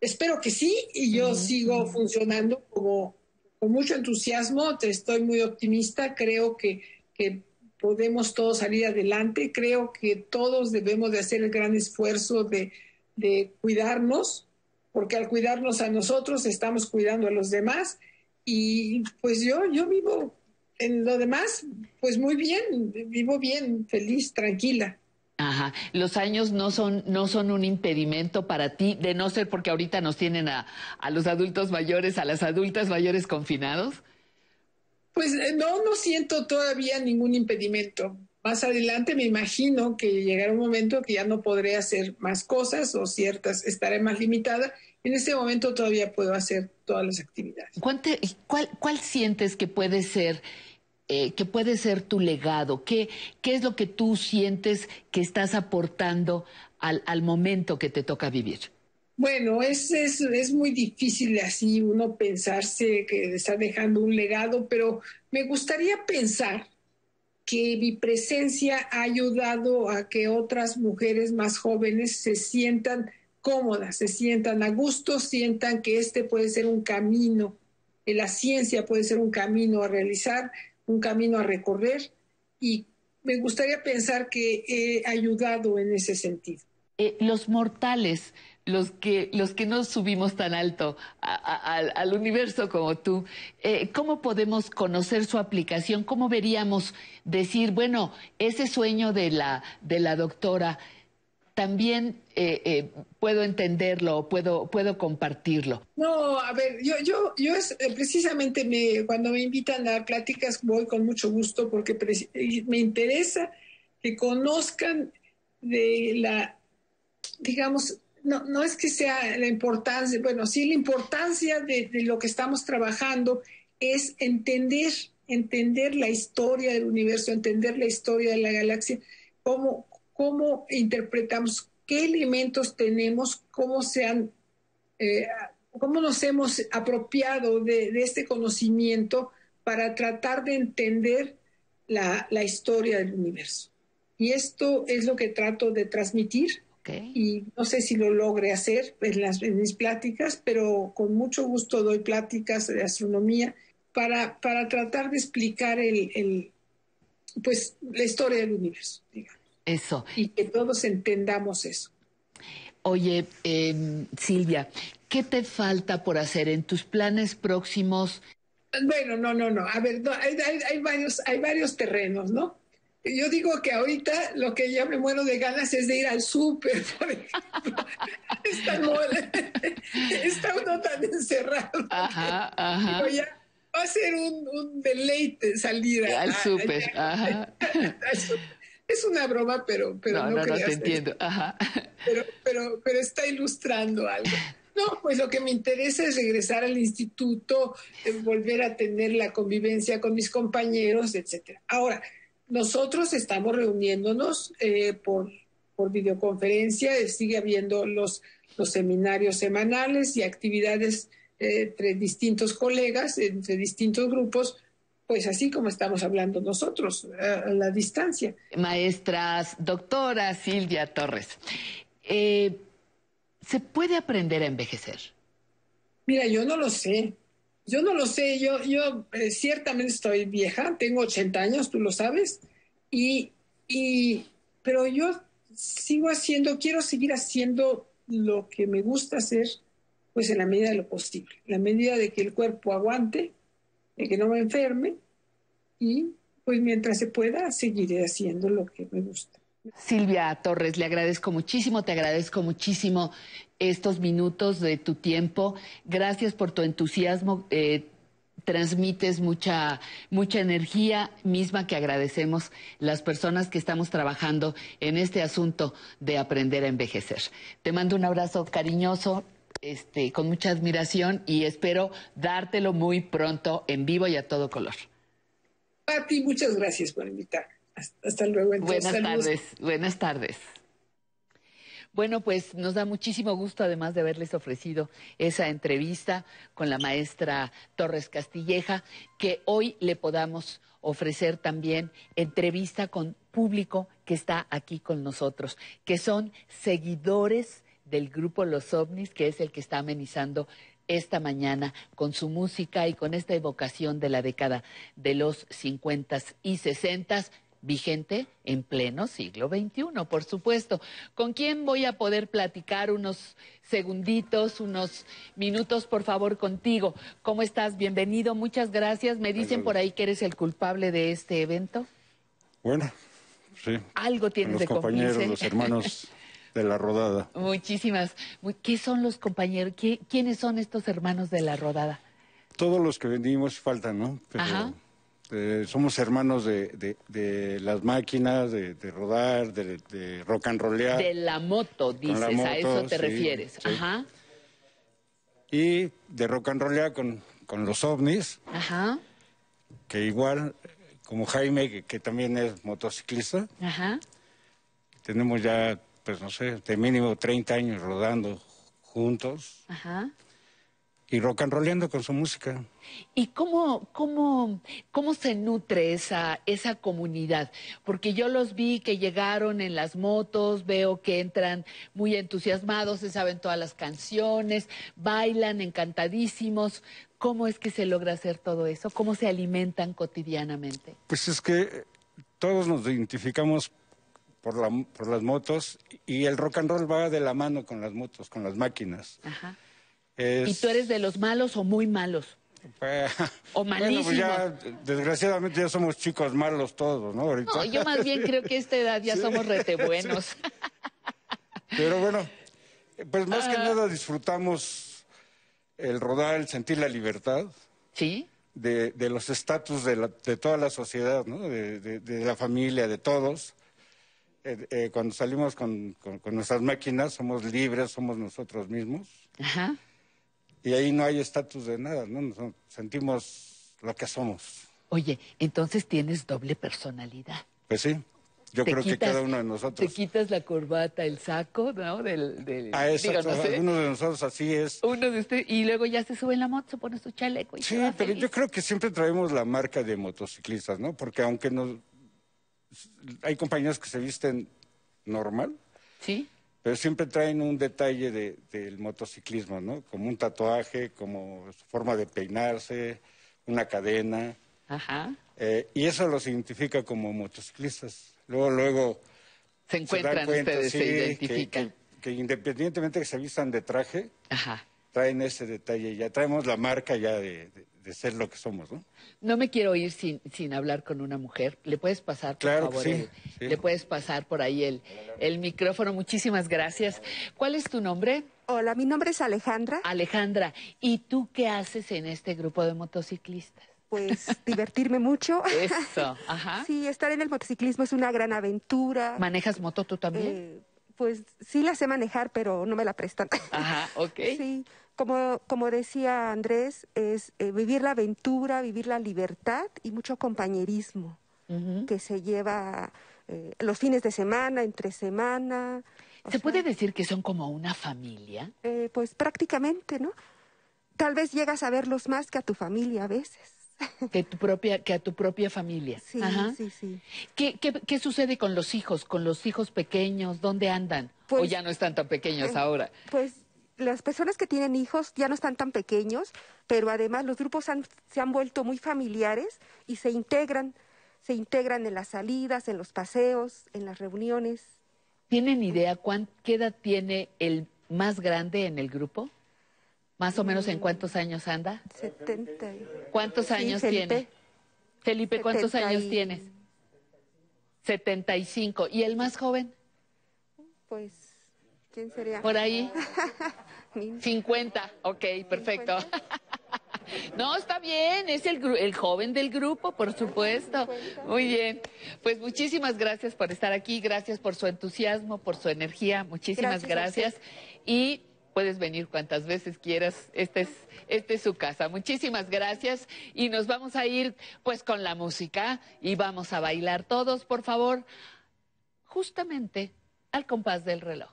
Speaker 47: Espero que sí, y yo sigo funcionando como, con mucho entusiasmo, estoy muy optimista, creo que, que podemos todos salir adelante, creo que todos debemos de hacer el gran esfuerzo de, de cuidarnos, porque al cuidarnos a nosotros estamos cuidando a los demás y pues yo, yo vivo en lo demás, pues muy bien, vivo bien, feliz, tranquila.
Speaker 3: Ajá. Los años no son, no son un impedimento para ti, de no ser porque ahorita nos tienen a, a los adultos mayores, a las adultas mayores confinados.
Speaker 47: Pues eh, no, no siento todavía ningún impedimento. Más adelante me imagino que llegará un momento que ya no podré hacer más cosas o ciertas, estaré más limitada en este momento todavía puedo hacer todas las actividades.
Speaker 3: ¿Cuál, cuál sientes que puede ser? Eh, que puede ser tu legado? ¿Qué, ¿Qué es lo que tú sientes que estás aportando al, al momento que te toca vivir?
Speaker 47: Bueno, es, es, es, muy difícil así uno pensarse que está dejando un legado, pero me gustaría pensar que mi presencia ha ayudado a que otras mujeres más jóvenes se sientan cómodas, se sientan a gusto, sientan que este puede ser un camino, que la ciencia puede ser un camino a realizar, un camino a recorrer y me gustaría pensar que he ayudado en ese sentido.
Speaker 3: eh, los mortales, los que, los que no subimos tan alto al universo como tú, eh, ¿cómo podemos conocer su aplicación? ¿Cómo veríamos decir, bueno, ese sueño de la, de la doctora, también eh, eh, puedo entenderlo, puedo, puedo compartirlo?
Speaker 47: No, a ver, yo, yo, yo es, eh, precisamente me, cuando me invitan a pláticas voy con mucho gusto porque me interesa que conozcan de la, digamos, no, no es que sea la importancia, bueno, sí la importancia de, de lo que estamos trabajando es entender, entender la historia del universo, entender la historia de la galaxia, cómo, cómo interpretamos, qué elementos tenemos, cómo se han eh, cómo nos hemos apropiado de, de este conocimiento para tratar de entender la, la historia del universo. Y esto es lo que trato de transmitir. Y no sé si lo logre hacer en, las, en mis pláticas, pero con mucho gusto doy pláticas de astronomía para, para tratar de explicar el, el, pues, la historia del universo, digamos.
Speaker 3: Eso.
Speaker 47: Y que todos entendamos eso.
Speaker 3: Oye, eh, Silvia, ¿qué te falta por hacer en tus planes próximos?
Speaker 47: Bueno, no, no, no. A ver, no, hay, hay- hay varios, hay varios terrenos, ¿no? Yo digo que ahorita lo que ya me muero de ganas es de ir al súper, por ejemplo. Está, uno tan encerrado.
Speaker 3: Ajá, ajá.
Speaker 47: Digo, ya va a ser un, un deleite salir a-
Speaker 3: Al
Speaker 47: a-
Speaker 3: súper,
Speaker 47: a-
Speaker 3: ajá.
Speaker 47: al súper. Es una broma, pero, pero
Speaker 3: no,
Speaker 47: no,
Speaker 3: no, no
Speaker 47: creas,
Speaker 3: te entiendo. Ajá.
Speaker 47: pero, pero, pero está ilustrando algo. No, pues lo que me interesa es regresar al instituto, eh, volver a tener la convivencia con mis compañeros, etcétera. Ahora, nosotros estamos reuniéndonos eh, por, por videoconferencia, eh, sigue habiendo los, los seminarios semanales y actividades eh, entre distintos colegas, entre distintos grupos, pues así como estamos hablando nosotros, a- la distancia.
Speaker 3: Maestras, doctora Silvia Torres, eh, ¿se puede aprender a envejecer?
Speaker 47: Mira, yo no lo sé. Yo no lo sé. Yo, yo eh, ciertamente estoy vieja, tengo 80 años, tú lo sabes. Y, y, pero yo sigo haciendo, quiero seguir haciendo lo que me gusta hacer, pues en la medida de lo posible, en la medida de que el cuerpo aguante, de que no me enferme. Y pues mientras se pueda, seguiré haciendo lo que me gusta.
Speaker 3: Silvia Torres, le agradezco muchísimo, te agradezco muchísimo estos minutos de tu tiempo. Gracias por tu entusiasmo. eh, transmites mucha, mucha energía misma que agradecemos las personas que estamos trabajando en este asunto de aprender a envejecer. Te mando un abrazo cariñoso, este, con mucha admiración y espero dártelo muy pronto en vivo y a todo color.
Speaker 47: A ti, muchas gracias por invitarme. Hasta, hasta luego. entonces.
Speaker 3: Buenas
Speaker 47: Saludos.
Speaker 3: tardes, buenas tardes. Bueno, pues nos da muchísimo gusto, además de haberles ofrecido esa entrevista con la maestra Torres Castilleja, que hoy le podamos ofrecer también entrevista con público que está aquí con nosotros, que son seguidores del grupo Los OVNIs, que es el que está amenizando esta mañana con su música y con esta evocación de la década de los 50 y 60 vigente en pleno siglo XXI, por supuesto. ¿Con quién voy a poder platicar unos segunditos, unos minutos, por favor, contigo? ¿Cómo estás? Bienvenido, muchas gracias. Me dicen por ahí que eres el culpable de este evento.
Speaker 48: Bueno, sí.
Speaker 3: Algo tienes
Speaker 48: los
Speaker 3: de
Speaker 48: compañeros, los hermanos de la rodada.
Speaker 3: Muchísimas. ¿Qué son los compañeros? ¿Qué- ¿Quiénes son estos hermanos de la rodada?
Speaker 48: Todos los que vendimos faltan, ¿no? Pero
Speaker 3: Ajá.
Speaker 48: eh, somos hermanos de, de- de las máquinas, de, de rodar, de, rock and rollear.
Speaker 3: De la moto, dices,
Speaker 48: la
Speaker 3: a eso te
Speaker 48: sí,
Speaker 3: refieres.
Speaker 48: sí.
Speaker 3: Ajá,
Speaker 48: Y de rock and rollear con, con los ovnis,
Speaker 3: ajá,
Speaker 48: que igual, como Jaime, que, que también es motociclista,
Speaker 3: ajá.
Speaker 48: tenemos ya, pues no sé, de mínimo 30 años rodando juntos
Speaker 3: Ajá.
Speaker 48: y rock and rolleando con su música.
Speaker 3: ¿Y cómo, cómo, cómo se nutre esa, esa comunidad? Porque yo los vi que llegaron en las motos, veo que entran muy entusiasmados, se saben todas las canciones, bailan encantadísimos. ¿Cómo es que se logra hacer todo eso? ¿Cómo se alimentan cotidianamente?
Speaker 48: Pues es que todos nos identificamos por, la, por las motos y el rock and roll va de la mano con las motos, con las máquinas.
Speaker 3: Ajá.
Speaker 48: Es-
Speaker 3: ¿Y tú eres de los malos o muy malos? O
Speaker 48: Bueno, pues ya,
Speaker 3: malísimos.
Speaker 48: desgraciadamente ya somos chicos malos todos, ¿no? Ahorita.
Speaker 3: No, yo más bien creo que a esta edad ya
Speaker 48: Sí.
Speaker 3: somos rete buenos.
Speaker 48: Pero bueno, pues más
Speaker 3: Ah.
Speaker 48: que nada disfrutamos el rodar, el sentir la libertad.
Speaker 3: Sí.
Speaker 48: De, de los estatus de, de toda la sociedad, ¿no? De la familia, de todos. Eh, eh, cuando salimos con, con- con nuestras máquinas, somos libres, somos nosotros mismos.
Speaker 3: Ajá.
Speaker 48: Y ahí no hay estatus de nada, ¿no? Nos sentimos lo que somos.
Speaker 3: Oye, entonces tienes doble personalidad.
Speaker 48: Pues sí, yo
Speaker 3: Te
Speaker 48: creo que cada uno de
Speaker 3: Te
Speaker 48: nosotros.
Speaker 3: quitas la corbata, el saco, ¿no? Del, del-
Speaker 48: Ah, exacto,
Speaker 3: digo, no sé.
Speaker 48: algunos de nosotros así es.
Speaker 3: Uno de ustedes, y luego ya se sube en la moto, se pone su chaleco y
Speaker 48: Sí, pero
Speaker 3: feliz.
Speaker 48: yo creo que siempre traemos la marca de motociclistas, ¿no? Porque aunque nos... Hay compañeros que se visten normal,
Speaker 3: Sí.
Speaker 48: pero siempre traen un detalle de- del motociclismo, ¿no? Como un tatuaje, como su forma de peinarse, una cadena.
Speaker 3: Ajá.
Speaker 48: eh, y eso los identifica como motociclistas. Luego, luego...
Speaker 3: Se encuentran
Speaker 48: cuenta,
Speaker 3: ustedes, se
Speaker 48: que-
Speaker 3: identifican.
Speaker 48: Que, que independientemente que se vistan de traje,
Speaker 3: Ajá.
Speaker 48: traen ese detalle. Ya traemos la marca ya de, de- de ser lo que somos, ¿no?
Speaker 3: No me quiero ir sin, sin hablar con una mujer. ¿Le puedes pasar, por
Speaker 48: Claro que
Speaker 3: favor?
Speaker 48: sí,
Speaker 3: el-
Speaker 48: sí.
Speaker 3: Le puedes pasar por ahí el, el micrófono. Muchísimas gracias. ¿Cuál es tu nombre?
Speaker 49: Hola, mi nombre es Alejandra.
Speaker 3: Alejandra. ¿Y tú qué haces en este grupo de motociclistas?
Speaker 49: Pues divertirme mucho.
Speaker 3: Eso, ajá.
Speaker 49: Sí, estar en el motociclismo es una gran aventura.
Speaker 3: ¿Manejas moto tú también?
Speaker 49: Eh, pues sí la sé manejar, pero no me la prestan.
Speaker 3: Ajá, ok.
Speaker 49: Sí, como, como decía Andrés, es eh, vivir la aventura, vivir la libertad y mucho compañerismo que se lleva eh, los fines de semana, entre semana.
Speaker 3: ¿Se
Speaker 49: sea,
Speaker 3: puede decir que son como una familia?
Speaker 49: eh, pues prácticamente, ¿no? Tal vez llegas a verlos más que a tu familia a veces.
Speaker 3: Que, tu propia, que a tu propia familia.
Speaker 49: Sí,
Speaker 3: Ajá.
Speaker 49: sí, sí.
Speaker 3: ¿Qué, qué, qué sucede con los hijos, con los hijos pequeños? ¿Dónde andan? ¿O
Speaker 49: Pues,
Speaker 3: ya no están tan pequeños
Speaker 49: eh,
Speaker 3: ahora?
Speaker 49: Pues las personas que tienen hijos ya no están tan pequeños, pero además los grupos han- se han vuelto muy familiares y se integran, se integran en las salidas, en los paseos, en las reuniones.
Speaker 3: ¿Tienen idea cuán, qué edad tiene el más grande en el grupo? ¿Más o menos en cuántos años anda?
Speaker 49: 70. y-
Speaker 3: ¿Cuántos
Speaker 49: Sí,
Speaker 3: años
Speaker 49: Felipe.
Speaker 3: tiene? Felipe, ¿cuántos
Speaker 49: 70
Speaker 3: años
Speaker 49: y-
Speaker 3: tienes? 75. ¿Y el más joven?
Speaker 49: Pues, ¿quién sería?
Speaker 3: Por ahí.
Speaker 49: Mi-
Speaker 3: 50. Ok, perfecto. No, está bien, es el, el joven del grupo, por supuesto. Muy bien. Pues muchísimas gracias por estar aquí, gracias por su entusiasmo, por su energía, muchísimas
Speaker 49: Gracias
Speaker 3: gracias. Y puedes venir cuantas veces quieras, esta es, esta es su casa. Muchísimas gracias y nos vamos a ir pues con la música y vamos a bailar todos, por favor, justamente al compás del reloj.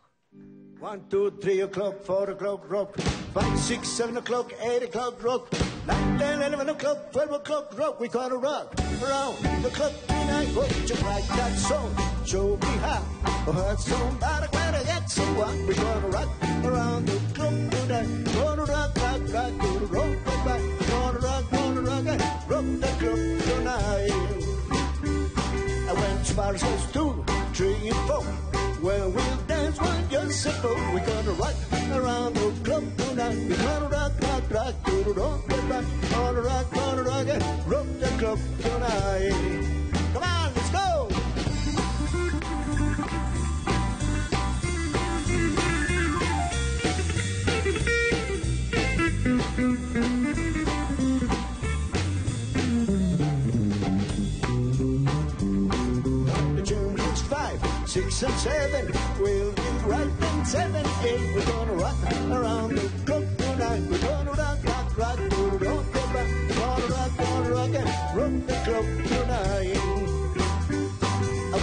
Speaker 2: One, two, three o'clock, four o'clock, rock. Five, six, seven o'clock, eight o'clock, rock. Nine, ten, eleven o'clock, twelve o'clock, rock. We gonna rock around the clock tonight. Oh, just like that song. Show me how. That song, but I get someone. We gonna rock around the clock tonight. Gonna rock, rock, rock, gonna rock, rock, rock. Gonna rock, gonna rock, rock, the clock tonight. And when tomorrow says two, three, and four, well, we'll dance one just simple. We're gonna rock around the club tonight. We're gonna rock, rock, rock, the rock, rock, rock, gonna rock, gonna rock, rock the club tonight. Come on, six, and seven. We'll be right in seven, eight. We're gonna rock around the clock tonight. We're gonna rock, rock, rock, rock, rock, rock. Gonna rock, gonna rock, and rock the clock tonight.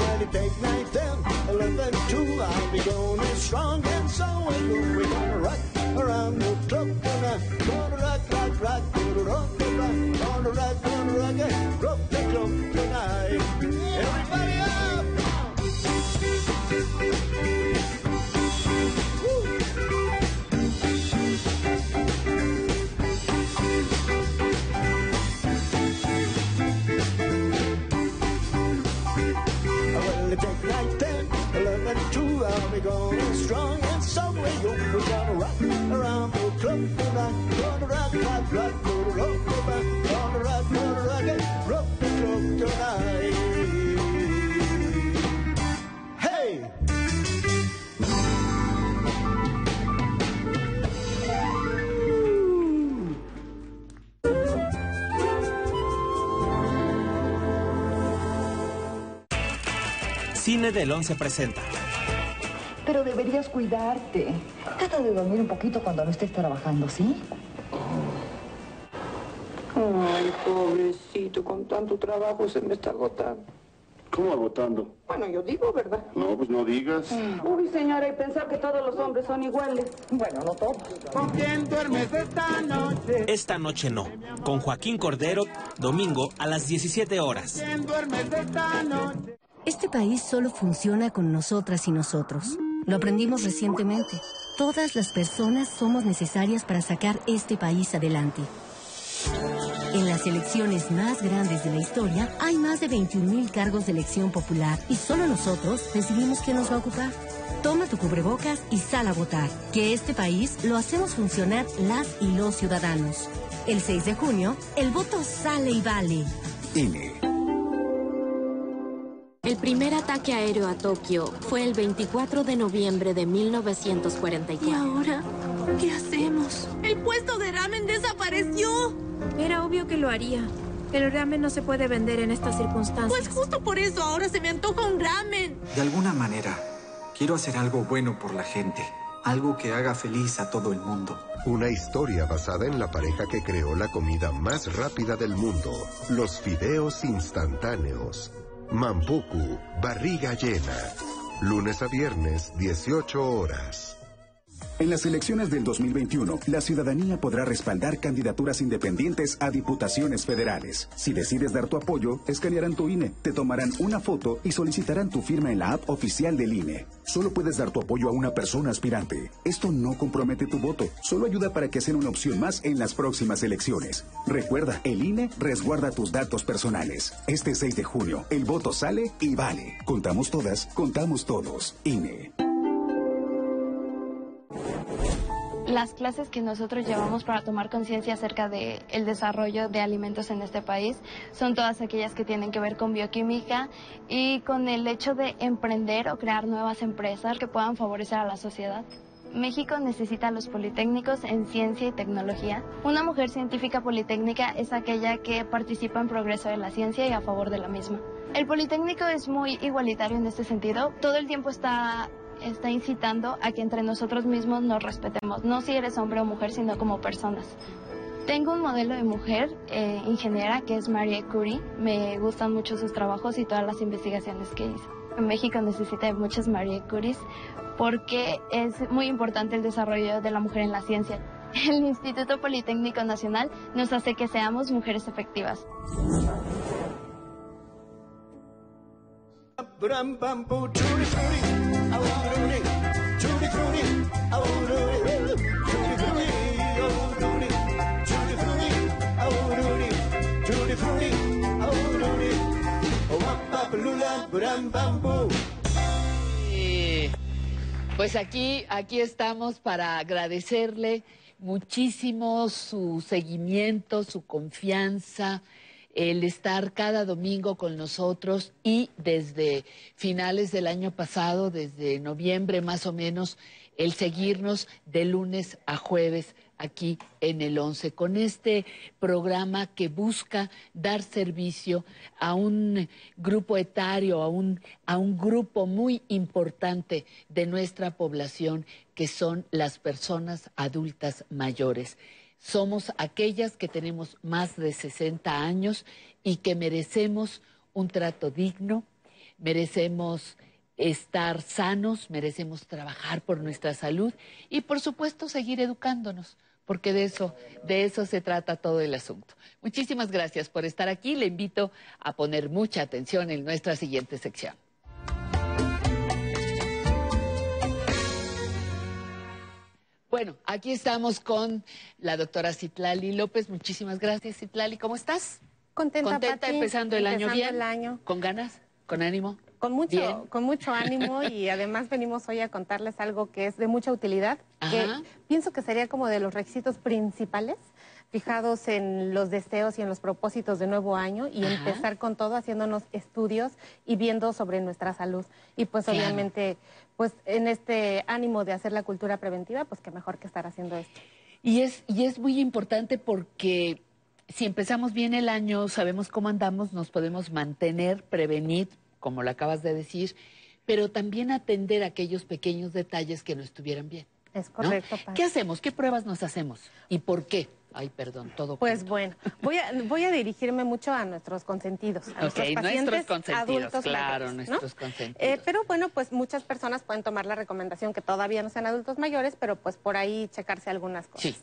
Speaker 2: When it take nine, ten, eleven, two, I'll be going strong and so will you. We're gonna rock around the rock, rock, rock, rock, rock, rock, rock, rock,
Speaker 4: Cine del 11 presenta.
Speaker 5: Pero deberías cuidarte. Trata de dormir un poquito cuando no estés trabajando, ¿sí?
Speaker 6: Ay, pobrecito, con tanto trabajo se me está agotando.
Speaker 7: ¿Cómo agotando?
Speaker 5: Bueno, yo digo, ¿verdad?
Speaker 7: No, pues no digas.
Speaker 5: Uy, señora, y pensar que todos los hombres son iguales. Bueno, no todos.
Speaker 50: ¿Con quién duermes esta noche?
Speaker 4: Esta noche no. Con Joaquín Cordero, domingo a las 17 horas.
Speaker 50: ¿Quién duermes esta noche?
Speaker 51: Este país solo funciona con nosotras y nosotros. Lo aprendimos recientemente. Todas las personas somos necesarias para sacar este país adelante. En las elecciones más grandes de la historia hay más de 21.000 cargos de elección popular y solo nosotros decidimos quién nos va a ocupar. Toma tu cubrebocas y sal a votar, que este país lo hacemos funcionar las y los ciudadanos. El 6 de junio, el voto sale y vale.
Speaker 18: INE.
Speaker 33: El primer ataque aéreo a Tokio fue el 24 de noviembre de 1944.
Speaker 52: ¿Y ahora qué hacemos?
Speaker 33: ¡El puesto de ramen desapareció!
Speaker 52: Era obvio que lo haría. El ramen no se puede vender en estas circunstancias.
Speaker 33: Pues justo por eso ahora se me antoja un ramen.
Speaker 53: De alguna manera, quiero hacer algo bueno por la gente. Algo que haga feliz a todo el mundo.
Speaker 21: Una historia basada en la pareja que creó la comida más rápida del mundo, los fideos instantáneos. Mampuku, barriga llena. Lunes a viernes, 18 horas.
Speaker 18: En las elecciones del 2021, la ciudadanía podrá respaldar candidaturas independientes a diputaciones federales. Si decides dar tu apoyo, escanearán tu INE, te tomarán una foto y solicitarán tu firma en la app oficial del INE. Solo puedes dar tu apoyo a una persona aspirante. Esto no compromete tu voto, solo ayuda para que sea una opción más en las próximas elecciones. Recuerda, el INE resguarda tus datos personales. Este 6 de junio, el voto sale y vale. Contamos todas, contamos todos. INE.
Speaker 54: Las clases que nosotros llevamos para tomar conciencia acerca del el desarrollo de alimentos en este país son todas aquellas que tienen que ver con bioquímica y con el hecho de emprender o crear nuevas empresas que puedan favorecer a la sociedad. México necesita a los politécnicos en ciencia y tecnología. Una mujer científica politécnica es aquella que participa en progreso de la ciencia y a favor de la misma. El politécnico es muy igualitario en este sentido. Todo el tiempo está está incitando a que entre nosotros mismos nos respetemos, no si eres hombre o mujer, sino como personas. Tengo un modelo de mujer eh, ingeniera que es Marie Curie. Me gustan mucho sus trabajos y todas las investigaciones que hizo. En México necesita de muchas Marie Curies porque es muy importante el desarrollo de la mujer en la ciencia. El Instituto Politécnico Nacional nos hace que seamos mujeres efectivas.
Speaker 3: Pues aquí, aquí estamos para agradecerle muchísimo su seguimiento, su confianza, el estar cada domingo con nosotros y desde finales del año pasado, desde noviembre más o menos, el seguirnos de lunes a jueves aquí en el 11, con este programa que busca dar servicio a un grupo etario, a un, a un grupo muy importante de nuestra población, que son las personas adultas mayores. Somos aquellas que tenemos más de 60 años y que merecemos un trato digno, merecemos estar sanos, merecemos trabajar por nuestra salud y por supuesto seguir educándonos, porque de eso, de eso se trata todo el asunto. Muchísimas gracias por estar aquí. Le invito a poner mucha atención en nuestra siguiente sección. Bueno, aquí estamos con la doctora Citlali López. Muchísimas gracias, Citlali. ¿Cómo estás?
Speaker 54: Contenta,
Speaker 3: ¿Contenta
Speaker 54: Pati,
Speaker 3: empezando el año bien?
Speaker 54: el año.
Speaker 3: ¿Con ganas? ¿Con ánimo?
Speaker 55: Con mucho,
Speaker 3: Bien.
Speaker 55: con mucho ánimo y además venimos hoy a contarles algo que es de mucha utilidad, que pienso que sería como de los requisitos principales fijados en los deseos y en los propósitos de nuevo año y
Speaker 3: Ajá.
Speaker 55: empezar con todo haciéndonos estudios y viendo sobre nuestra salud. Y pues
Speaker 3: Claro.
Speaker 55: obviamente, pues en este ánimo de hacer la cultura preventiva, pues qué mejor que estar haciendo esto.
Speaker 3: Y es, y es muy importante porque si empezamos bien el año, sabemos cómo andamos, nos podemos mantener, prevenir, como lo acabas de decir, pero también atender aquellos pequeños detalles que no estuvieran bien.
Speaker 55: Es
Speaker 3: ¿no?
Speaker 55: correcto, Paz.
Speaker 3: ¿Qué hacemos? ¿Qué pruebas nos hacemos? ¿Y por qué? Ay, perdón, todo.
Speaker 55: Pues bueno, voy a, voy a dirigirme mucho a nuestros consentidos, a
Speaker 3: Ok,
Speaker 55: nuestros
Speaker 3: nuestros
Speaker 55: pacientes
Speaker 3: consentidos,
Speaker 55: adultos
Speaker 3: claro,
Speaker 55: mayores, ¿no?
Speaker 3: nuestros consentidos.
Speaker 55: Eh, pero bueno, pues muchas personas pueden tomar la recomendación que todavía no sean adultos mayores, pero pues por ahí checarse algunas cosas.
Speaker 3: Sí.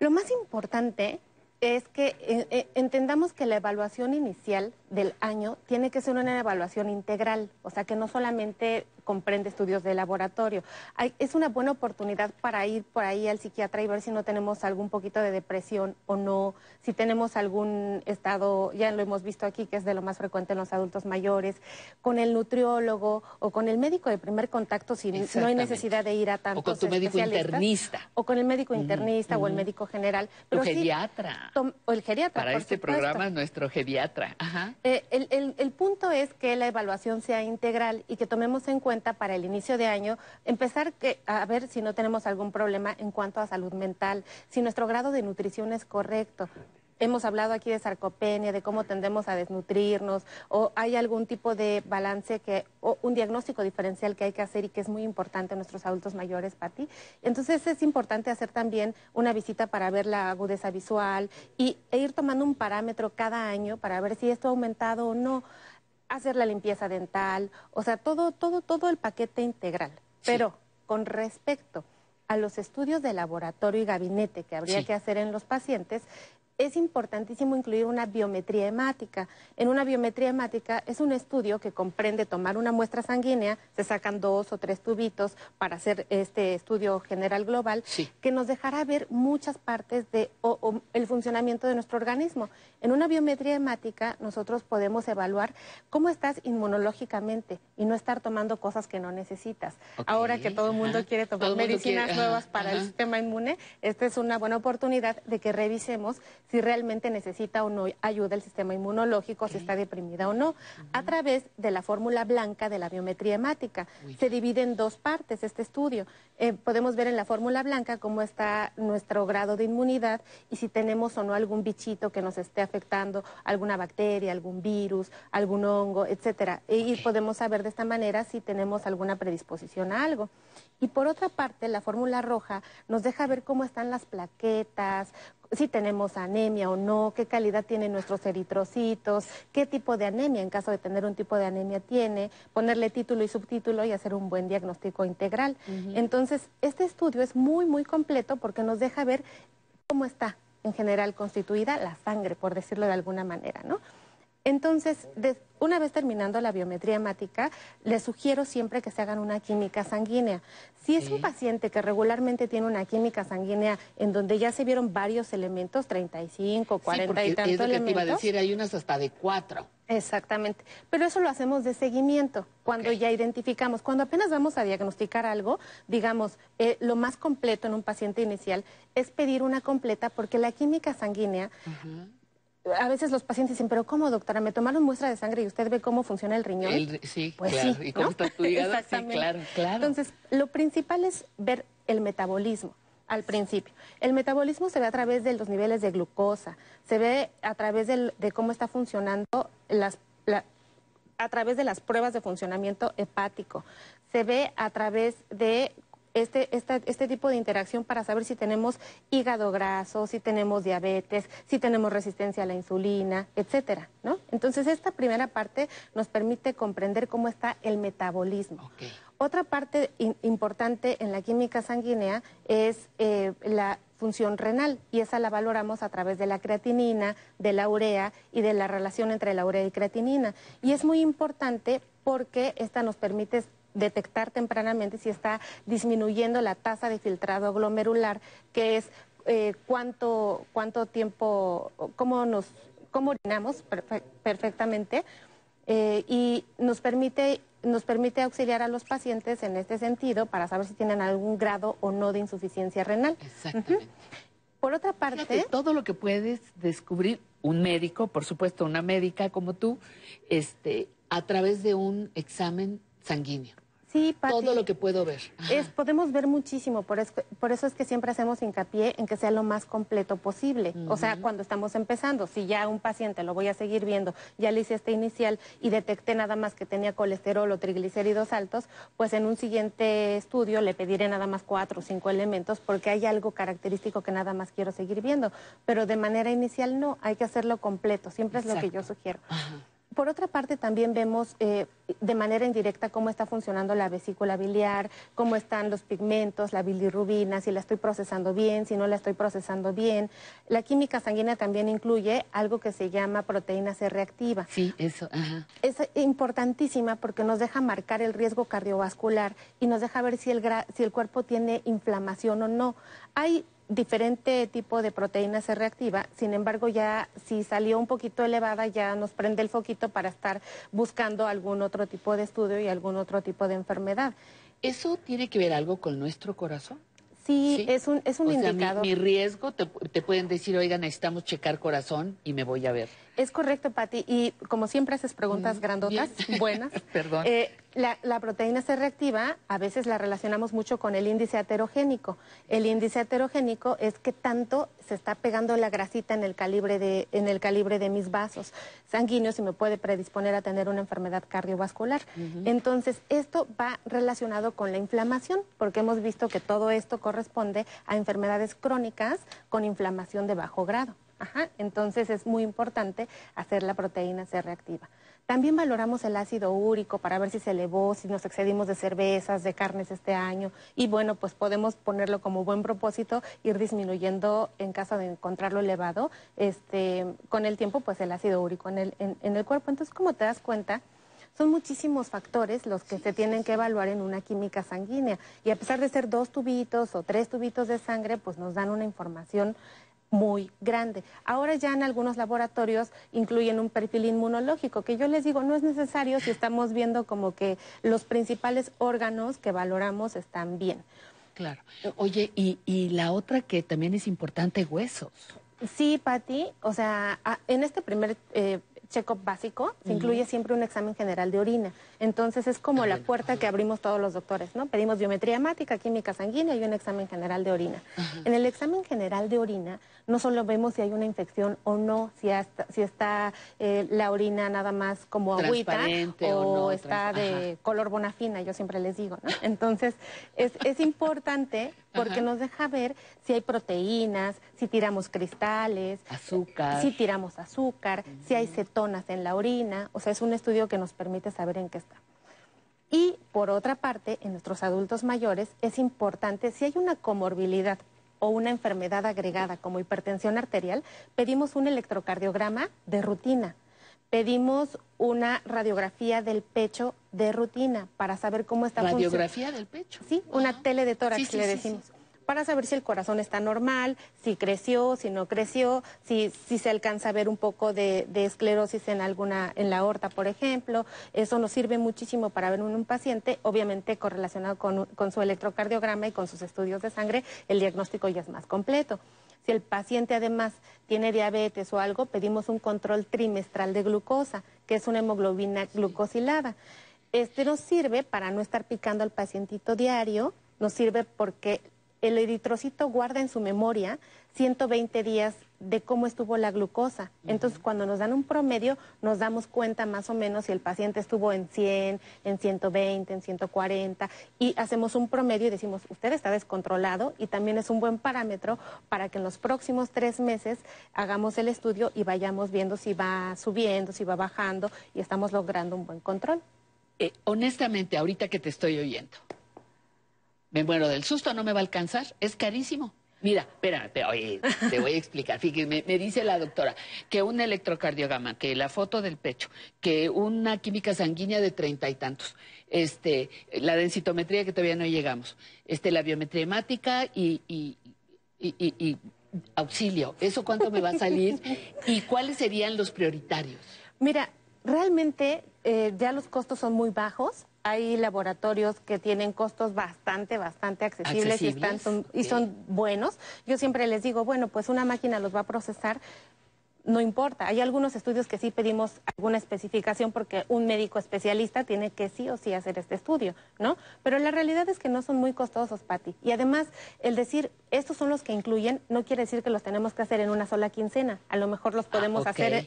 Speaker 55: Lo más importante es que eh, eh, entendamos que la evaluación inicial del año tiene que ser una evaluación integral, o sea, que no solamente comprende estudios de laboratorio. Hay- es una buena oportunidad para ir por ahí al psiquiatra y ver si no tenemos algún poquito de depresión o no, si tenemos algún estado, ya lo hemos visto aquí, que es de lo más frecuente en los adultos mayores, con el nutriólogo o con el médico de primer contacto, si no hay necesidad de ir a tantos
Speaker 3: O con tu médico internista.
Speaker 55: O con el médico internista o el médico general.
Speaker 3: Tu
Speaker 55: Pero sí,
Speaker 3: geriatra.
Speaker 55: o el geriatra.
Speaker 3: Para
Speaker 55: por
Speaker 3: este
Speaker 55: supuesto.
Speaker 3: programa, nuestro geriatra. Ajá.
Speaker 55: Eh, el, el- el punto es que la evaluación sea integral y que tomemos en cuenta para el inicio de año empezar a ver si no tenemos algún problema en cuanto a salud mental, si nuestro grado de nutrición es correcto. Hemos hablado aquí de sarcopenia, de cómo tendemos a desnutrirnos, o hay algún tipo de balance que, o un diagnóstico diferencial que hay que hacer y que es muy importante en nuestros adultos mayores, Pati. Entonces es importante hacer también una visita para ver la agudeza visual y, e ir tomando un parámetro cada año para ver si esto ha aumentado o no, hacer la limpieza dental, o sea, todo, todo, todo el paquete integral. Pero con respecto a los estudios de laboratorio y gabinete que habría
Speaker 3: Sí.
Speaker 55: que hacer en los pacientes, es importantísimo incluir una biometría hemática. En una biometría hemática es un estudio que comprende tomar una muestra sanguínea, se sacan dos o tres tubitos para hacer este estudio general global, que nos dejará ver muchas partes de o- o el funcionamiento de nuestro organismo. En una biometría hemática nosotros podemos evaluar cómo estás inmunológicamente y no estar tomando cosas que no necesitas. Ahora que todo el mundo quiere tomar medicinas
Speaker 3: quiere,
Speaker 55: nuevas para el sistema inmune, esta es una buena oportunidad de que revisemos si realmente necesita o no ayuda el sistema inmunológico, si está deprimida o no, a través de la fórmula blanca de la biometría hemática. Se divide en dos partes este estudio. Eh, podemos ver en la fórmula blanca cómo está nuestro grado de inmunidad y si tenemos o no algún bichito que nos esté afectando, alguna bacteria, algún virus, algún hongo, etcétera. Y podemos saber de esta manera si tenemos alguna predisposición a algo. Y por otra parte, la fórmula roja nos deja ver cómo están las plaquetas, si tenemos anemia o no, qué calidad tienen nuestros eritrocitos, qué tipo de anemia, en caso de tener un tipo de anemia tiene, ponerle título y subtítulo y hacer un buen diagnóstico integral. Entonces, este estudio es muy, muy completo porque nos deja ver cómo está en general constituida la sangre, por decirlo de alguna manera, ¿no? Entonces, de- una vez terminando la biometría hemática, les sugiero siempre que se hagan una química sanguínea. Si es un paciente que regularmente tiene una química sanguínea en donde ya se vieron varios elementos, 35, 40
Speaker 3: sí, porque
Speaker 55: y tantos
Speaker 3: es lo que te iba a decir, hay unas hasta de cuatro.
Speaker 55: Exactamente. Pero eso lo hacemos de seguimiento, cuando ya identificamos, cuando apenas vamos a diagnosticar algo, digamos, eh, lo más completo en un paciente inicial es pedir una completa porque la química sanguínea, a veces los pacientes dicen, pero ¿cómo doctora? Me tomaron muestra de sangre y usted ve cómo funciona el riñón.
Speaker 3: El- sí,
Speaker 55: Pues
Speaker 3: claro.
Speaker 55: sí,
Speaker 3: ¿Y cómo
Speaker 55: ¿no?
Speaker 3: está tu hígado? Sí, claro, claro.
Speaker 55: Entonces, lo principal es ver el metabolismo al principio. El metabolismo se ve a través de los niveles de glucosa, se ve a través del- de cómo está funcionando las, la- a través de las pruebas de funcionamiento hepático, se ve a través de este, esta- este tipo de interacción para saber si tenemos hígado graso, si tenemos diabetes, si tenemos resistencia a la insulina, etcétera, ¿no? Entonces esta primera parte nos permite comprender cómo está el metabolismo. Otra parte in- importante en la química sanguínea es eh, la función renal y esa la valoramos a través de la creatinina, de la urea y de la relación entre la urea y creatinina. Y es muy importante porque esta nos permite detectar tempranamente si está disminuyendo la tasa de filtrado glomerular, que es eh, cuánto, cuánto tiempo, cómo nos, cómo orinamos perfe- perfectamente eh, y nos permite nos permite auxiliar a los pacientes en este sentido para saber si tienen algún grado o no de insuficiencia renal.
Speaker 3: Exactamente.
Speaker 55: Por otra parte,
Speaker 3: Fíjate, todo lo que puedes descubrir un médico, por supuesto, una médica como tú, este, a través de un examen sanguíneo.
Speaker 55: Sí, Pati.
Speaker 3: Todo lo que puedo ver.
Speaker 55: Es, podemos ver muchísimo, por, es- por eso es que siempre hacemos hincapié en que sea lo más completo posible. O sea, cuando estamos empezando, si ya un paciente lo voy a seguir viendo, ya le hice este inicial y detecté nada más que tenía colesterol o triglicéridos altos, pues en un siguiente estudio le pediré nada más cuatro o cinco elementos porque hay algo característico que nada más quiero seguir viendo. Pero de manera inicial no, hay que hacerlo completo, siempre es lo que yo sugiero. Por otra parte, también vemos eh, de manera indirecta cómo está funcionando la vesícula biliar, cómo están los pigmentos, la bilirrubina, si la estoy procesando bien, si no la estoy procesando bien. La química sanguínea también incluye algo que se llama proteína C reactiva.
Speaker 3: Sí, eso, ajá.
Speaker 55: Es importantísima porque nos deja marcar el riesgo cardiovascular y nos deja ver si el, gra- si el cuerpo tiene inflamación o no. Hay diferente tipo de proteína C reactiva, sin embargo ya si salió un poquito elevada ya nos prende el foquito para estar buscando algún otro tipo de estudio y algún otro tipo de enfermedad.
Speaker 3: ¿Eso tiene que ver algo con nuestro corazón?
Speaker 55: Sí, es un, es un
Speaker 3: o sea, mi-
Speaker 55: indicador.
Speaker 3: mi, riesgo, te, te pueden decir, oiga, necesitamos checar corazón y me voy a ver.
Speaker 55: Es correcto, Pati. Y como siempre haces preguntas grandotas, buenas.
Speaker 3: Perdón.
Speaker 55: Eh, la, la proteína C reactiva a veces la relacionamos mucho con el índice aterogénico. El índice aterogénico es que tanto se está pegando la grasita en el calibre de, en el calibre de mis vasos sanguíneos y me puede predisponer a tener una enfermedad cardiovascular. Entonces, esto va relacionado con la inflamación, porque hemos visto que todo esto corresponde a enfermedades crónicas con inflamación de bajo grado. Ajá, entonces es muy importante hacer la proteína C reactiva. También valoramos el ácido úrico para ver si se elevó, si nos excedimos de cervezas, de carnes este año. Y bueno, pues podemos ponerlo como buen propósito, ir disminuyendo en caso de encontrarlo elevado, este, con el tiempo, pues el ácido úrico en el, en el cuerpo. Entonces, como te das cuenta, son muchísimos factores los que se tienen que evaluar en una química sanguínea. Y a pesar de ser dos tubitos o tres tubitos de sangre, pues nos dan una información muy grande. Ahora ya en algunos laboratorios incluyen un perfil inmunológico, que yo les digo no es necesario si estamos viendo como que los principales órganos que valoramos están bien.
Speaker 3: Claro. Oye, y, y la otra que también es importante, huesos.
Speaker 55: Sí, Patti, o sea, en este primer eh, check-up básico se incluye siempre un examen general de orina. Entonces es como la puerta que abrimos todos los doctores, ¿no? Pedimos biometría hemática, química sanguínea y un examen general de orina. En el examen general de orina no solo vemos si hay una infección o no, si, hasta- si está eh, la orina nada más como agüita
Speaker 3: o
Speaker 55: o,
Speaker 3: no,
Speaker 55: está de color bonafina, yo siempre les digo, ¿no? Entonces es, es importante porque
Speaker 3: Ajá.
Speaker 55: nos deja ver si hay proteínas, si tiramos cristales,
Speaker 3: Azúcar.
Speaker 55: si tiramos azúcar, si hay en la orina, o sea, es un estudio que nos permite saber en qué está. Y por otra parte, en nuestros adultos mayores es importante, si hay una comorbilidad o una enfermedad agregada como hipertensión arterial, pedimos un electrocardiograma de rutina. Pedimos una radiografía del pecho de rutina para saber cómo está funcionando.
Speaker 3: Radiografía del pecho.
Speaker 55: Sí, una tele de tórax
Speaker 3: Sí, sí,
Speaker 55: le
Speaker 3: sí,
Speaker 55: decimos. Para saber si el corazón está normal, si creció, si no creció, si, si se alcanza a ver un poco de, de esclerosis en alguna, en la aorta, por ejemplo. Eso nos sirve muchísimo para ver en un paciente, obviamente correlacionado con, con su electrocardiograma y con sus estudios de sangre, el diagnóstico ya es más completo. Si el paciente además tiene diabetes o algo, pedimos un control trimestral de glucosa, que es una hemoglobina glucosilada. Este nos sirve para no estar picando al pacientito diario, nos sirve porque el eritrocito guarda en su memoria 120 días de cómo estuvo la glucosa. Entonces, cuando nos dan un promedio, nos damos cuenta más o menos si el paciente estuvo en 100, en 120, en 140, y hacemos un promedio y decimos, usted está descontrolado y también es un buen parámetro para que en los próximos tres meses hagamos el estudio y vayamos viendo si va subiendo, si va bajando y estamos logrando un buen control.
Speaker 3: Eh, honestamente, ahorita que te estoy oyendo, me muero del susto, no me va a alcanzar, es carísimo. Mira, espérame, te, oye, te voy a explicar. Fíjate, me, dice la doctora que un electrocardiograma, que la foto del pecho, que una química sanguínea de treinta y tantos, este, la densitometría que todavía no llegamos, este, la biometría hemática y, y, y- y- y auxilio. ¿Eso cuánto me va a salir? ¿Y cuáles serían los prioritarios?
Speaker 55: Mira, realmente eh, ya los costos son muy bajos. Hay laboratorios que tienen costos bastante, bastante accesibles, y, están, son, y son buenos. Yo siempre les digo, bueno, pues una máquina los va a procesar, no importa. Hay algunos estudios que sí pedimos alguna especificación porque un médico especialista tiene que sí o sí hacer este estudio, ¿no? Pero la realidad es que no son muy costosos, Patti. Y además, el decir, estos son los que incluyen, no quiere decir que los tenemos que hacer en una sola quincena. A lo mejor los podemos
Speaker 3: ok,
Speaker 55: hacer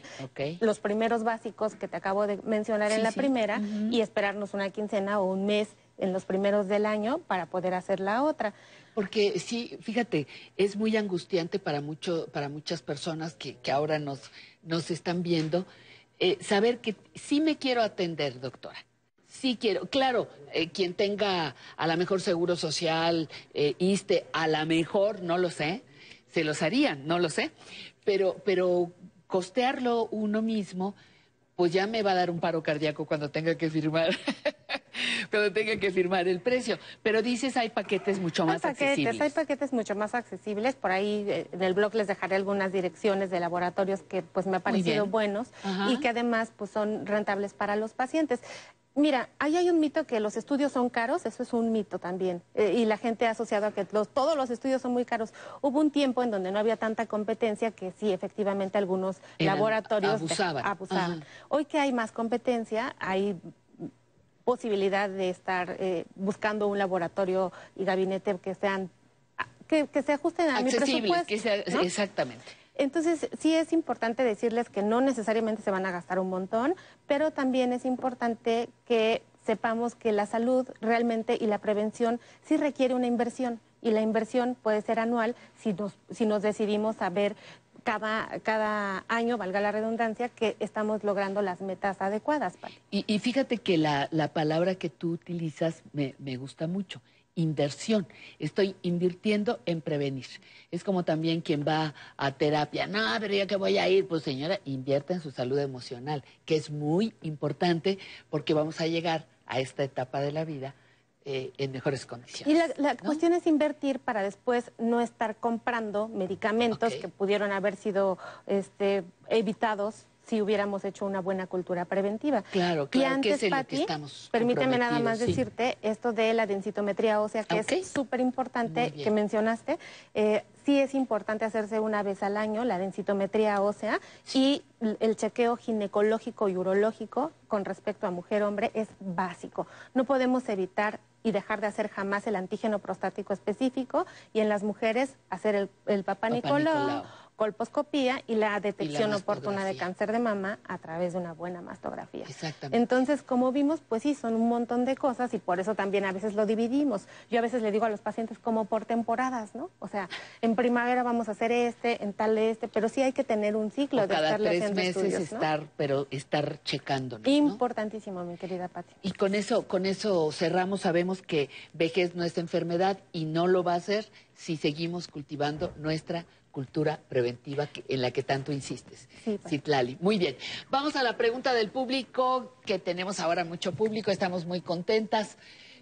Speaker 55: los primeros básicos que te acabo de mencionar
Speaker 3: Sí,
Speaker 55: en la
Speaker 3: sí.
Speaker 55: primera y esperarnos una quincena o un mes en los primeros del año para poder hacer la otra.
Speaker 3: Porque sí, fíjate, es muy angustiante para mucho, para muchas personas que, ahora nos, nos están viendo, eh, saber que sí me quiero atender, doctora. Sí quiero, claro, eh, quien tenga a lo mejor seguro social, eh, ISTE, a lo mejor, no lo sé, se los harían, no lo sé, pero, pero costearlo uno mismo, pues ya me va a dar un paro cardíaco cuando tenga que firmar, cuando tenga que firmar el precio. Pero dices, hay paquetes mucho
Speaker 55: Hay
Speaker 3: más
Speaker 55: paquetes,
Speaker 3: accesibles.
Speaker 55: hay paquetes mucho más accesibles. Por ahí eh, en el blog les dejaré algunas direcciones de laboratorios que pues me han parecido buenos
Speaker 3: Ajá.
Speaker 55: y que además pues son rentables para los pacientes. Mira, ahí hay un mito que los estudios son caros, eso es un mito también. Eh, y la gente ha asociado a que los- todos los estudios son muy caros. Hubo un tiempo en donde no había tanta competencia que sí, efectivamente, algunos
Speaker 3: Eran-
Speaker 55: laboratorios
Speaker 3: abusaban.
Speaker 55: Hoy que hay más competencia, hay posibilidad de estar eh, buscando un laboratorio y gabinete que sean que, que se ajusten a mi
Speaker 3: Accesibles,
Speaker 55: presupuesto.
Speaker 3: que sea-
Speaker 55: ¿no?
Speaker 3: exactamente.
Speaker 55: Entonces, sí es importante decirles que no necesariamente se van a gastar un montón, pero también es importante que sepamos que la salud realmente y la prevención sí requiere una inversión y la inversión puede ser anual si nos, si nos decidimos a ver cada, cada año, valga la redundancia, que estamos logrando las metas adecuadas.
Speaker 3: Y fíjate que la, la palabra que tú utilizas me, me gusta mucho, inversión. Estoy invirtiendo en prevenir. Es como también quien va a terapia. No, pero yo que voy a ir, pues señora, invierta en su salud emocional, que es muy importante porque vamos a llegar a esta etapa de la vida eh, en mejores condiciones.
Speaker 55: Y la, la cuestión es invertir para después no estar comprando medicamentos que pudieron haber sido este, evitados si hubiéramos hecho una buena cultura preventiva.
Speaker 3: Claro,
Speaker 55: y
Speaker 3: claro, que
Speaker 55: antes,
Speaker 3: es en lo que
Speaker 55: Pati,
Speaker 3: estamos
Speaker 55: permíteme nada más
Speaker 3: sí.
Speaker 55: decirte esto de la densitometría ósea, que es súper importante que mencionaste. Eh, sí es importante hacerse una vez al año la densitometría ósea y el chequeo ginecológico y urológico con respecto a mujer-hombre es básico. No podemos evitar y dejar de hacer jamás el antígeno prostático específico y en las mujeres hacer el, el papá
Speaker 3: Papá
Speaker 55: Nicolau,
Speaker 3: Nicolau.
Speaker 55: Colposcopía y la detección oportuna de cáncer de mama a través de una buena mastografía.
Speaker 3: Exactamente.
Speaker 55: Entonces, como vimos, pues sí, son un montón de cosas y por eso también a veces lo dividimos. Yo a veces le digo a los pacientes como por temporadas, ¿no? O sea, en primavera vamos a hacer este, en tal este, pero sí hay que tener un ciclo
Speaker 3: O
Speaker 55: de
Speaker 3: cada
Speaker 55: estarle
Speaker 3: tres
Speaker 55: haciendo
Speaker 3: meses
Speaker 55: estudios, ¿no?
Speaker 3: estar, pero estar checándonos. ¿no?
Speaker 55: Importantísimo, mi querida Pati.
Speaker 3: Y con eso, con eso cerramos, sabemos que vejez no es enfermedad y no lo va a ser si seguimos cultivando nuestra cultura preventiva que- en la que tanto insistes.
Speaker 55: Sí, pues.
Speaker 3: Citlali. Muy bien. Vamos a la pregunta del público, que tenemos ahora mucho público, estamos muy contentas.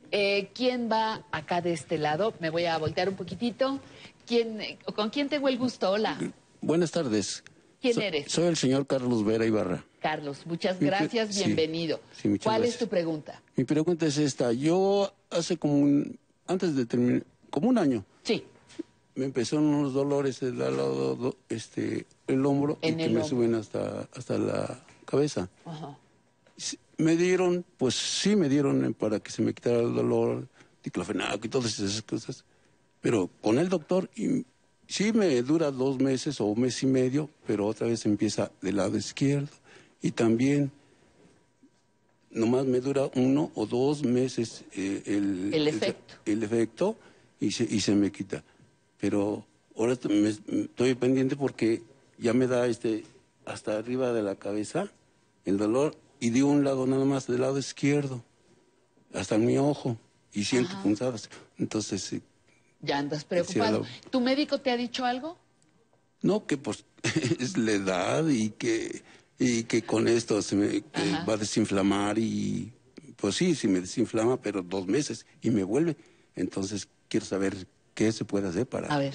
Speaker 3: Eh, ¿Quién va acá de este lado? Me voy a voltear un poquitito. ¿Quién, eh, ¿Con quién tengo el gusto? Hola.
Speaker 27: Buenas tardes.
Speaker 3: ¿Quién
Speaker 27: So-
Speaker 3: eres?
Speaker 27: Soy el señor Carlos Vera Ibarra.
Speaker 3: Carlos, muchas gracias,
Speaker 27: sí.
Speaker 3: bienvenido.
Speaker 27: Sí, muchas
Speaker 3: ¿Cuál
Speaker 27: gracias.
Speaker 3: es tu pregunta?
Speaker 27: Mi pregunta es esta. Yo hace como un, antes de terminar, como un año.
Speaker 3: Sí.
Speaker 27: Me empezaron unos dolores del lado, do- este, el hombro
Speaker 3: En
Speaker 27: y que me suben hasta, hasta la cabeza.
Speaker 3: Ajá.
Speaker 27: Me dieron, pues sí me dieron eh, para que se me quitara el dolor, diclofenaco y todas esas cosas. Pero con el doctor, y, sí me dura dos meses o un mes y medio, pero otra vez empieza del lado izquierdo. Y también, nomás me dura uno o dos meses eh, el,
Speaker 3: El efecto.
Speaker 27: el efecto y se, y se me quita. Pero ahora me- estoy pendiente porque ya me da este hasta arriba de la cabeza el dolor y de un lado nada más del lado izquierdo hasta mi ojo y siento
Speaker 3: Ajá.
Speaker 27: punzadas. Entonces,
Speaker 3: Ya andas preocupado. ¿Tu médico te ha dicho algo?
Speaker 27: no que pues es la edad y que y que con esto se me que va a desinflamar y pues sí, sí me desinflama, pero dos meses y me vuelve. Entonces quiero saber qué se puede hacer para
Speaker 3: A ver,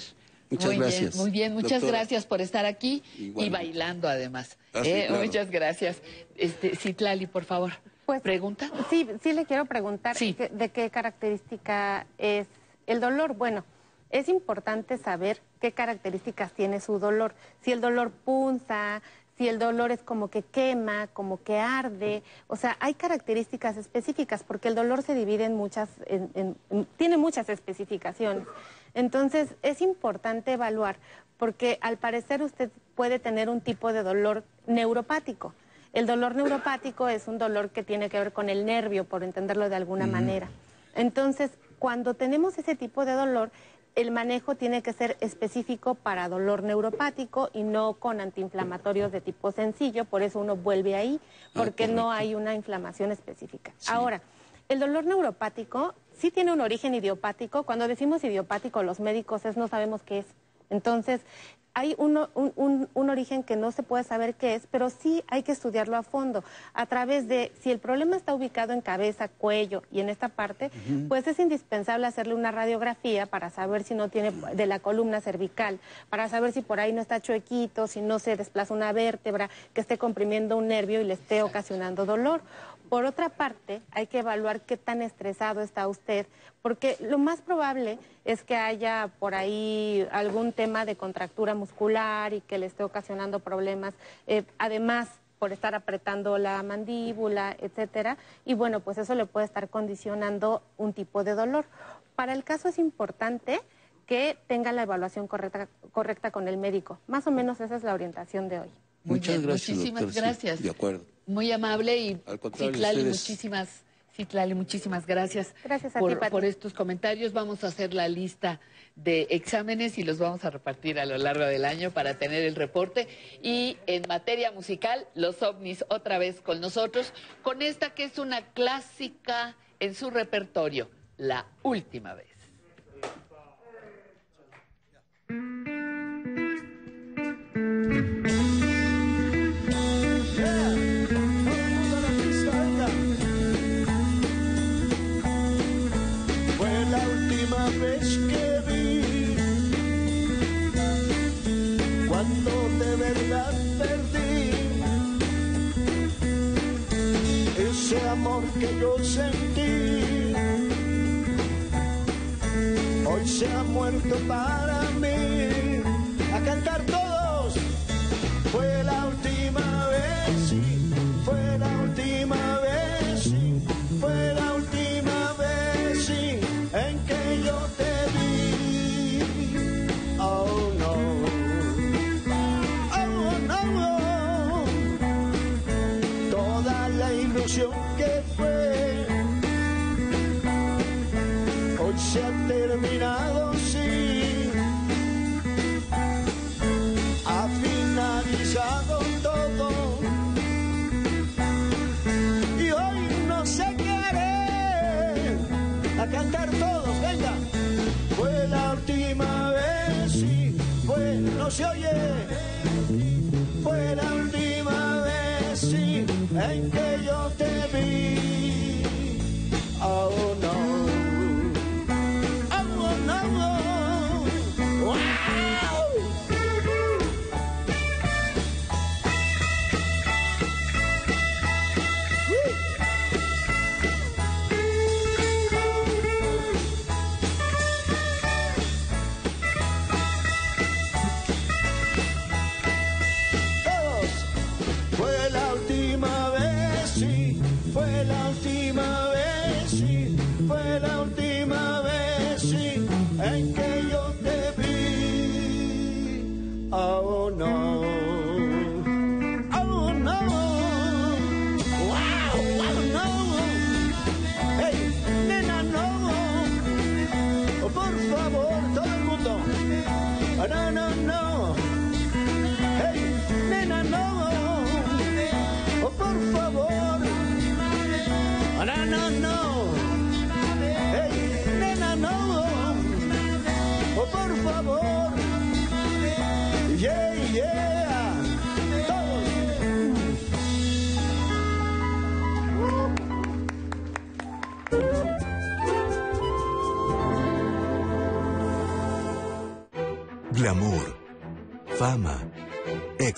Speaker 27: Muchas
Speaker 3: muy
Speaker 27: gracias.
Speaker 3: Bien, muy bien, muchas
Speaker 27: doctora.
Speaker 3: gracias por estar aquí y bailando además.
Speaker 27: Ah, sí,
Speaker 3: Eh,
Speaker 27: claro.
Speaker 3: Muchas gracias. Este, Citlali, por favor.
Speaker 55: Pues,
Speaker 3: ¿Pregunta?
Speaker 55: Sí, sí le quiero preguntar que- de qué característica es el dolor. Bueno, es importante saber qué características tiene su dolor. Si el dolor punza, si el dolor es como que quema, como que arde. O sea, hay características específicas porque el dolor se divide en muchas, en- en- en- tiene muchas especificaciones. Entonces, es importante evaluar porque al parecer usted puede tener un tipo de dolor neuropático. El dolor neuropático es un dolor que tiene que ver con el nervio, por entenderlo de alguna manera. Entonces, cuando tenemos ese tipo de dolor, el manejo tiene que ser específico para dolor neuropático y no con antiinflamatorios de tipo sencillo, por eso uno vuelve ahí, porque no hay una inflamación específica. Ahora, el dolor neuropático sí tiene un origen idiopático. Cuando decimos idiopático, los médicos es no sabemos qué es. Entonces, hay uno- un, un- un origen que no se puede saber qué es, pero sí hay que estudiarlo a fondo, a través de si el problema está ubicado en cabeza, cuello y en esta parte, pues es indispensable hacerle una radiografía para saber si no tiene de la columna cervical, para saber si por ahí no está chuequito, si no se desplaza una vértebra, que esté comprimiendo un nervio y le esté ocasionando dolor. Por otra parte, hay que evaluar qué tan estresado está usted, porque lo más probable es que haya por ahí algún tema de contractura muscular y que le esté ocasionando problemas. Eh, además, por estar apretando la mandíbula, etcétera, y bueno, pues eso le puede estar condicionando un tipo de dolor. Para el caso es importante que tenga la evaluación correcta, correcta con el médico. Más o menos esa es la orientación de hoy.
Speaker 3: Muy
Speaker 27: Muchas
Speaker 3: bien,
Speaker 27: gracias.
Speaker 3: muchísimas
Speaker 27: doctor, sí,
Speaker 3: gracias.
Speaker 27: de acuerdo.
Speaker 3: Muy amable y
Speaker 27: Al contrario,
Speaker 3: Citlali,
Speaker 27: ustedes-
Speaker 3: muchísimas, Citlali, muchísimas gracias,
Speaker 55: Gracias a
Speaker 3: por,
Speaker 55: ti,
Speaker 3: por estos comentarios. Vamos a hacer la lista de exámenes y los vamos a repartir a lo largo del año para tener el reporte. Y en materia musical, los ovnis otra vez con nosotros, con esta que es una clásica en su repertorio, La Última Vez.
Speaker 2: Yo sentí. Hoy se ha muerto para mí.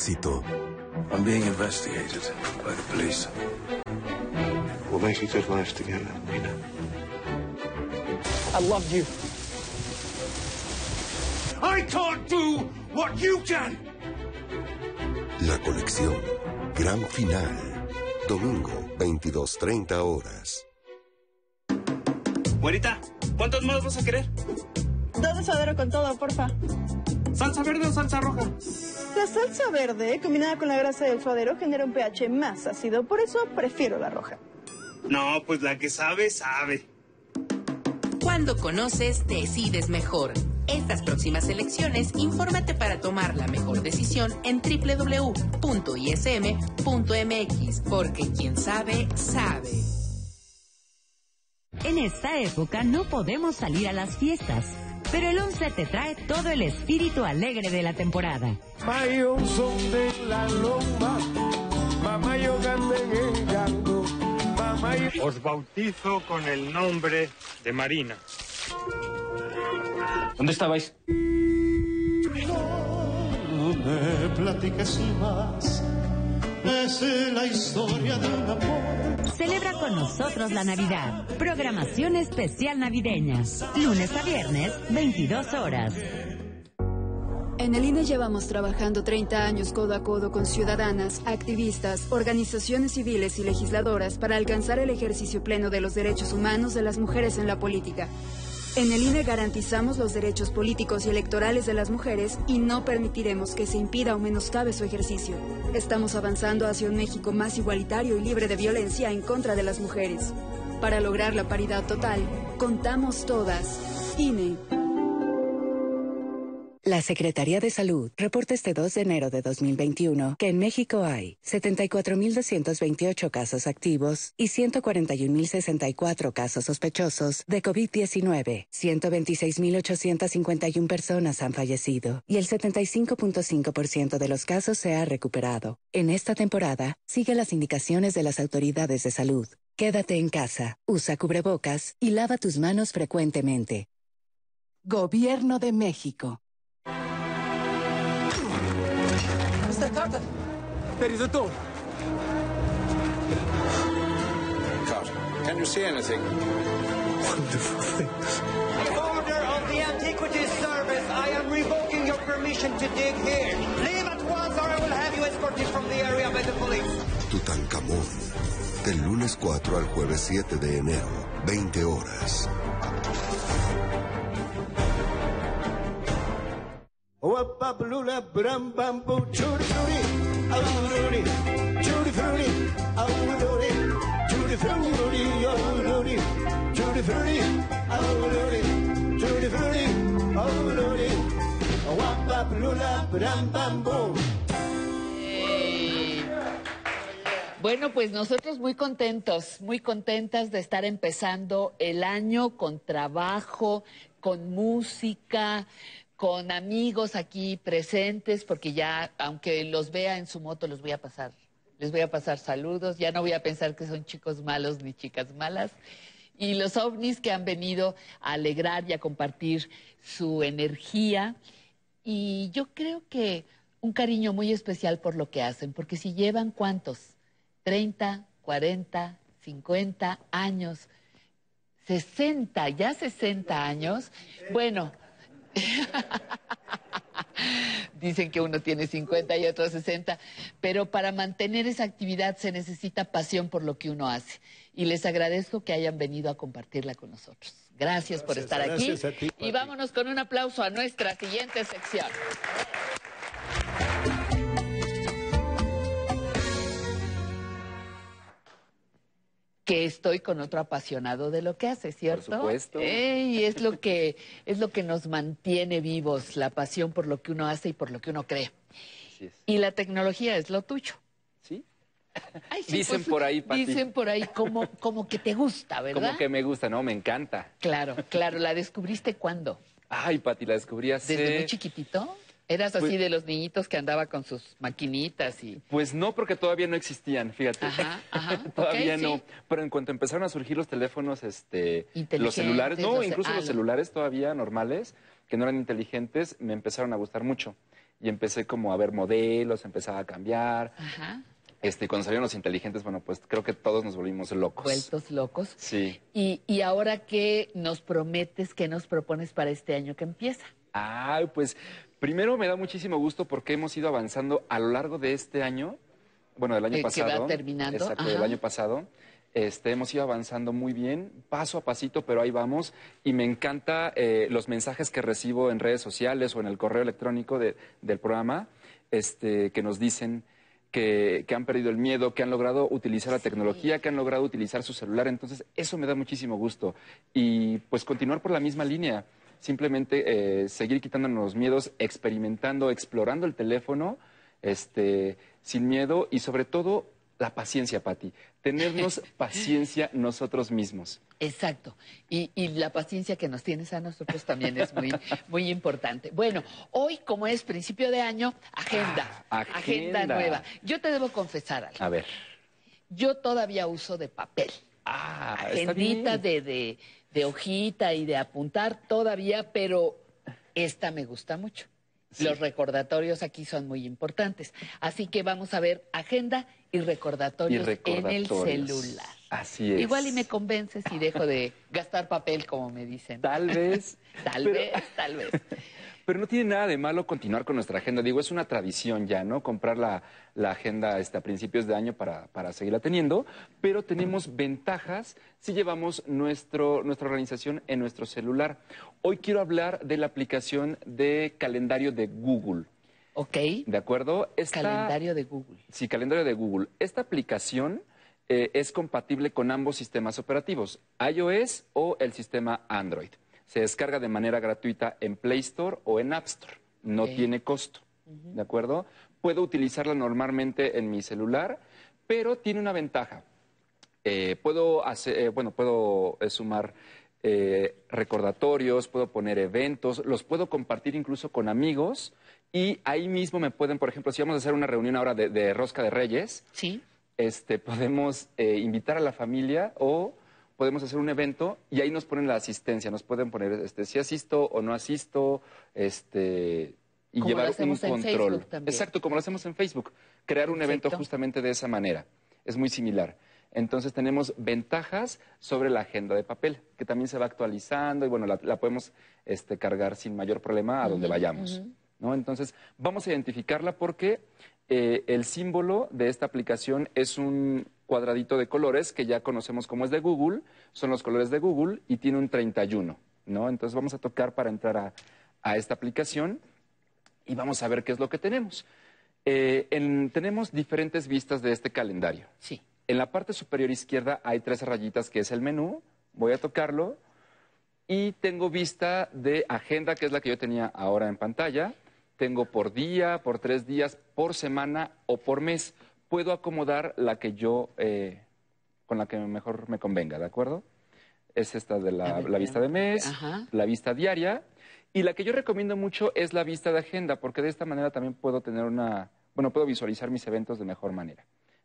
Speaker 21: Éxito.
Speaker 27: I'm being investigated by the police.
Speaker 56: We'll make a good life together, Nina.
Speaker 27: I love you.
Speaker 2: I can't do what you can.
Speaker 21: La colección. Gran final. Domingo, 22.30 horas.
Speaker 57: Güerita, ¿cuántos más vas a querer?
Speaker 51: Dos de suadero con todo, porfa.
Speaker 57: ¿Salsa verde o salsa roja?
Speaker 51: La salsa verde, combinada con la grasa del suadero, genera un pH más ácido, por eso prefiero la roja.
Speaker 57: No, pues la que sabe, sabe.
Speaker 58: Cuando conoces, decides mejor. Estas próximas elecciones, infórmate para tomar la mejor decisión en www.ism.mx, porque quien sabe, sabe.
Speaker 28: En esta época no podemos salir a las fiestas, pero el 11 te trae todo el espíritu alegre de la temporada.
Speaker 2: Mayo son de la loma, mamá yo en gango, mamá yo...
Speaker 59: Os bautizo con el nombre de Marina.
Speaker 57: ¿Dónde estabais?
Speaker 2: No me platiques más, es la historia de un amor.
Speaker 28: Celebra con nosotros la Navidad. Programación especial navideña. Lunes a viernes, 22 horas.
Speaker 60: En el INE llevamos trabajando 30 años codo a codo con ciudadanas, activistas, organizaciones civiles y legisladoras para alcanzar el ejercicio pleno de los derechos humanos de las mujeres en la política. En el INE garantizamos los derechos políticos y electorales de las mujeres y no permitiremos que se impida o menoscabe su ejercicio. Estamos avanzando hacia un México más igualitario y libre de violencia en contra de las mujeres. Para lograr la paridad total, contamos todas. INE.
Speaker 44: La Secretaría de Salud reporta este 2 de enero de 2021 que en México hay 74.228 casos activos y 141.064 casos sospechosos de COVID-19. 126.851 personas han fallecido y el 75.5% de los casos se ha recuperado. En esta temporada, sigue las indicaciones de las autoridades de salud. Quédate en casa, usa cubrebocas y lava tus manos frecuentemente. Gobierno de México.
Speaker 2: Mr. Carter, there is a door.
Speaker 61: Carter, can you see anything?
Speaker 2: Wonderful things.
Speaker 62: Order of the Antiquities Service, I am revoking your permission to dig here. Leave at once or I will have you escorted from the area by the police.
Speaker 21: Tutankamón. Del lunes 4 al jueves 7 de enero, 20 horas.
Speaker 2: Wapapalula, bram churi bram.
Speaker 3: Bueno, pues nosotros muy contentos, muy contentas de estar empezando el año con trabajo, con música, con amigos aquí presentes, porque ya, aunque los vea en su moto, los voy a pasar, les voy a pasar saludos, ya no voy a pensar que son chicos malos ni chicas malas. Y los ovnis que han venido a alegrar y a compartir su energía. Y yo creo que un cariño muy especial por lo que hacen, porque si llevan cuántos, 30, 40, 50 años, 60, ya 60 años, bueno, Dicen que uno tiene 50 y otro 60, pero para mantener esa actividad se necesita pasión por lo que uno hace. Y les agradezco que hayan venido a compartirla con nosotros. Gracias, por estar aquí.
Speaker 2: gracias a ti,
Speaker 3: y vámonos con un aplauso a nuestra siguiente sección. Que estoy con otro apasionado de lo que hace, ¿cierto?
Speaker 62: supuesto.
Speaker 3: Eh, y es lo que es lo que nos mantiene vivos, la pasión por lo que uno hace y por lo que uno cree.
Speaker 62: Así es.
Speaker 3: Y la tecnología es lo tuyo.
Speaker 62: ¿Sí?
Speaker 3: Ay, sí,
Speaker 62: Dicen
Speaker 3: pues,
Speaker 62: por ahí, Pati.
Speaker 3: Dicen por ahí como, como que te gusta, ¿verdad?
Speaker 62: Como que me gusta, ¿no? Me encanta.
Speaker 3: Claro, claro. ¿La descubriste cuándo?
Speaker 62: Ay, Pati, la descubrí hace...
Speaker 3: ¿Desde muy chiquitito? ¿Eras así
Speaker 62: Pues-
Speaker 3: de los niñitos que andaba con sus maquinitas y...?
Speaker 62: Pues no, porque todavía no existían, fíjate.
Speaker 3: Ajá, ajá.
Speaker 62: todavía no.
Speaker 3: sí.
Speaker 62: Pero en cuanto empezaron a surgir los teléfonos, este, los celulares, no,
Speaker 3: los-
Speaker 62: incluso
Speaker 3: ah,
Speaker 62: los celulares todavía normales, que no eran inteligentes, me empezaron a gustar mucho. y empecé como a ver modelos, empezaba a cambiar.
Speaker 3: Ajá.
Speaker 62: Este, cuando salieron los inteligentes, bueno, pues creo que todos nos volvimos locos.
Speaker 3: Vueltos locos.
Speaker 62: Sí.
Speaker 3: Y, y ahora, ¿qué nos prometes, qué nos propones para este año que empieza?
Speaker 62: Ay, pues primero me da muchísimo gusto porque hemos ido avanzando a lo largo de este año, bueno, del año
Speaker 3: que
Speaker 62: pasado.
Speaker 3: va terminando,
Speaker 62: Exacto,
Speaker 3: ajá.
Speaker 62: del año pasado. Este, hemos ido avanzando muy bien, paso a pasito, pero ahí vamos. Y me encanta eh, los mensajes que recibo en redes sociales o en el correo electrónico de- del programa, este, que nos dicen que, que han perdido el miedo, que han logrado utilizar la tecnología, que han logrado utilizar su celular. Entonces, eso me da muchísimo gusto. Y pues continuar por la misma línea. Simplemente eh, seguir quitándonos los miedos, experimentando, explorando el teléfono, este, sin miedo y sobre todo la paciencia, Patti. Tenernos paciencia nosotros mismos.
Speaker 3: Exacto. Y, y la paciencia que nos tienes a nosotros también es muy, muy importante. Bueno, hoy, como es principio de año, agenda.
Speaker 62: Ah, agenda.
Speaker 3: nueva. Yo te debo confesar algo.
Speaker 62: A ver.
Speaker 3: Yo todavía uso de papel.
Speaker 62: Ah, está
Speaker 3: Agendita
Speaker 62: bien.
Speaker 3: de, de, de hojita y de apuntar todavía, pero esta me gusta mucho. Los recordatorios aquí son muy importantes. Así que vamos a ver agenda y recordatorios,
Speaker 62: Y recordatorios.
Speaker 3: en el celular.
Speaker 62: Así es.
Speaker 3: Igual y me convences y dejo de gastar papel, como me dicen.
Speaker 62: Tal vez.
Speaker 3: tal
Speaker 62: Pero-
Speaker 3: vez, tal vez.
Speaker 62: Pero no tiene nada de malo continuar con nuestra agenda. Digo, es una tradición ya, ¿no? Comprar la, la agenda este, a principios de año para, para seguirla teniendo, pero tenemos ventajas si llevamos nuestro, nuestra organización en nuestro celular. Hoy quiero hablar de la aplicación de calendario de Google.
Speaker 3: Ok.
Speaker 62: ¿De acuerdo? Esta-
Speaker 3: Calendario de Google.
Speaker 62: Sí, calendario de Google. Esta aplicación eh, es compatible con ambos sistemas operativos, iOS o el sistema Android. Se descarga de manera gratuita en Play Store o en App Store. No tiene costo. ¿De acuerdo? Puedo utilizarla normalmente en mi celular, pero tiene una ventaja. Eh, puedo hacer, eh, bueno, puedo eh, sumar eh, recordatorios, puedo poner eventos, los puedo compartir incluso con amigos y ahí mismo me pueden, por ejemplo, si vamos a hacer una reunión ahora de, de Rosca de Reyes,
Speaker 3: sí.
Speaker 62: este, podemos eh, invitar a la familia o podemos hacer un evento y ahí nos ponen la asistencia, nos pueden poner este, si asisto o no asisto, este, y
Speaker 3: Como
Speaker 62: llevar un control. Exacto, como lo hacemos en Facebook, crear un evento justamente de esa manera. Es muy similar. Entonces tenemos ventajas sobre la agenda de papel, que también se va actualizando y bueno, la, la podemos este, cargar sin mayor problema a donde vayamos. ¿no? Entonces vamos a identificarla porque eh, el símbolo de esta aplicación es un cuadradito de colores que ya conocemos como es de Google, son los colores de Google y tiene un 31. ¿no? Entonces vamos a tocar para entrar a, a esta aplicación y vamos a ver qué es lo que tenemos. Eh, en- tenemos diferentes vistas de este calendario.
Speaker 3: Sí.
Speaker 62: En la parte superior izquierda hay tres rayitas que es el menú. Voy a tocarlo. Y tengo vista de agenda, que es la que yo tenía ahora en pantalla. Tengo por día, por tres días, por semana o por mes. Puedo acomodar la que yo, eh, con la que mejor me convenga, ¿de acuerdo? Es esta de la,
Speaker 3: A ver,
Speaker 62: la vista de mes,
Speaker 3: Ajá.
Speaker 62: la vista diaria. Y la que yo recomiendo mucho es la vista de agenda, porque de esta manera también puedo tener una, bueno, puedo visualizar mis eventos de mejor manera.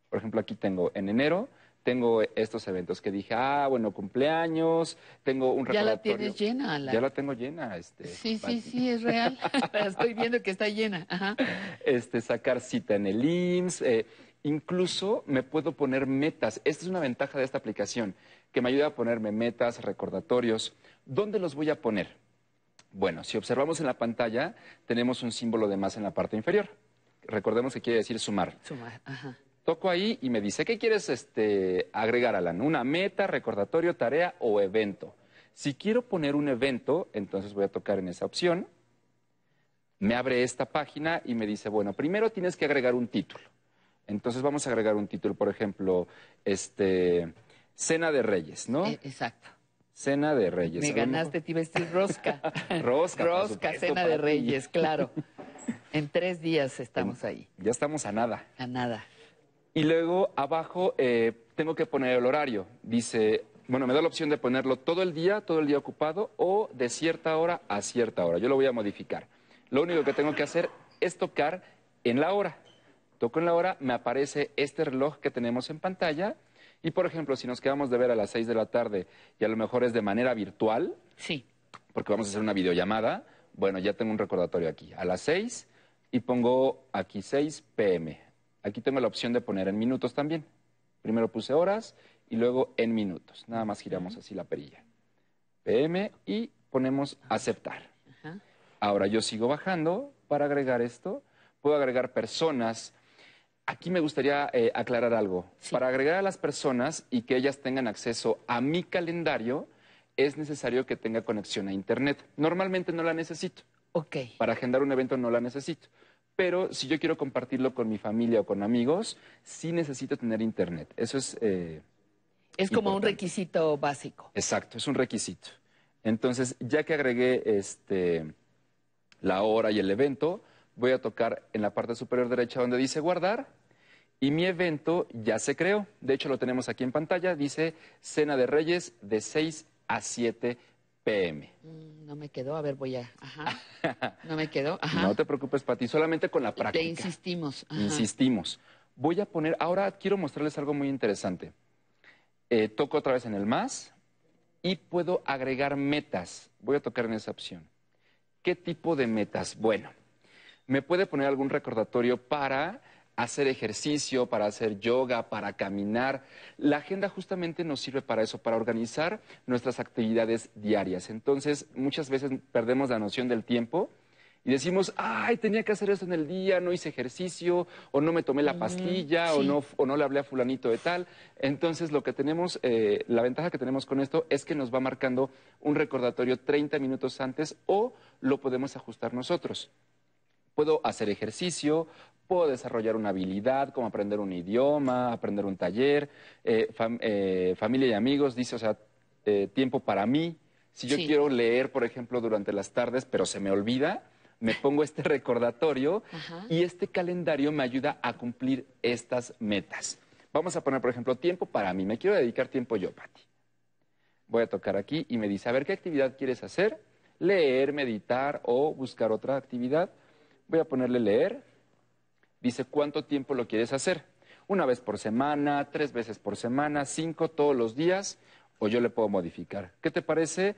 Speaker 62: Por ejemplo, aquí tengo en enero, tengo estos eventos que dije, ah, bueno, cumpleaños, tengo un
Speaker 3: Ya la
Speaker 62: recordatorio.
Speaker 3: tienes llena. la-
Speaker 62: Ya la tengo llena, este,
Speaker 3: Sí, sí, sí, es real. Estoy viendo que está llena. Ajá.
Speaker 62: este, sacar cita en el IMSS, eh, incluso me puedo poner metas. Esta es una ventaja de esta aplicación, que me ayuda a ponerme metas, recordatorios. ¿Dónde los voy a poner? Bueno, si observamos en la pantalla, tenemos un símbolo de más en la parte inferior. Recordemos que quiere decir sumar.
Speaker 3: Sumar. Ajá.
Speaker 62: Toco ahí y me dice, ¿qué quieres este, agregar, Alan? ¿Una meta, recordatorio, tarea o evento? Si quiero poner un evento, entonces voy a tocar en esa opción. Me abre esta página y me dice, bueno, primero tienes que agregar un título. Entonces vamos a agregar un título, por ejemplo, este, Cena de Reyes, ¿no?
Speaker 3: Eh, exacto.
Speaker 62: Cena de Reyes.
Speaker 3: Me ganaste, te iba a decir rosca.
Speaker 62: Rosca,
Speaker 3: Rosca,
Speaker 62: supuesto,
Speaker 3: cena de. Reyes, claro. En tres días estamos ahí.
Speaker 62: Ya estamos a nada.
Speaker 3: A nada.
Speaker 62: Y luego abajo eh, tengo que poner el horario. Dice, bueno, me da la opción de ponerlo todo el día, todo el día ocupado, o de cierta hora a cierta hora. Yo lo voy a modificar. Lo único que tengo que hacer es tocar en la hora. Toco en la hora, me aparece este reloj que tenemos en pantalla. Y por ejemplo, si nos quedamos de ver a las 6 de la tarde y a lo mejor es de manera virtual,
Speaker 3: Sí.
Speaker 62: porque vamos a hacer una videollamada, bueno, ya tengo un recordatorio aquí. A las 6 y pongo aquí 6 pm. Aquí tengo la opción de poner en minutos también. Primero puse horas y luego en minutos. Nada más giramos así la perilla. PM y ponemos aceptar. Ahora yo sigo bajando para agregar esto. Puedo agregar personas. Aquí me gustaría eh, aclarar algo. Para agregar a las personas y que ellas tengan acceso a mi calendario, es necesario que tenga conexión a Internet. Normalmente no la necesito.
Speaker 3: Ok.
Speaker 62: Para agendar un evento no la necesito. Pero si yo quiero compartirlo con mi familia o con amigos, sí necesito tener Internet. Eso es... eh,
Speaker 3: Es como un requisito básico.
Speaker 62: Exacto, es un requisito. Entonces, ya que agregué este, la hora y el evento, voy a tocar en la parte superior derecha donde dice guardar y mi evento ya se creó. De hecho, lo tenemos aquí en pantalla. Dice Cena de Reyes de 6 a 7 pm.
Speaker 3: Mm, No me quedó, a ver, voy a... Ajá. No me quedó, ajá.
Speaker 62: No te preocupes, Pati, solamente con la
Speaker 3: Te
Speaker 62: práctica.
Speaker 3: insistimos. ajá.
Speaker 62: Insistimos. Voy a poner, ahora quiero mostrarles algo muy interesante. Eh, toco otra vez en el más y puedo agregar metas. Voy a tocar en esa opción. ¿Qué tipo de metas? Bueno, me puede poner algún recordatorio para hacer ejercicio, para hacer yoga, para caminar. La agenda justamente nos sirve para eso, para organizar nuestras actividades diarias. Entonces, muchas veces perdemos la noción del tiempo y decimos, ay, tenía que hacer eso en el día, no hice ejercicio, o no me tomé la pastilla, o, no, o no le hablé a fulanito de tal. Entonces, lo que tenemos, eh, la ventaja que tenemos con esto es que nos va marcando un recordatorio 30 minutos antes o lo podemos ajustar nosotros. Puedo hacer ejercicio, puedo desarrollar una habilidad, como aprender un idioma, aprender un taller, eh, fam- eh, familia y amigos, dice, o sea, eh, tiempo para mí. Si yo
Speaker 3: Sí.
Speaker 62: quiero leer, por ejemplo, durante las tardes, pero se me olvida, me pongo este recordatorio
Speaker 3: Ajá.
Speaker 62: y este calendario me ayuda a cumplir estas metas. Vamos a poner, por ejemplo, tiempo para mí. Me quiero dedicar tiempo yo, Pati. Voy a tocar aquí y me dice, a ver, ¿qué actividad quieres hacer? Leer, meditar o buscar otra actividad. Voy a ponerle leer. Dice, ¿cuánto tiempo lo quieres hacer? Una vez por semana, tres veces por semana, cinco todos los días, o yo le puedo modificar. ¿Qué te parece?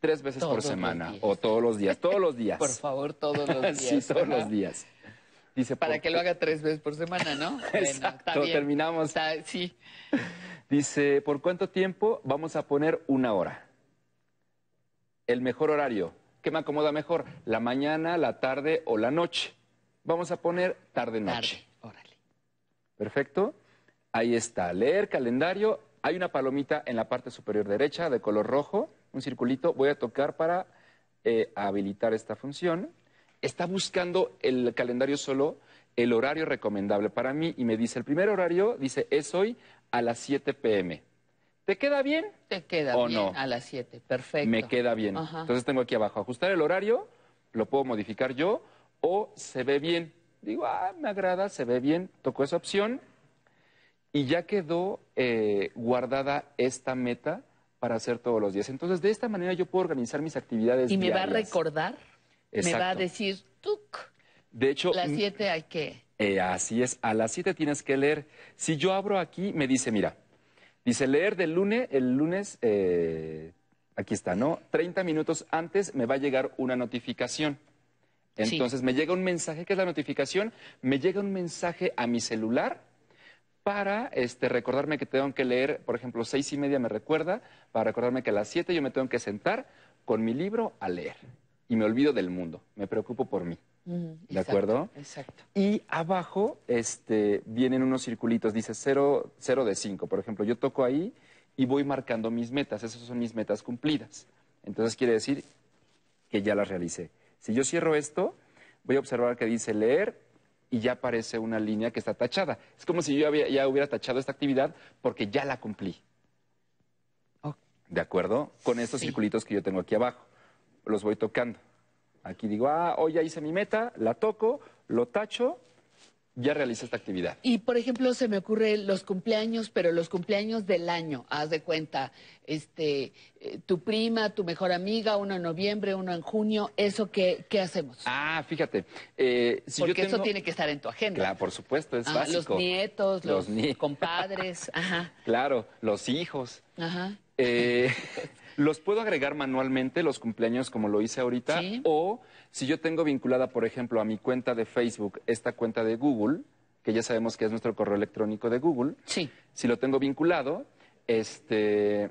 Speaker 62: Tres veces
Speaker 3: Todos
Speaker 62: por semana, o todos los días, todos los días.
Speaker 3: Por favor, todos los días.
Speaker 62: sí, todos los días. Dice,
Speaker 3: Para que lo haga tres veces por semana, ¿no? Bueno,
Speaker 62: Exacto,
Speaker 3: está bien.
Speaker 62: terminamos.
Speaker 3: Está- sí.
Speaker 62: Dice, ¿por cuánto tiempo? Vamos a poner una hora. El mejor horario. ¿Qué me acomoda mejor? ¿La mañana, la tarde o la noche? Vamos a poner tarde-noche.
Speaker 3: órale.
Speaker 62: Perfecto. Ahí está. Leer calendario. Hay una palomita en la parte superior derecha de color rojo, un circulito. Voy a tocar para eh, habilitar esta función. Está buscando el calendario solo el horario recomendable para mí y me dice, el primer horario, dice, es hoy a las 7 pm. ¿Te queda bien?
Speaker 3: Te queda
Speaker 62: ¿O
Speaker 3: bien
Speaker 62: no?
Speaker 3: a las 7. Perfecto.
Speaker 62: Me queda bien.
Speaker 3: Ajá.
Speaker 62: Entonces tengo aquí abajo, ajustar el horario, lo puedo modificar yo, o se ve bien. Digo, ah, me agrada, se ve bien, toco esa opción y ya quedó eh, guardada esta meta para hacer todos los días. Entonces, de esta manera yo puedo organizar mis actividades
Speaker 3: Y me va a recordar, me va a decir, tuc,
Speaker 62: De hecho,
Speaker 3: las
Speaker 62: mm,
Speaker 3: 7 hay que...
Speaker 62: eh, así es, a las 7 tienes que leer. Si yo abro aquí, me dice, mira, dice leer del lunes, el lunes, eh, aquí está, ¿no? 30 minutos antes me va a llegar una notificación.
Speaker 3: Sí.
Speaker 62: Entonces me llega un mensaje, ¿qué es la notificación? Me llega un mensaje a mi celular para este, recordarme que tengo que leer, por ejemplo, seis y media me recuerda, para recordarme que a las siete yo me tengo que sentar con mi libro a leer. Y me olvido del mundo, me preocupo por mí. ¿De
Speaker 3: exacto,
Speaker 62: acuerdo?
Speaker 3: Exacto.
Speaker 62: Y abajo este, vienen unos circulitos, dice 0, de 5. Por ejemplo, yo toco ahí y voy marcando mis metas. Esas son mis metas cumplidas. Entonces quiere decir que ya las realicé. Si yo cierro esto, voy a observar que dice leer y ya aparece una línea que está tachada. Es como si yo había- ya hubiera tachado esta actividad porque ya la cumplí. ¿De acuerdo? Con estos circulitos que yo tengo aquí abajo. Los voy tocando. Aquí digo, ah, hoy ya hice mi meta, la toco, lo tacho, ya realicé esta actividad.
Speaker 3: Y por ejemplo, se me ocurre los cumpleaños, pero los cumpleaños del año, haz de cuenta, este, eh, tu prima, tu mejor amiga, uno en noviembre, uno en junio, ¿eso qué, qué hacemos?
Speaker 62: Ah, fíjate. eh, si
Speaker 3: Porque
Speaker 62: yo tengo...
Speaker 3: eso tiene que estar en tu agenda.
Speaker 62: Claro, por supuesto, es
Speaker 3: Ajá,
Speaker 62: básico.
Speaker 3: los nietos, los,
Speaker 62: Los nie-
Speaker 3: compadres, ajá,
Speaker 62: Claro, los hijos.
Speaker 3: ajá.
Speaker 62: Eh, Los puedo agregar manualmente, los cumpleaños como lo hice ahorita, o si yo tengo vinculada, por ejemplo, a mi cuenta de Facebook, esta cuenta de Google, que ya sabemos que es nuestro correo electrónico de Google,
Speaker 3: sí.
Speaker 62: si lo tengo vinculado, este,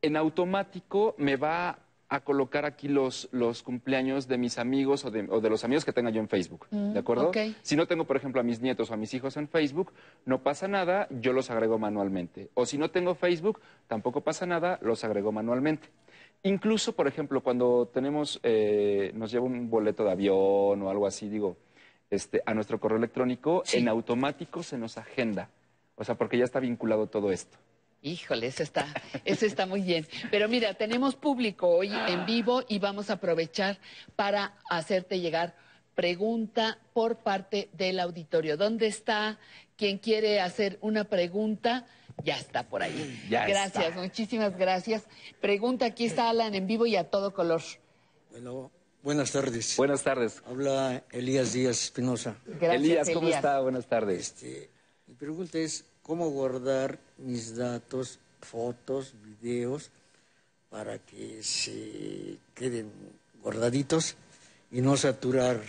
Speaker 62: en automático me va a colocar aquí los, los cumpleaños de mis amigos o de, o de los amigos que tenga yo en Facebook.
Speaker 3: Mm,
Speaker 62: ¿De acuerdo?
Speaker 3: ok.
Speaker 62: Si no tengo, por ejemplo, a mis nietos o a mis hijos en Facebook, no pasa nada, yo los agrego manualmente. O si no tengo Facebook, tampoco pasa nada, los agrego manualmente. Incluso, por ejemplo, cuando tenemos, eh, nos lleva un boleto de avión o algo así, digo, este, a nuestro correo electrónico, en automático se nos agenda. O sea, porque ya está vinculado todo esto.
Speaker 3: Híjole, eso está, eso está muy bien. Pero mira, tenemos público hoy en vivo y vamos a aprovechar para hacerte llegar pregunta por parte del auditorio. ¿Dónde está quien quiere hacer una pregunta? Ya está por ahí.
Speaker 63: Ya
Speaker 3: gracias,
Speaker 63: está.
Speaker 3: muchísimas gracias. Pregunta, aquí está Alan en vivo y a todo color.
Speaker 63: Bueno, buenas tardes.
Speaker 62: Buenas tardes.
Speaker 63: Habla Elías Díaz Espinosa.
Speaker 3: Gracias,
Speaker 62: Elías, ¿cómo
Speaker 3: Elías.
Speaker 62: está? Buenas tardes.
Speaker 63: Este, mi pregunta es, ¿cómo guardar mis datos, fotos, videos, para que se queden guardaditos y no saturar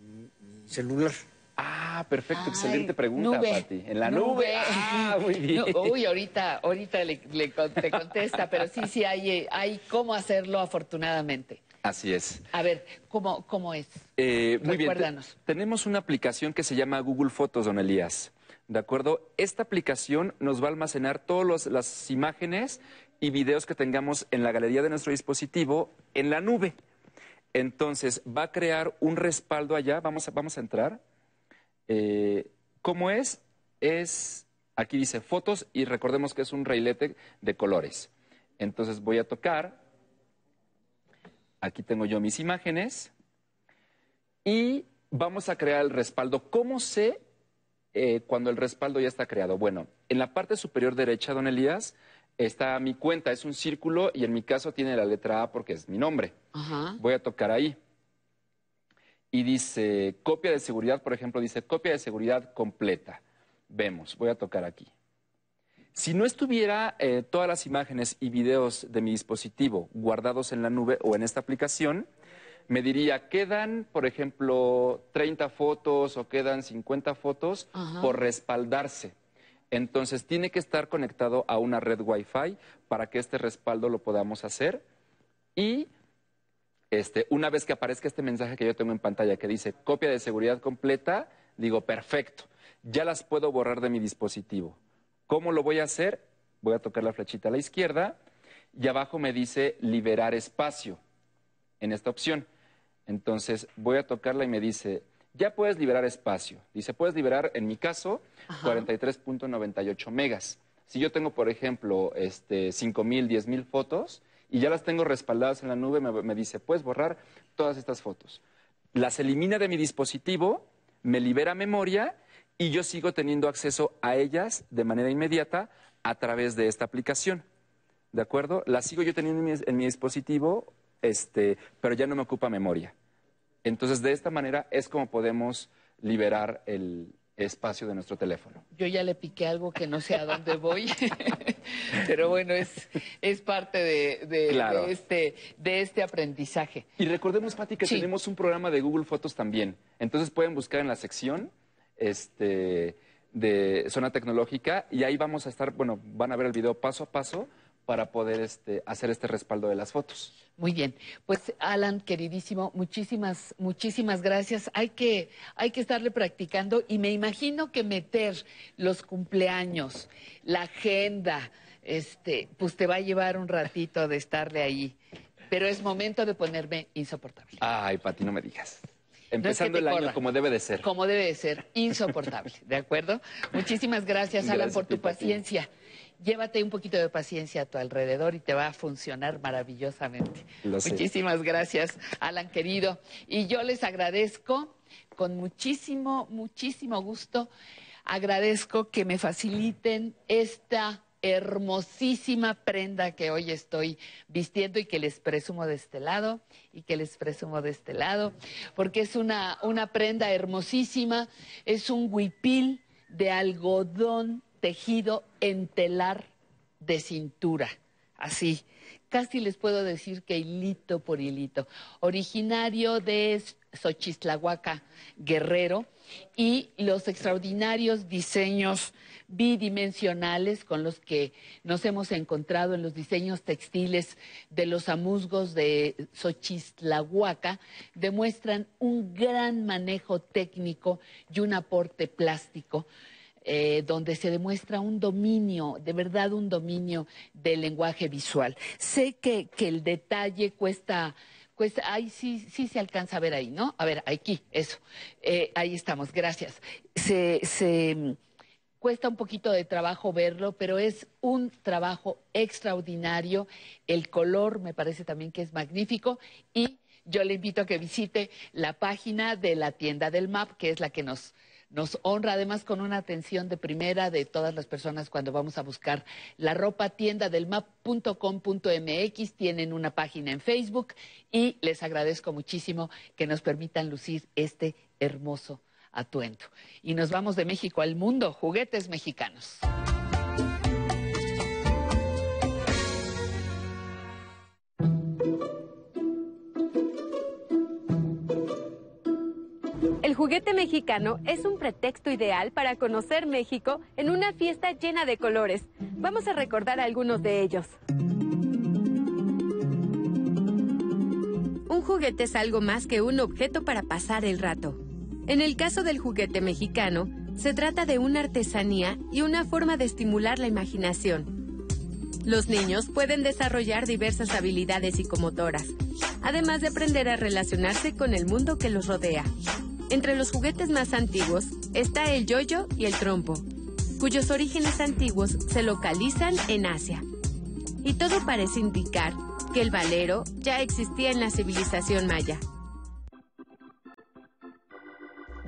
Speaker 63: mi, celular?
Speaker 62: Ah, perfecto,
Speaker 3: Ay,
Speaker 62: excelente pregunta,
Speaker 3: nube,
Speaker 62: Pati. En la nube. Ah, muy bien.
Speaker 3: No, uy, ahorita, ahorita le, le con- te contesta, pero sí, sí hay, eh, hay cómo hacerlo afortunadamente.
Speaker 62: Así es.
Speaker 3: A ver, ¿cómo, cómo es?
Speaker 62: Eh, muy bien. te- tenemos una aplicación que se llama Google Fotos, don Elías. ¿De acuerdo? Esta aplicación nos va a almacenar todas las imágenes y videos que tengamos en la galería de nuestro dispositivo en la nube. Entonces, va a crear un respaldo allá. Vamos a, vamos a entrar. Eh, ¿Cómo es? Es, aquí dice fotos y recordemos que es un railete de colores. Entonces voy a tocar. Aquí tengo yo mis imágenes. Y vamos a crear el respaldo. ¿Cómo sé eh, cuando el respaldo ya está creado? Bueno, en la parte superior derecha, don Elías, está mi cuenta. Es un círculo y en mi caso tiene la letra A porque es mi nombre.
Speaker 3: Ajá.
Speaker 62: Voy a tocar ahí. Y dice copia de seguridad, por ejemplo, dice copia de seguridad completa. Vemos, voy a tocar aquí. Si no estuviera eh, todas las imágenes y videos de mi dispositivo guardados en la nube o en esta aplicación, me diría, quedan, por ejemplo, 30 fotos o quedan 50 fotos
Speaker 3: Ajá.
Speaker 62: por respaldarse. Entonces, tiene que estar conectado a una red Wi-Fi para que este respaldo lo podamos hacer. Y este, una vez que aparezca este mensaje que yo tengo en pantalla que dice copia de seguridad completa, digo, perfecto, ya las puedo borrar de mi dispositivo. ¿Cómo lo voy a hacer? Voy a tocar la flechita a la izquierda y abajo me dice liberar espacio en esta opción. Entonces voy a tocarla y me dice, ya puedes liberar espacio. Dice, puedes liberar, en mi caso, 43.98 megas. Si yo tengo, por ejemplo, este, 5.000, 10.000 fotos y ya las tengo respaldadas en la nube, me, me dice, puedes borrar todas estas fotos. Las elimina de mi dispositivo, me libera memoria y yo sigo teniendo acceso a ellas de manera inmediata a través de esta aplicación. ¿De acuerdo? Las sigo yo teniendo en mi, en mi dispositivo, este, pero ya no me ocupa memoria. Entonces, de esta manera es como podemos liberar el espacio de nuestro teléfono.
Speaker 3: Yo ya le piqué algo que no sé a dónde voy, pero bueno, es, es parte de, de-
Speaker 62: Claro.
Speaker 3: de este, de este aprendizaje.
Speaker 62: Y recordemos, Pati, que tenemos un programa de Google Fotos también. Entonces pueden buscar en la sección este, de zona tecnológica y ahí vamos a estar, bueno, van a ver el video paso a paso para poder este, hacer este respaldo de las fotos.
Speaker 3: Muy bien, pues Alan, queridísimo, muchísimas, muchísimas gracias. Hay que, hay que estarle practicando y me imagino que meter los cumpleaños, la agenda, este, pues te va a llevar un ratito de estarle ahí. Pero es momento de ponerme insoportable.
Speaker 62: Ay, Pati, no me digas. Empezando el año como debe de ser.
Speaker 3: Como debe de ser, insoportable, ¿de acuerdo? Muchísimas gracias, Alan,
Speaker 62: Gracias
Speaker 3: por tu paciencia. Llévate un poquito de paciencia a tu alrededor y te va a funcionar maravillosamente.
Speaker 62: Lo sé.
Speaker 3: Muchísimas gracias, Alan querido. Y yo les agradezco con muchísimo, muchísimo gusto. Agradezco que me faciliten esta hermosísima prenda que hoy estoy vistiendo y que les presumo de este lado y que les presumo de este lado, porque es una, una prenda hermosísima, es un huipil de algodón tejido en telar de cintura, así, casi les puedo decir que hilito por hilito. Originario de Xochistlahuaca, Guerrero, y los extraordinarios diseños bidimensionales con los que nos hemos encontrado en los diseños textiles de los amusgos de Xochistlahuaca demuestran un gran manejo técnico y un aporte plástico. Eh, donde se demuestra un dominio, de verdad un dominio del lenguaje visual. Sé que, que el detalle cuesta pues ahí sí, sí se alcanza a ver ahí, ¿no? A ver, aquí, eso. Eh, ahí estamos, gracias. Se, se mm, cuesta un poquito de trabajo verlo, pero es un trabajo extraordinario. El color me parece también que es magnífico y yo le invito a que visite la página de la tienda del MAP, que es la que nos nos honra además con una atención de primera de todas las personas cuando vamos a buscar la ropa tienda del map.com.mx. Tienen una página en Facebook y les agradezco muchísimo que nos permitan lucir este hermoso atuendo. Y nos vamos de México al mundo, juguetes mexicanos.
Speaker 42: Juguete mexicano es un pretexto ideal para conocer México en una fiesta llena de colores. Vamos a recordar algunos de ellos. Un juguete es algo más que un objeto para pasar el rato. En el caso del juguete mexicano, se trata de una artesanía y una forma de estimular la imaginación. Los niños pueden desarrollar diversas habilidades psicomotoras, además de aprender a relacionarse con el mundo que los rodea. Entre los juguetes más antiguos está el yoyo y el trompo, cuyos orígenes antiguos se localizan en Asia. Y todo parece indicar que el valero ya existía en la civilización maya.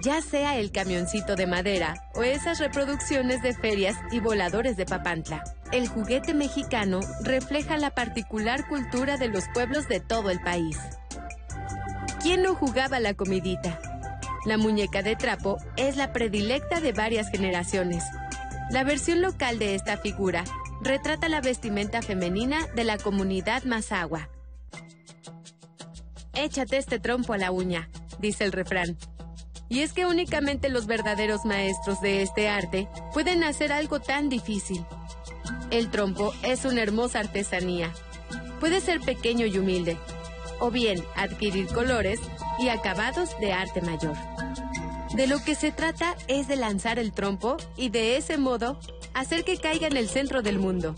Speaker 42: Ya sea el camioncito de madera o esas reproducciones de ferias y voladores de Papantla, el juguete mexicano refleja la particular cultura de los pueblos de todo el país. ¿Quién no jugaba la comidita? La muñeca de trapo es la predilecta de varias generaciones. La versión local de esta figura retrata la vestimenta femenina de la comunidad Mazagua. Échate este trompo a la uña, dice el refrán. Y es que únicamente los verdaderos maestros de este arte pueden hacer algo tan difícil. El trompo es una hermosa artesanía. Puede ser pequeño y humilde, o bien adquirir colores y acabados de arte mayor. De lo que se trata es de lanzar el trompo y de ese modo hacer que caiga en el centro del mundo.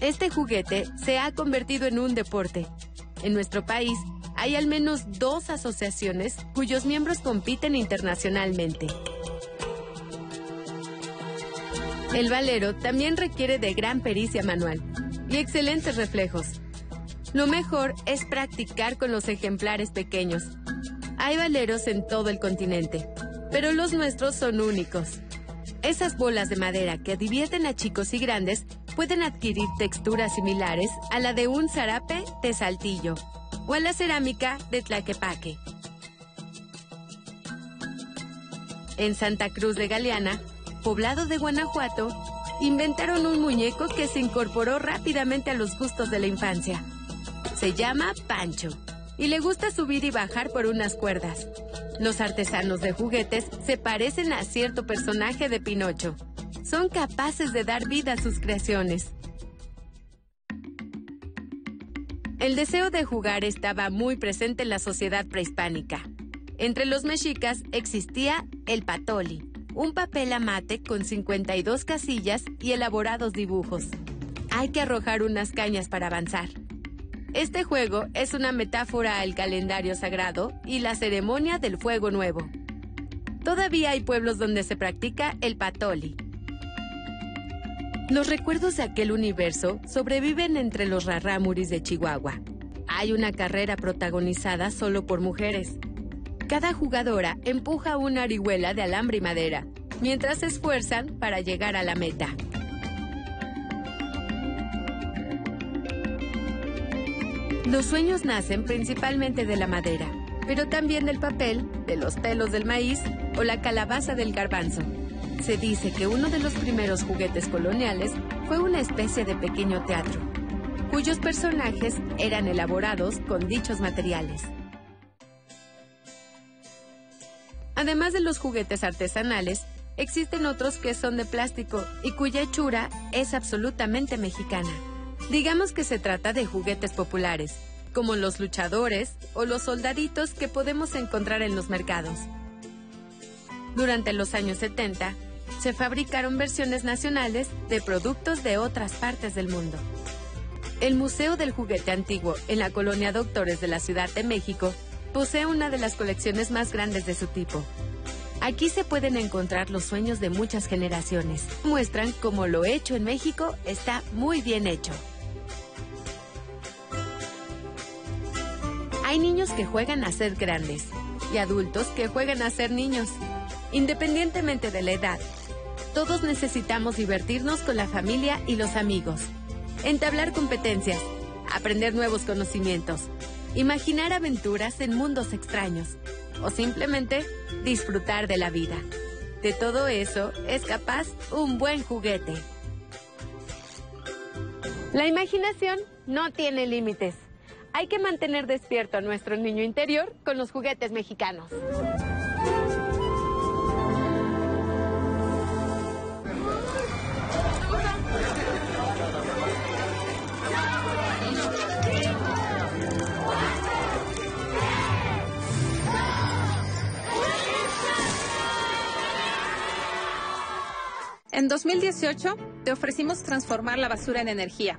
Speaker 42: Este juguete se ha convertido en un deporte. En nuestro país hay al menos dos asociaciones cuyos miembros compiten internacionalmente. El valero también requiere de gran pericia manual y excelentes reflejos. Lo mejor es practicar con los ejemplares pequeños, hay valeros en todo el continente, pero los nuestros son únicos. Esas bolas de madera que divierten a chicos y grandes pueden adquirir texturas similares a la de un zarape de saltillo o a la cerámica de Tlaquepaque. En Santa Cruz de Galeana, poblado de Guanajuato, inventaron un muñeco que se incorporó rápidamente a los gustos de la infancia. Se llama Pancho y le gusta subir y bajar por unas cuerdas. Los artesanos de juguetes se parecen a cierto personaje de Pinocho. Son capaces de dar vida a sus creaciones. El deseo de jugar estaba muy presente en la sociedad prehispánica. Entre los mexicas existía el patoli, un papel amate con 52 casillas y elaborados dibujos. Hay que arrojar unas cañas para avanzar. Este juego es una metáfora al calendario sagrado y la ceremonia del fuego nuevo. Todavía hay pueblos donde se practica el patoli. Los recuerdos de aquel universo sobreviven entre los rarámuris de Chihuahua. Hay una carrera protagonizada solo por mujeres. Cada jugadora empuja una arihuela de alambre y madera, mientras se esfuerzan para llegar a la meta. Los sueños nacen principalmente de la madera, pero también del papel, de los pelos del maíz o la calabaza del garbanzo. Se dice que uno de los primeros juguetes coloniales fue una especie de pequeño teatro. cuyos personajes eran elaborados con dichos materiales. Además de los juguetes artesanales, existen otros que son de plástico y cuya hechura es absolutamente mexicana. Digamos que se trata de juguetes populares, como los luchadores o los soldaditos que podemos encontrar en los mercados. Durante los años 70, se fabricaron versiones nacionales de productos de otras partes del mundo. El Museo del Juguete Antiguo en la colonia Doctores de la Ciudad de México posee una de las colecciones más grandes de su tipo. Aquí se pueden encontrar los sueños de muchas generaciones. Muestran cómo lo hecho en México está muy bien hecho. Hay niños que juegan a ser grandes y adultos que juegan a ser niños. Independientemente de la edad, todos necesitamos divertirnos con la familia y los amigos, entablar competencias, aprender nuevos conocimientos, imaginar aventuras en mundos extraños o simplemente disfrutar de la vida. De todo eso es capaz un buen juguete. La imaginación no tiene límites. Hay que mantener despierto a nuestro niño interior con los juguetes mexicanos.
Speaker 51: En 2018 te ofrecimos transformar la basura en energía.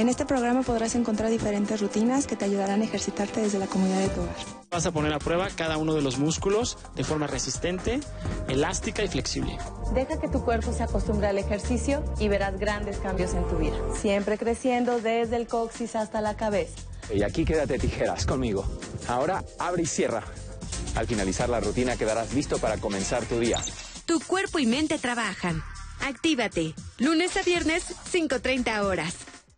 Speaker 64: En este programa podrás encontrar diferentes rutinas que te ayudarán a ejercitarte desde la comunidad de tu hogar.
Speaker 65: Vas a poner a prueba cada uno de los músculos de forma resistente, elástica y flexible.
Speaker 66: Deja que tu cuerpo se acostumbre al ejercicio y verás grandes cambios en tu vida. Siempre creciendo desde el coxis hasta la cabeza.
Speaker 62: Y aquí quédate tijeras conmigo. Ahora abre y cierra. Al finalizar la rutina quedarás listo para comenzar tu día.
Speaker 42: Tu cuerpo y mente trabajan. Actívate. Lunes a viernes, 5.30 horas.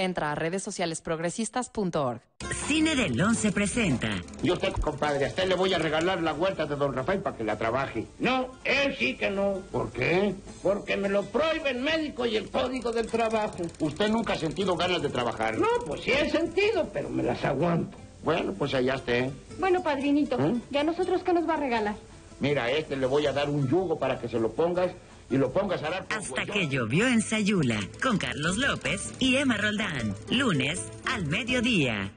Speaker 13: Entra a redes sociales progresistas.org.
Speaker 28: Cine del 11 presenta.
Speaker 43: Y usted, compadre, a usted le voy a regalar la huerta de don Rafael para que la trabaje. No, él sí que no. ¿Por qué? Porque me lo prohíbe el médico y el código del trabajo. ¿Usted nunca ha sentido ganas de trabajar? No, pues sí he sentido, pero me las aguanto. Bueno, pues allá esté.
Speaker 44: Bueno, padrinito,
Speaker 43: ¿Eh?
Speaker 44: ¿y a nosotros qué nos va a regalar?
Speaker 43: Mira, a este le voy a dar un yugo para que se lo pongas y lo pongas a arar.
Speaker 28: Hasta que llovió en Sayula, con Carlos López y Emma Roldán. Lunes al mediodía.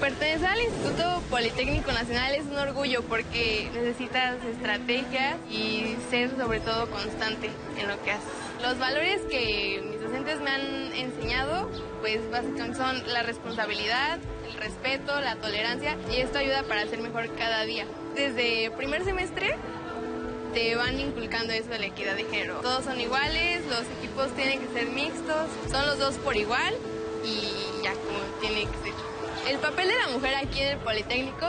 Speaker 67: Pertenecer al Instituto Politécnico Nacional es un orgullo porque necesitas estrategia y ser sobre todo constante en lo que haces. Los valores que mis docentes me han enseñado, pues básicamente son la responsabilidad, el respeto, la tolerancia y esto ayuda para ser mejor cada día. Desde primer semestre te van inculcando eso de la equidad de género. Todos son iguales, los equipos tienen que ser mixtos, son los dos por igual y ya como tiene que ser. El papel de la mujer aquí en el Politécnico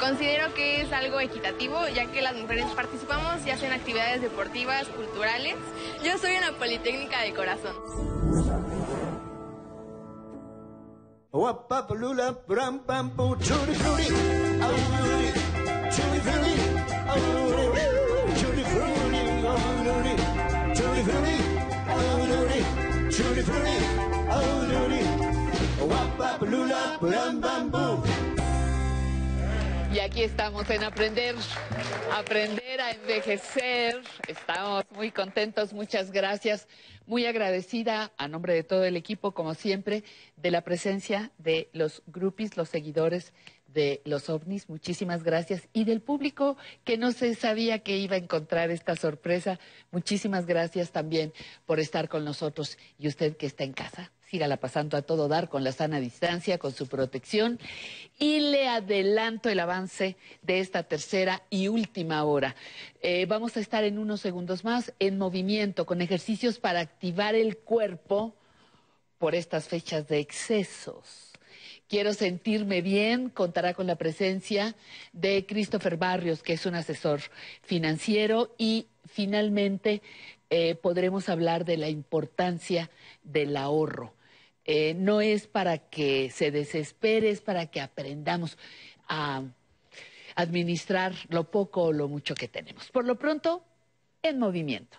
Speaker 67: considero que es algo equitativo, ya que las mujeres participamos y hacen actividades deportivas, culturales. Yo soy una Politécnica de corazón.
Speaker 3: Y aquí estamos en aprender, aprender a envejecer. Estamos muy contentos, muchas gracias. Muy agradecida a nombre de todo el equipo, como siempre, de la presencia de los grupis, los seguidores de los ovnis. Muchísimas gracias. Y del público que no se sabía que iba a encontrar esta sorpresa. Muchísimas gracias también por estar con nosotros. Y usted que está en casa, sígala pasando a todo dar con la sana distancia, con su protección. Y le adelanto el avance de esta tercera y última hora. Eh, vamos a estar en unos segundos más en movimiento, con ejercicios para activar el cuerpo por estas fechas de excesos. Quiero sentirme bien, contará con la presencia de Christopher Barrios, que es un asesor financiero, y finalmente eh, podremos hablar de la importancia del ahorro. Eh, no es para que se desespere, es para que aprendamos a administrar lo poco o lo mucho que tenemos. Por lo pronto, en movimiento.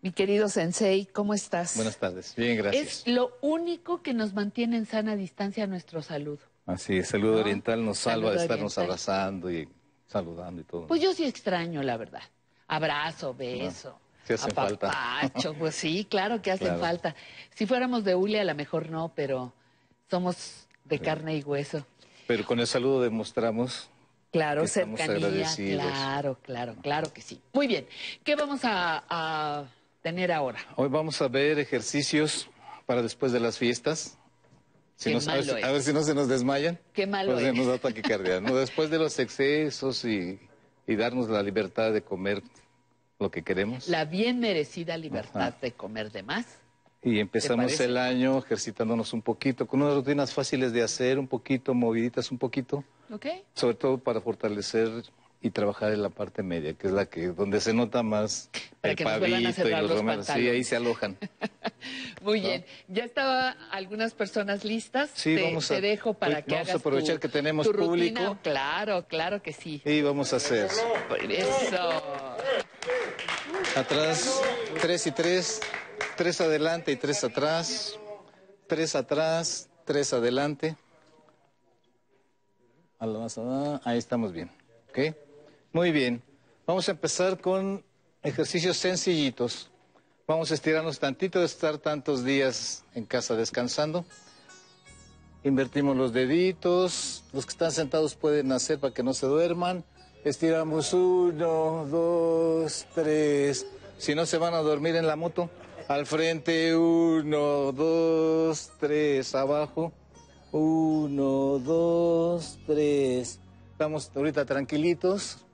Speaker 3: Mi querido Sensei, ¿cómo estás?
Speaker 68: Buenas tardes, bien, gracias.
Speaker 3: Es lo único que nos mantiene en sana distancia nuestra salud.
Speaker 68: Así es, salud oriental nos salva de estarnos
Speaker 3: oriental.
Speaker 68: abrazando y saludando y todo.
Speaker 3: Pues yo sí extraño, la verdad. Abrazo, beso.
Speaker 68: sí hacen falta.
Speaker 3: apapacho, pues sí, claro que hacen
Speaker 68: Claro.
Speaker 3: falta. Si fuéramos de hule, a lo mejor no, pero somos de carne y hueso.
Speaker 68: Pero con el saludo demostramos
Speaker 3: Claro, cercanía, claro, claro, claro que sí. Muy bien, ¿qué vamos a, a tener ahora?
Speaker 68: Hoy vamos a ver ejercicios para después de las fiestas. Si nos- a, ver, si-
Speaker 3: malo
Speaker 68: a ver
Speaker 3: es.
Speaker 68: si no se nos desmayan.
Speaker 3: Qué malo
Speaker 68: Pues
Speaker 3: es.
Speaker 68: nos da taquicardia. ¿no? Después de los excesos y, y darnos la libertad de comer lo que queremos.
Speaker 3: La bien merecida libertad de comer de más.
Speaker 68: Y empezamos el año ejercitándonos un poquito, con unas rutinas fáciles de hacer, un poquito, moviditas un poquito.
Speaker 3: ¿Ok?
Speaker 68: sobre todo para fortalecer y trabajar en la parte media, que es la que donde se nota más
Speaker 3: Para
Speaker 68: el
Speaker 3: que nos vuelvan a
Speaker 68: pavito y los
Speaker 3: los
Speaker 68: romeros. Sí, ahí se alojan.
Speaker 3: Muy bien, ya estaba algunas personas listas.
Speaker 68: Sí,
Speaker 3: te,
Speaker 68: vamos a-
Speaker 3: te dejo para
Speaker 68: hoy
Speaker 3: que
Speaker 68: vamos a aprovechar
Speaker 3: tu-
Speaker 68: que tenemos
Speaker 3: tu rutina.
Speaker 68: público.
Speaker 3: Claro, claro que sí.
Speaker 68: Y vamos a hacer
Speaker 3: Eso.
Speaker 68: atrás, tres y tres, tres adelante y tres atrás, tres atrás, tres adelante. A la más- ah, Ahí estamos bien. ¿Ok? Muy bien. Vamos a empezar con ejercicios sencillitos. Vamos a estirarnos tantito de estar tantos días en casa descansando. Invertimos los deditos. Los que están sentados pueden hacer para que no se duerman. Estiramos uno, dos, tres. Si no se van a dormir en la moto, al frente uno, dos, tres, abajo. Uno, dos, tres. Estamos ahorita tranquilitos.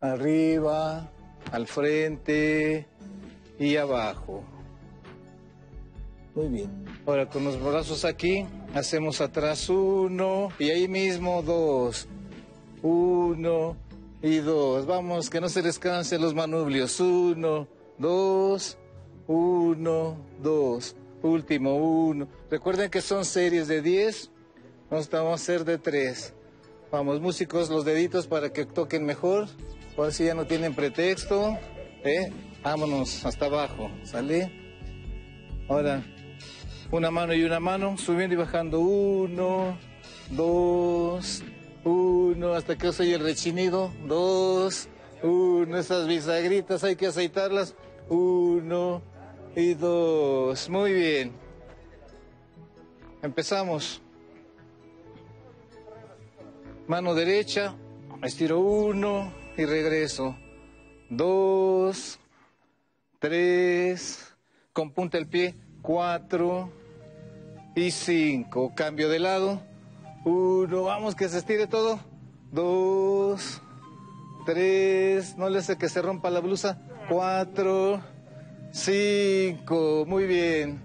Speaker 68: Arriba, al frente y abajo. Muy bien. Ahora con los brazos aquí, hacemos atrás uno y ahí mismo dos. Uno y dos. Vamos, que no se descansen los manubrios. Uno, dos, uno, dos. Último, uno. Recuerden que son series de 10. Nos vamos a hacer de tres. Vamos, músicos, los deditos para que toquen mejor. Ahora sí ya no tienen pretexto. ¿eh? Vámonos hasta abajo. ¿Sale? Ahora, una mano y una mano, subiendo y bajando. Uno, dos, uno, hasta que oye el rechinido. Dos, uno, esas bisagritas hay que aceitarlas. Uno y dos. Muy bien. Empezamos. Mano derecha, estiro uno y regreso. Dos, tres, con punta el pie, cuatro y cinco. Cambio de lado. Uno, vamos que se estire todo. Dos, tres, no le hace que se rompa la blusa. Cuatro, cinco, muy bien.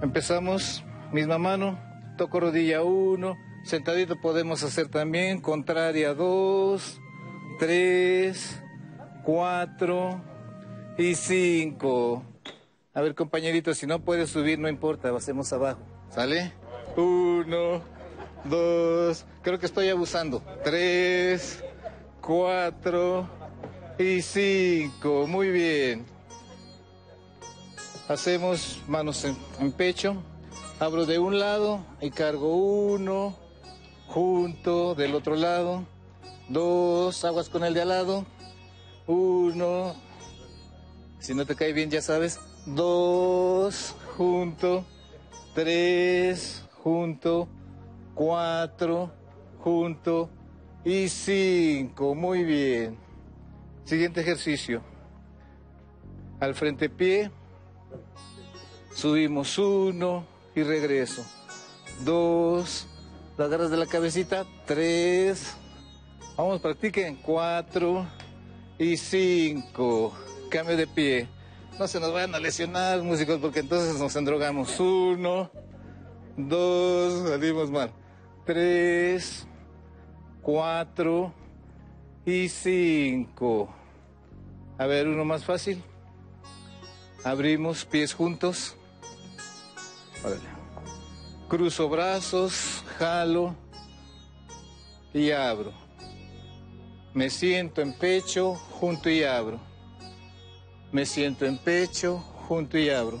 Speaker 68: Empezamos, misma mano, toco rodilla uno, sentadito podemos hacer también, contraria dos, tres, cuatro y cinco. A ver compañerito, si no puedes subir, no importa, hacemos abajo, ¿sale? Uno, dos, creo que estoy abusando, tres, cuatro y cinco, muy bien. Hacemos manos en, en pecho Abro de un lado y cargo uno, junto del otro lado, dos, aguas con el de al lado, uno, si no te cae bien ya sabes, dos, junto, tres, junto, cuatro, junto. Y cinco, muy bien. Siguiente ejercicio. Al frente pie, subimos uno y regreso. Dos, las agarras de la cabecita, tres, vamos, practiquen, cuatro y cinco. Cambio de pie. No se nos vayan a lesionar, músicos, porque entonces nos endrogamos. Uno, dos, salimos mal. Tres, cuatro y cinco. A ver, uno más fácil. Abrimos pies juntos. Órale. Cruzo brazos, jalo y abro. Me siento en pecho, junto y abro. Me siento en pecho, junto y abro.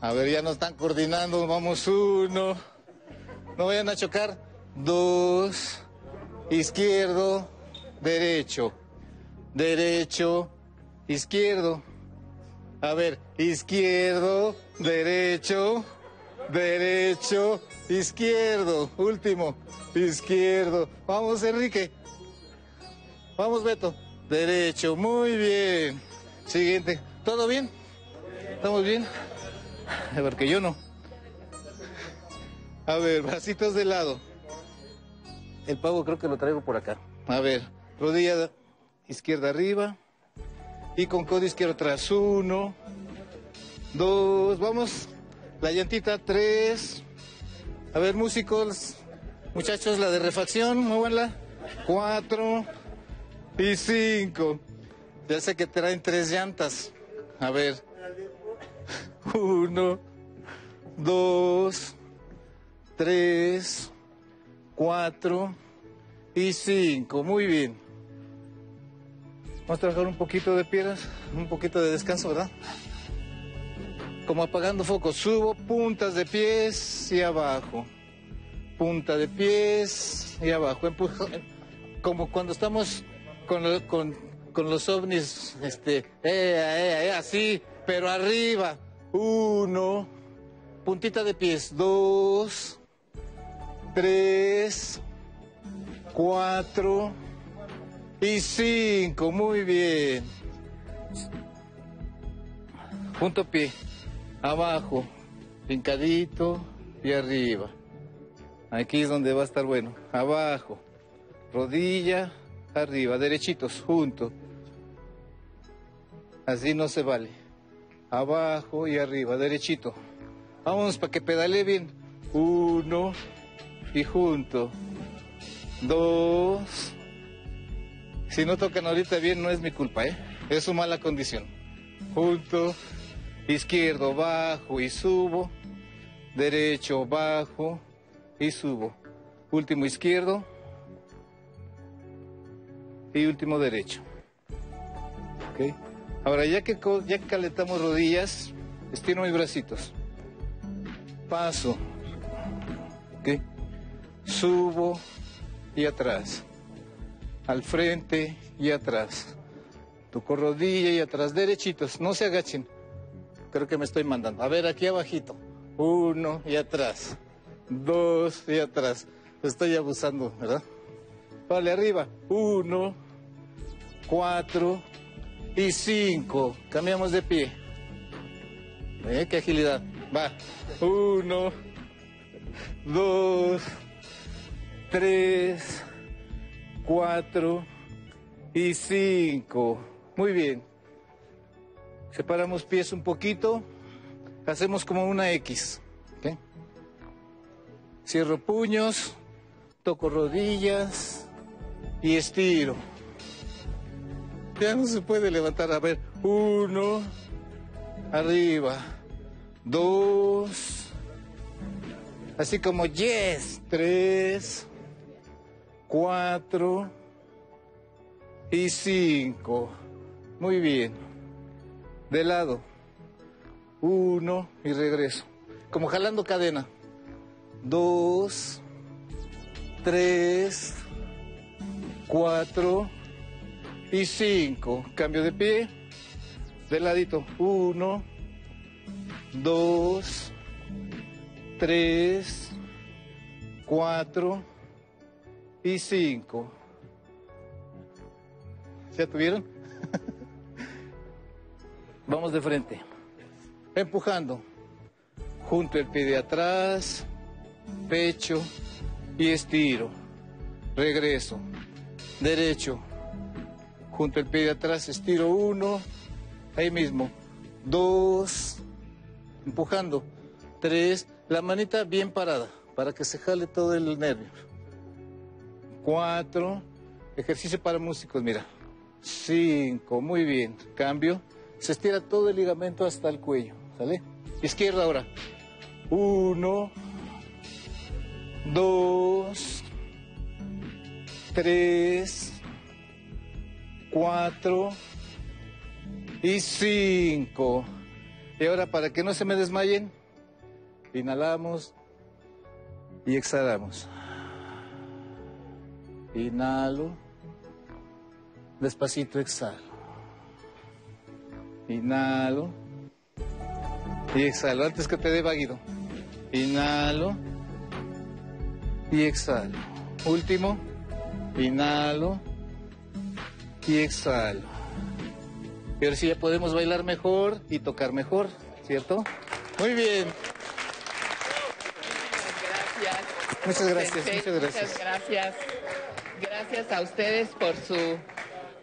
Speaker 68: A ver, ya nos están coordinando. Vamos uno. No vayan a chocar. Dos. Izquierdo. Derecho. Derecho. Izquierdo. A ver, izquierdo, derecho, derecho, izquierdo. Último, izquierdo. Vamos, Enrique. Vamos, Beto. Derecho, muy bien. Siguiente. ¿Todo bien? ¿Estamos bien? A ver, que yo no. A ver, bracitos de lado. El pavo creo que lo traigo por acá. A ver, rodilla izquierda arriba. Y con codo izquierdo atrás. Uno, dos, vamos. La llantita, tres. A ver, músicos, muchachos, la de refacción, muévanla. Cuatro y cinco. Ya sé que traen tres llantas. A ver. Uno, dos, tres, cuatro y cinco. Muy bien. Vamos a trabajar un poquito de piernas, un poquito de descanso, ¿verdad? Como apagando focos. Subo puntas de pies y abajo. Punta de pies y abajo. Empujo. Como cuando estamos con, con, con los ovnis, este, eh, eh, eh, así, pero arriba. Uno. Puntita de pies. Dos. Tres. Cuatro. Y cinco, muy bien. Punto pie, abajo, pincadito y arriba. Aquí es donde va a estar bueno. Abajo, rodilla, arriba, derechitos, juntos. Así no se vale. Abajo y arriba, derechito. Vámonos para que pedale bien. Uno y junto. Dos. Si no tocan ahorita bien, no es mi culpa, ¿eh? Es su mala condición. Junto, izquierdo, bajo y subo. Derecho, bajo y subo. Último izquierdo. Y último derecho. ¿Ok? Ahora, ya que, ya que calentamos rodillas, estiro mis bracitos. Paso. ¿Ok? Subo y atrás al frente y atrás. Tocó rodilla y atrás, derechitos, no se agachen. Creo que me estoy mandando. A ver, aquí abajito. Uno y atrás. Dos y atrás. Estoy abusando, ¿verdad? Vale, arriba. Uno, cuatro y cinco. Cambiamos de pie. ¿Eh? Qué agilidad. Va. Uno, dos, tres, cuatro y cinco. Muy bien. Separamos pies un poquito. Hacemos como una X. Cierro puños, toco rodillas y estiro. Ya no se puede levantar. A ver, uno, arriba, dos, así como yes, tres, cuatro y cinco. Muy bien. De lado. Uno y regreso. como jalando cadena. Dos, tres, cuatro y cinco. Cambio de pie. De ladito. Uno, dos, tres, cuatro y cinco. ¿Ya tuvieron? Vamos de frente. Empujando. Junto el pie de atrás, pecho y estiro. Regreso. Derecho. Junto el pie de atrás, estiro uno. Ahí mismo. Dos. Empujando. Tres. La manita bien parada para que se jale todo el nervio. Cuatro. Ejercicio para músicos, mira. Cinco. Muy bien. Cambio. Se estira todo el ligamento hasta el cuello. ¿Sale? Izquierda ahora. Uno. Dos. Tres. Cuatro. Y cinco. Y ahora para que no se me desmayen, inhalamos y exhalamos. Inhalo. Despacito exhalo. Inhalo. Y exhalo. Antes que te dé vaguido. Inhalo. Y exhalo. Último. Inhalo. Y exhalo. Y ahora sí ya podemos bailar mejor y tocar mejor, ¿cierto? Muy bien.
Speaker 3: Gracias.
Speaker 68: Muchas gracias, muchas gracias.
Speaker 3: Muchas gracias. Gracias a ustedes por su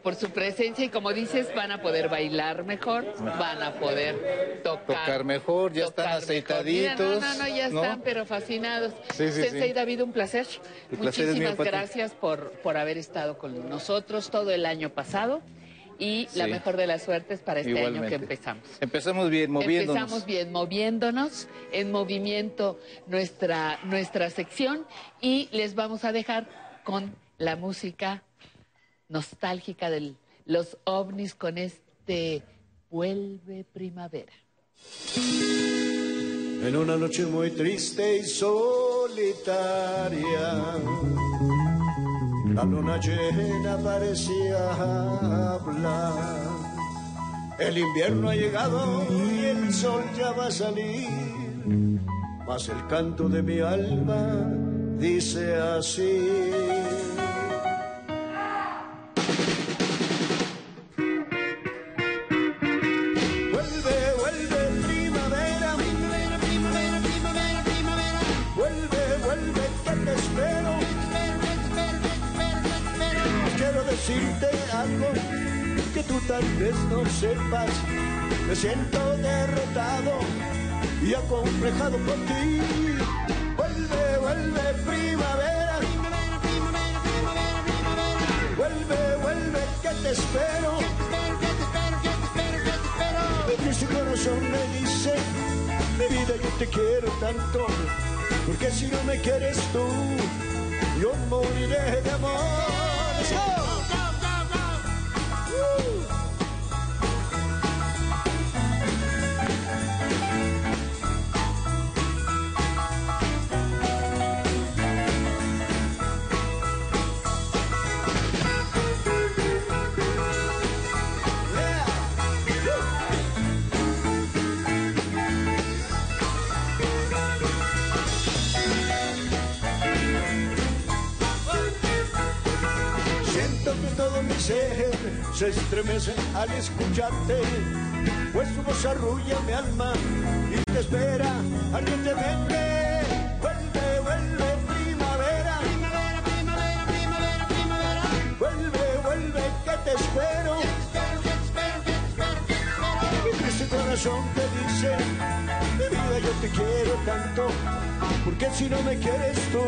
Speaker 3: por su presencia y como dices van a poder bailar mejor, van a poder tocar.
Speaker 68: Tocar mejor, ya están
Speaker 3: tocar
Speaker 68: aceitaditos.
Speaker 3: Mira, no, no, no, ya
Speaker 68: ¿no?
Speaker 3: están, pero fascinados.
Speaker 68: Sí, sí,
Speaker 3: Sensei
Speaker 68: sí.
Speaker 3: David, un placer.
Speaker 68: El placer es mío,
Speaker 3: Muchísimas gracias por, por haber estado con nosotros todo el año pasado y la mejor de las suertes para este año que empezamos.
Speaker 68: Empezamos bien, moviéndonos.
Speaker 3: Empezamos bien, moviéndonos, en movimiento nuestra, nuestra sección y les vamos a dejar con la música nostálgica de los ovnis con este Vuelve Primavera.
Speaker 2: En una noche muy triste y solitaria, la luna llena parecía hablar. El invierno ha llegado y el sol ya va a salir, mas el canto de mi alma dice así. Decirte algo que tú tal vez no sepas. Me siento derrotado y acomplejado por ti. Vuelve, vuelve primavera. Vuelve, vuelve que te espero. Porque su corazón me dice, mi vida yo te quiero tanto, porque si no me quieres tú, yo moriré de amor. Mi ser se estremece al escucharte, pues tu voz arrulla mi alma y te espera ardientemente. Vuelve, vuelve primavera, primavera, primavera, primavera, primavera. Vuelve, vuelve que te espero. Y ese corazón te dice, mi vida yo te quiero tanto, porque si no me quieres tú,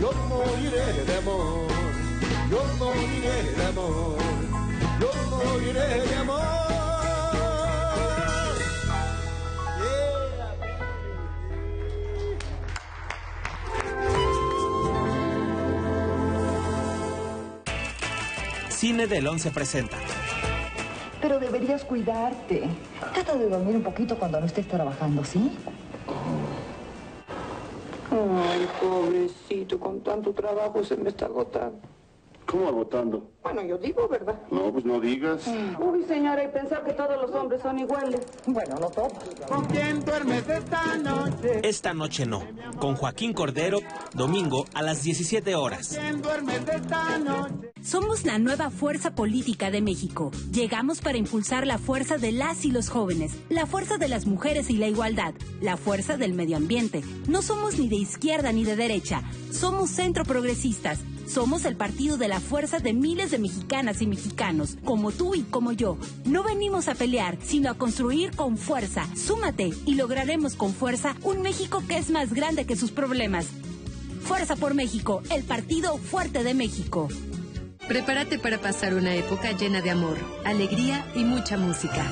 Speaker 2: yo moriré de amor. Yo moriré de amor, yo moriré de amor.
Speaker 4: Cine del 11 presenta.
Speaker 6: Pero deberías cuidarte. Trata de dormir un poquito cuando no estés trabajando, ¿sí? Ay, pobrecito, con tanto trabajo se me está agotando.
Speaker 43: ¿Cómo agotando?
Speaker 6: Bueno, yo digo, ¿verdad?
Speaker 43: No, pues no digas.
Speaker 6: Uy, señora, y pensar que todos los hombres son iguales. Bueno, no todos.
Speaker 69: ¿Con quién duermes esta noche?
Speaker 4: Esta noche no. Con Joaquín Cordero, domingo a las 17 horas.
Speaker 69: ¿Quién duermes esta noche?
Speaker 51: Somos la nueva fuerza política de México. Llegamos para impulsar la fuerza de las y los jóvenes, la fuerza de las mujeres y la igualdad, la fuerza del medio ambiente. No somos ni de izquierda ni de derecha, somos centro progresistas. Somos el partido de la fuerza de miles de mexicanas y mexicanos, como tú y como yo. No venimos a pelear, sino a construir con fuerza. Súmate y lograremos con fuerza un México que es más grande que sus problemas. Fuerza por México, el partido fuerte de México.
Speaker 42: Prepárate para pasar una época llena de amor, alegría y mucha música.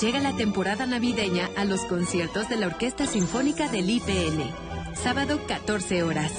Speaker 42: Llega la temporada navideña a los conciertos de la Orquesta Sinfónica del IPN. Sábado 14 horas.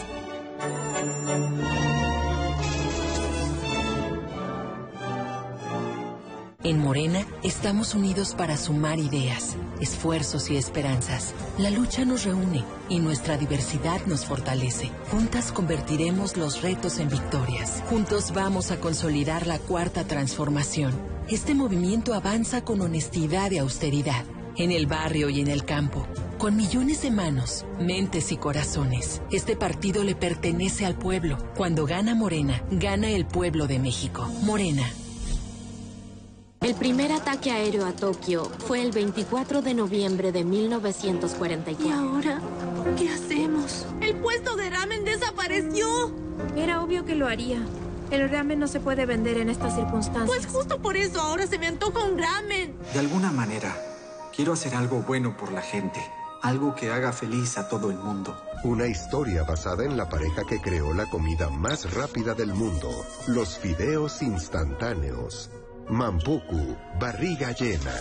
Speaker 70: En Morena estamos unidos para sumar ideas, esfuerzos y esperanzas. La lucha nos reúne y nuestra diversidad nos fortalece. Juntas convertiremos los retos en victorias. Juntos vamos a consolidar la cuarta transformación. Este movimiento avanza con honestidad y austeridad, en el barrio y en el campo, con millones de manos, mentes y corazones. Este partido le pertenece al pueblo. Cuando gana Morena, gana el pueblo de México. Morena.
Speaker 71: El primer ataque aéreo a Tokio fue el 24 de noviembre de 1944.
Speaker 72: ¿Y ahora qué hacemos?
Speaker 71: ¡El puesto de ramen desapareció!
Speaker 72: Era obvio que lo haría. El ramen no se puede vender en estas circunstancias.
Speaker 71: Pues justo por eso ahora se me antoja un ramen.
Speaker 73: De alguna manera, quiero hacer algo bueno por la gente. Algo que haga feliz a todo el mundo.
Speaker 74: Una historia basada en la pareja que creó la comida más rápida del mundo, los fideos instantáneos. Mampuku, barriga llena.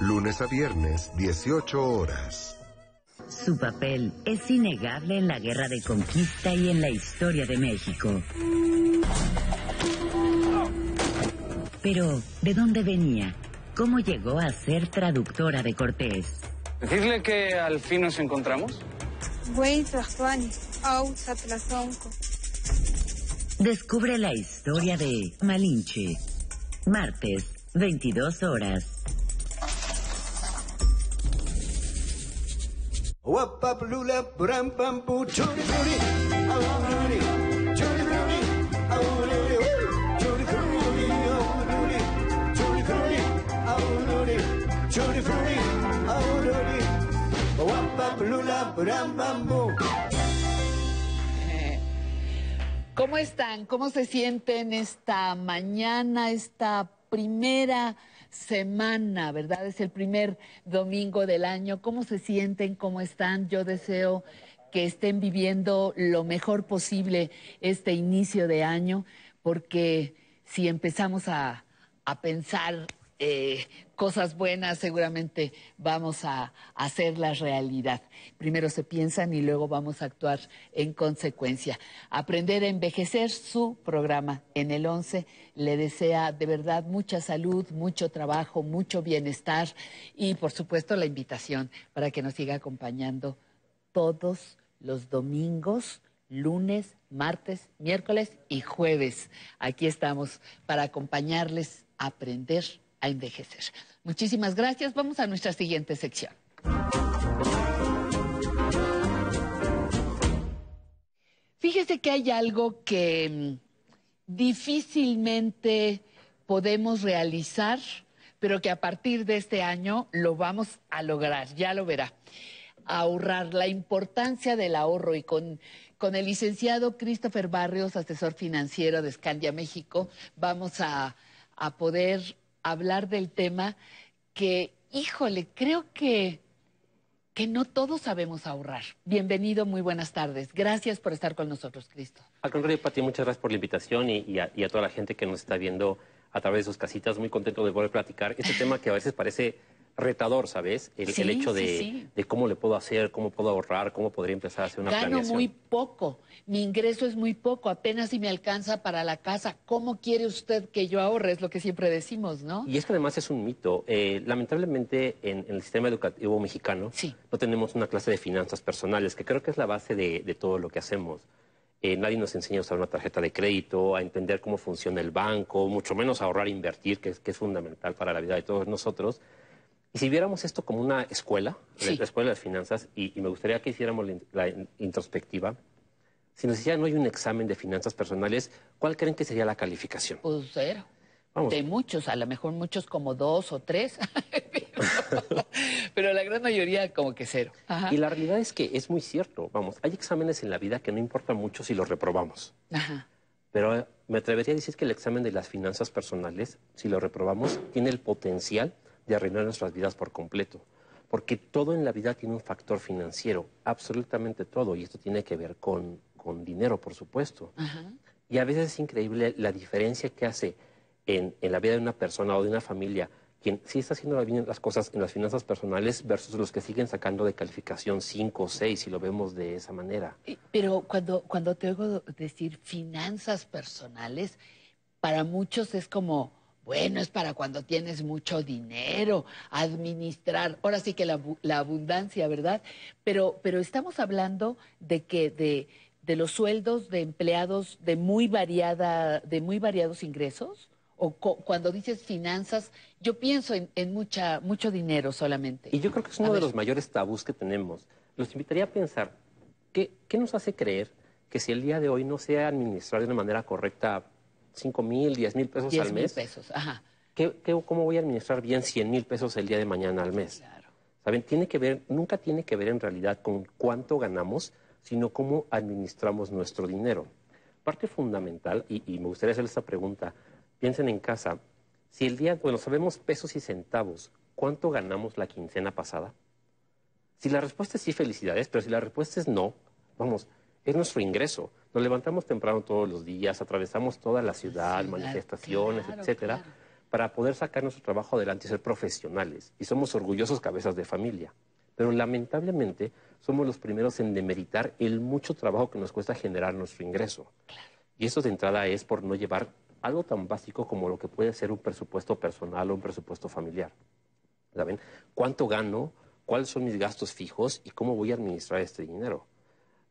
Speaker 74: Lunes a viernes, 18 horas.
Speaker 67: Su papel es innegable en la guerra de conquista y en la historia de México. Pero, ¿de dónde venía? ¿Cómo llegó a ser traductora de Cortés?
Speaker 75: Decirle que al fin nos encontramos.
Speaker 67: Descubre la historia de Malinche. Martes, 22 horas.
Speaker 3: ¿Cómo están? ¿Cómo se sienten esta mañana, esta primera semana, verdad? Es el primer domingo del año. ¿Cómo se sienten? ¿Cómo están? Yo deseo que estén viviendo lo mejor posible este inicio de año, porque si empezamos a, a pensar eh, cosas buenas, seguramente vamos a, hacerlas realidad. Primero se piensan y luego vamos a actuar en consecuencia. Aprender a envejecer, su programa en el 11 le desea de verdad mucha salud, mucho trabajo, mucho bienestar y por supuesto la invitación para que nos siga acompañando todos los domingos lunes, martes, miércoles y jueves. Aquí estamos para acompañarles a aprender a envejecer. Muchísimas gracias. Vamos a nuestra siguiente sección. Fíjese que hay algo que mm, difícilmente podemos realizar, pero que a partir de este año lo vamos a lograr, ya lo verá. Ahorrar la importancia del ahorro y con, con el licenciado Christopher Barrios, asesor financiero de Scandia México, vamos a, a poder hablar del tema que, híjole, creo que, que no todos sabemos ahorrar. Bienvenido, muy buenas tardes. Gracias por estar con nosotros, Cristo.
Speaker 76: Al contrario, Pati, muchas gracias por la invitación y, a, y, a, toda la gente que nos está viendo a través de sus casitas. Muy contento de poder platicar este tema que a veces parece retador, ¿sabes? El, hecho
Speaker 3: sí,
Speaker 76: de,
Speaker 3: sí.
Speaker 76: de cómo le puedo hacer, cómo puedo ahorrar, cómo podría empezar a hacer una
Speaker 3: Gano
Speaker 76: planeación.
Speaker 3: muy poco, mi ingreso es muy poco, apenas si me alcanza para la casa. ¿Cómo quiere usted que yo ahorre? Es lo que siempre decimos, ¿no?
Speaker 76: Y es que además es un mito. Eh, lamentablemente en, en el sistema educativo mexicano no tenemos una clase de finanzas personales, que creo que es la base de, de todo lo que hacemos. Eh, nadie nos enseña a usar una tarjeta de crédito, a entender cómo funciona el banco, mucho menos a ahorrar e invertir, que es, que es fundamental para la vida de todos nosotros. Y si viéramos esto como una escuela, la- la escuela de las finanzas, y, y me gustaría que hiciéramos la, la in- introspectiva, si nos hicieran hoy un examen de finanzas personales, ¿cuál creen que sería la calificación?
Speaker 3: Pues cero.
Speaker 76: Vamos.
Speaker 3: De muchos, a lo mejor muchos como dos o tres, pero la gran mayoría como que cero. Ajá.
Speaker 76: Y la realidad es que es muy cierto. Vamos, hay exámenes en la vida que no importa mucho si los reprobamos.
Speaker 3: Ajá.
Speaker 76: Pero eh, me atrevería a decir que el examen de las finanzas personales, si lo reprobamos, tiene el potencial de arruinar nuestras vidas por completo. Porque todo en la vida tiene un factor financiero, absolutamente todo. Y esto tiene que ver con, con dinero, por supuesto.
Speaker 3: Ajá.
Speaker 76: Y a veces es increíble la diferencia que hace en, en la vida de una persona o de una familia quien sí está haciendo bien las cosas en las finanzas personales versus los que siguen sacando de calificación 5 o 6, si lo vemos de esa manera.
Speaker 3: Pero cuando, cuando te oigo decir finanzas personales, para muchos es como, bueno, es para cuando tienes mucho dinero, administrar, ahora sí que la, abu- la abundancia, ¿verdad? Pero, pero estamos hablando de que de, de los sueldos de empleados de muy variada, de muy variados ingresos. O co- cuando dices finanzas, yo pienso en, en mucha, mucho dinero solamente.
Speaker 76: Y yo creo que es uno de los mayores tabús que tenemos. Los invitaría a pensar, ¿qué, qué nos hace creer que si el día de hoy no se administrar de una manera correcta 5 mil, 10 mil pesos
Speaker 3: 10
Speaker 76: al
Speaker 3: mil
Speaker 76: mes,
Speaker 3: pesos, ajá.
Speaker 76: ¿qué, qué- cómo voy a administrar bien 100 mil pesos el día de mañana al mes? ¿Saben? Tiene que ver, nunca tiene que ver en realidad con cuánto ganamos, sino cómo administramos nuestro dinero. Parte fundamental, y, y me gustaría hacer esta pregunta, piensen en casa, si el día, bueno, sabemos pesos y centavos, ¿cuánto ganamos la quincena pasada? Si la respuesta es sí, felicidades, pero si la respuesta es no, vamos, es nuestro ingreso. Nos levantamos temprano todos los días, atravesamos toda la ciudad, manifestaciones,
Speaker 3: claro,
Speaker 76: etcétera, para poder sacar nuestro trabajo adelante y ser profesionales. Y somos orgullosos cabezas de familia. Pero lamentablemente somos los primeros en demeritar el mucho trabajo que nos cuesta generar nuestro ingreso. Y eso de entrada es por no llevar algo tan básico como lo que puede ser un presupuesto personal o un presupuesto familiar. ¿Saben? ¿Cuánto gano? ¿Cuáles son mis gastos fijos? ¿Y cómo voy a administrar este dinero?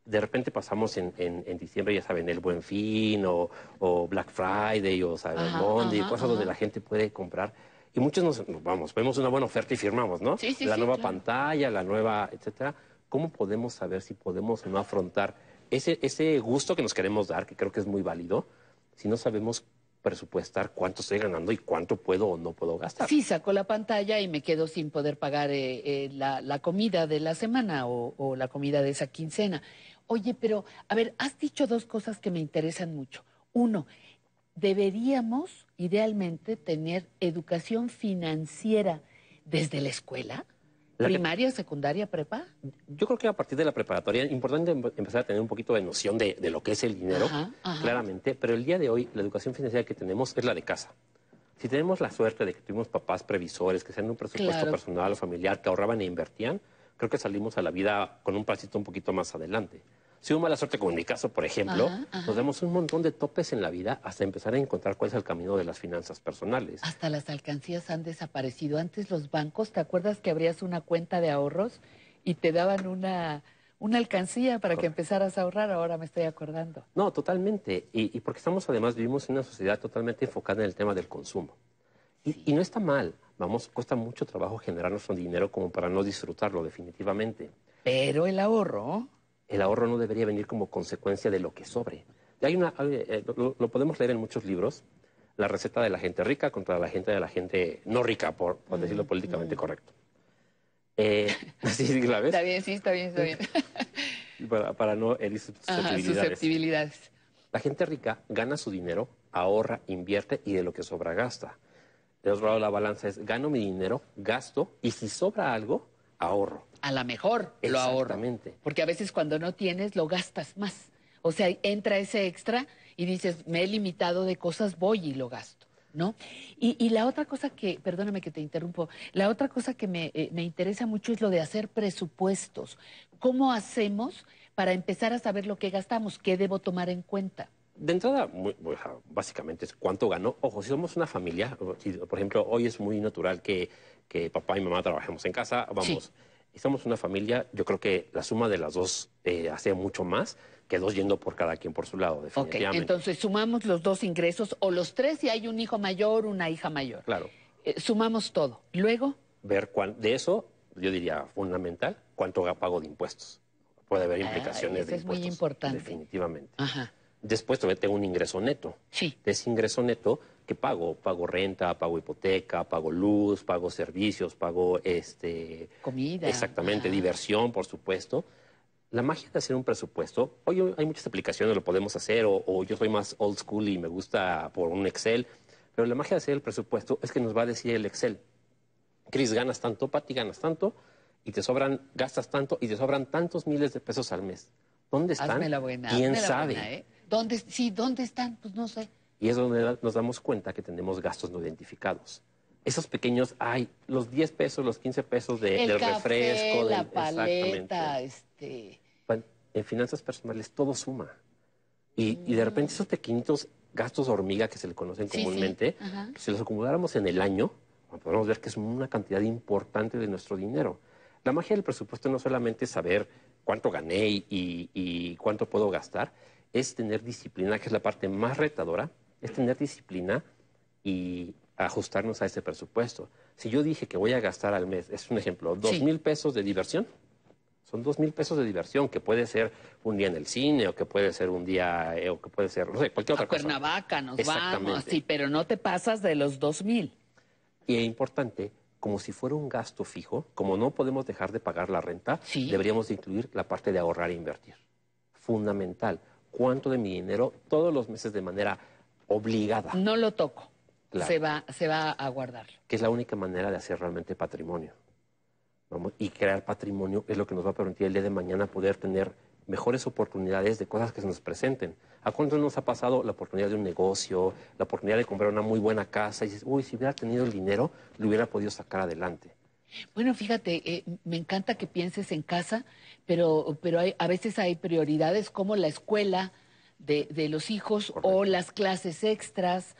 Speaker 76: De repente pasamos en, en- en diciembre, ya saben, el Buen Fin o, o Black Friday o Cyber Monday,
Speaker 3: ajá,
Speaker 76: cosas donde la gente puede comprar. Y muchos nos, nos vamos, vemos una buena oferta y firmamos, ¿no?
Speaker 3: Sí, sí,
Speaker 76: la
Speaker 3: sí,
Speaker 76: nueva
Speaker 3: claro.
Speaker 76: pantalla, la nueva, etcétera. ¿Cómo podemos saber si podemos o no afrontar ese, ese gusto que nos queremos dar, que creo que es muy válido, si no sabemos presupuestar cuánto estoy ganando y cuánto puedo o no puedo gastar?
Speaker 3: Sí, saco la pantalla y me quedo sin poder pagar eh, eh, la, la comida de la semana o, o la comida de esa quincena. Oye, pero, a ver, has dicho dos cosas que me interesan mucho. Uno, deberíamos idealmente tener educación financiera desde la escuela,
Speaker 76: La que-
Speaker 3: primaria, secundaria, prepa.
Speaker 76: Yo creo que a partir de la preparatoria es importante em- empezar a tener un poquito de noción de, de lo que es el dinero,
Speaker 3: Ajá, ajá.
Speaker 76: claramente, pero el día de hoy la educación financiera que tenemos es la de casa. Si tenemos la suerte de que tuvimos papás previsores, que sean un presupuesto
Speaker 3: Claro.
Speaker 76: personal o familiar, que ahorraban e invertían, creo que salimos a la vida con un pasito un poquito más adelante. Si hubo mala suerte, como en mi caso, por ejemplo,
Speaker 3: Ajá, ajá.
Speaker 76: nos damos un montón de topes en la vida hasta empezar a encontrar cuál es el camino de las finanzas personales.
Speaker 3: Hasta las alcancías han desaparecido. Antes los bancos, ¿te acuerdas que abrías una cuenta de ahorros y te daban una, una alcancía para que empezaras a ahorrar? Ahora me estoy acordando.
Speaker 76: No, totalmente. Y, y porque estamos además, vivimos en una sociedad totalmente enfocada en el tema del consumo. Y, y no está mal. Vamos, cuesta mucho trabajo generar nuestro dinero como para no disfrutarlo, definitivamente.
Speaker 3: Pero el ahorro.
Speaker 76: El ahorro no debería venir como consecuencia de lo que sobre. Hay una, eh, lo, lo podemos leer en muchos libros. La receta de la gente rica contra la gente de la gente no rica, por, por decirlo políticamente correcto. Eh, sí, ¿la ves?
Speaker 3: Está bien, sí, está bien, está bien.
Speaker 76: Para, para no herir
Speaker 3: Ajá,
Speaker 76: susceptibilidades.
Speaker 3: susceptibilidades.
Speaker 76: La gente rica gana su dinero, ahorra, invierte y de lo que sobra gasta. De otro lado, la balanza es gano mi dinero, gasto y si sobra algo, ahorro.
Speaker 3: A lo mejor lo ahorro.
Speaker 76: Exactamente.
Speaker 3: Porque a veces cuando no tienes, lo gastas más. O sea, entra ese extra y dices, me he limitado de cosas, voy y lo gasto. ¿no? Y, y la otra cosa que, perdóname que te interrumpo, la otra cosa que me, eh, me interesa mucho es lo de hacer presupuestos. ¿Cómo hacemos para empezar a saber lo que gastamos? ¿Qué debo tomar en cuenta?
Speaker 76: De entrada, muy- básicamente es cuánto ganó. Ojo, si somos una familia, si, por ejemplo, hoy es muy natural que, que papá y mamá trabajemos en casa, vamos, y somos una familia, yo creo que la suma de las dos eh, hace mucho más que dos yendo por cada quien por su lado,
Speaker 3: Ok,
Speaker 76: definitivamente.
Speaker 3: entonces sumamos los dos ingresos o los tres si hay un hijo mayor, una hija mayor.
Speaker 76: Claro,
Speaker 3: Eh, sumamos todo. Luego,
Speaker 76: ver cuán, de eso, yo diría fundamental, cuánto pago de impuestos. Puede haber
Speaker 3: Ah,
Speaker 76: implicaciones
Speaker 3: eso
Speaker 76: de
Speaker 3: es muy
Speaker 76: impuestos.
Speaker 3: importante.
Speaker 76: Definitivamente.
Speaker 3: Ajá.
Speaker 76: Después todavía tengo un ingreso neto.
Speaker 3: Sí.
Speaker 76: De ese ingreso neto, ¿qué pago? Pago renta, pago hipoteca, pago luz, pago servicios, pago este
Speaker 3: comida.
Speaker 76: exactamente,
Speaker 3: Ajá.
Speaker 76: diversión, por supuesto. La magia de hacer un presupuesto, hoy hay muchas aplicaciones, lo podemos hacer, o, o yo soy más old school y me gusta por un Excel, pero la magia de hacer el presupuesto es que nos va a decir el Excel, Chris, ganas tanto, Pati, ganas tanto, y te sobran, gastas tanto, y te sobran tantos miles de pesos al mes. ¿Dónde están?
Speaker 3: Hazme la buena.
Speaker 76: ¿Quién
Speaker 3: hazme la
Speaker 76: sabe?
Speaker 3: buena, ¿eh? ¿Dónde, sí, ¿dónde están? Pues no sé.
Speaker 76: Y es donde nos damos cuenta que tenemos gastos no identificados. Esos pequeños, ay, los 10 pesos, los 15 pesos de,
Speaker 3: el
Speaker 76: del
Speaker 3: café,
Speaker 76: refresco,
Speaker 3: la
Speaker 76: del-
Speaker 3: paleta, este...
Speaker 76: En finanzas personales todo suma. Y, y de repente esos pequeñitos gastos hormiga que se le conocen
Speaker 3: Sí, sí.
Speaker 76: comúnmente,
Speaker 3: Ajá.
Speaker 76: si los acumuláramos en el año, podemos ver que es una cantidad importante de nuestro dinero. La magia del presupuesto no solamente es saber cuánto gané y, y- y cuánto puedo gastar, es tener disciplina, que es la parte más retadora, es tener disciplina y ajustarnos a ese presupuesto. Si yo dije que voy a gastar al mes, es un ejemplo, dos
Speaker 3: Sí.
Speaker 76: mil pesos de diversión, son dos mil pesos de diversión, que puede ser un día en el cine, o que puede ser un día, eh, o que puede ser, no sé, cualquier otra
Speaker 3: A
Speaker 76: cosa.
Speaker 3: Cuernavaca nos vamos, sí, pero no te pasas de los dos mil.
Speaker 76: Y es importante, como si fuera un gasto fijo, como no podemos dejar de pagar la renta, deberíamos de incluir la parte de ahorrar e invertir. Fundamental. ¿Cuánto de mi dinero todos los meses de manera obligada?
Speaker 3: No lo toco.
Speaker 76: Claro.
Speaker 3: Se va, se va a guardar.
Speaker 76: que es la única manera de hacer realmente patrimonio. Vamos, y crear patrimonio es lo que nos va a permitir el día de mañana poder tener mejores oportunidades de cosas que se nos presenten. ¿A cuántos nos ha pasado la oportunidad de un negocio, la oportunidad de comprar una muy buena casa? Y dices, uy, si hubiera tenido el dinero, lo hubiera podido sacar adelante.
Speaker 3: Bueno, fíjate, eh, me encanta que pienses en casa, pero, pero hay, a veces hay prioridades como la escuela de, de los hijos o las clases extras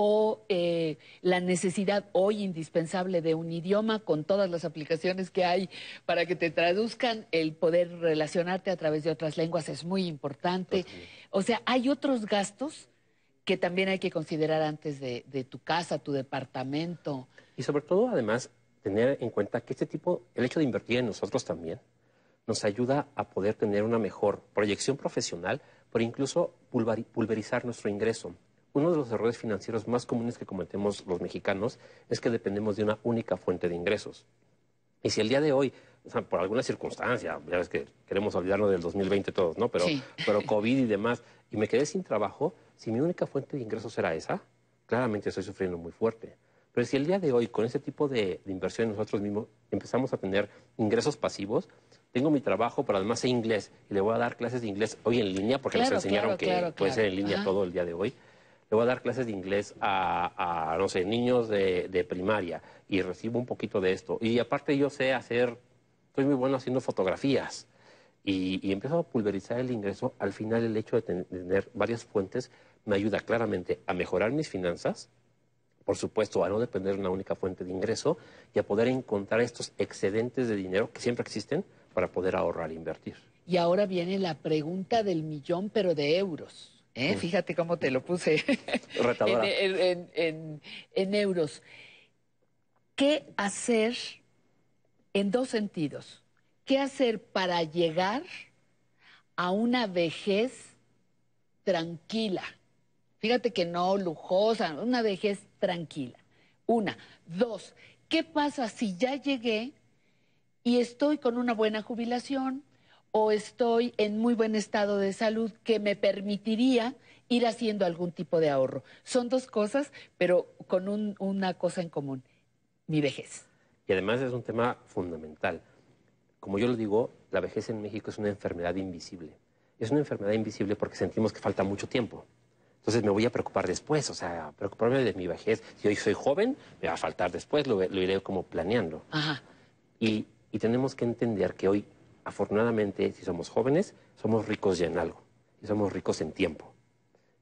Speaker 3: o eh, la necesidad hoy indispensable de un idioma con todas las aplicaciones que hay para que te traduzcan, el poder relacionarte a través de otras lenguas es muy importante. O sea, hay otros gastos que también hay que considerar antes de, de tu casa, tu departamento.
Speaker 76: Y sobre todo, además, tener en cuenta que este tipo, el hecho de invertir en nosotros también, nos ayuda a poder tener una mejor proyección profesional, pero incluso pulverizar nuestro ingreso. Uno de los errores financieros más comunes que cometemos los mexicanos es que dependemos de una única fuente de ingresos. Y si el día de hoy, o sea, por alguna circunstancia, ya ves que queremos olvidarnos del 2020 todos, ¿no? Pero,
Speaker 3: Sí.
Speaker 76: pero COVID y demás, y me quedé sin trabajo, si mi única fuente de ingresos era esa, claramente estoy sufriendo muy fuerte. Pero si el día de hoy, con ese tipo de, de inversión nosotros mismos, empezamos a tener ingresos pasivos, tengo mi trabajo, pero además sé inglés, y le voy a dar clases de inglés hoy en línea, porque
Speaker 3: Claro,
Speaker 76: nos enseñaron
Speaker 3: claro,
Speaker 76: que
Speaker 3: claro,
Speaker 76: puede ser en línea
Speaker 3: Ajá.
Speaker 76: todo el día de hoy. Le voy a dar clases de inglés a, a, no sé, niños de, de primaria y recibo un poquito de esto. Y aparte yo sé hacer, estoy muy bueno haciendo fotografías y, y empiezo a pulverizar el ingreso. Al final el hecho de ten- de tener varias fuentes me ayuda claramente a mejorar mis finanzas, por supuesto, a no depender de una única fuente de ingreso y a poder encontrar estos excedentes de dinero que siempre existen para poder ahorrar e invertir.
Speaker 3: Y ahora viene la pregunta del millón, pero de euros. ¿eh?
Speaker 76: Mm.
Speaker 3: Fíjate cómo te lo puse en- en euros. ¿Qué hacer en dos sentidos? ¿Qué hacer para llegar a una vejez tranquila? Fíjate que no lujosa, una vejez tranquila. Una. Dos, ¿qué pasa si ya llegué y estoy con una buena jubilación o estoy en muy buen estado de salud que me permitiría ir haciendo algún tipo de ahorro. Son dos cosas, pero con un- una cosa en común, mi vejez.
Speaker 76: Y además es un tema fundamental. Como yo lo digo, la vejez en México es una enfermedad invisible. Es una enfermedad invisible porque sentimos que falta mucho tiempo. Entonces me voy a preocupar después, o sea, preocuparme de mi vejez. Si hoy soy joven, me va a faltar después, lo, lo iré como planeando.
Speaker 3: Ajá.
Speaker 76: Y, y tenemos que entender que hoy, afortunadamente, si somos jóvenes, somos ricos ya en algo. Y somos ricos en tiempo.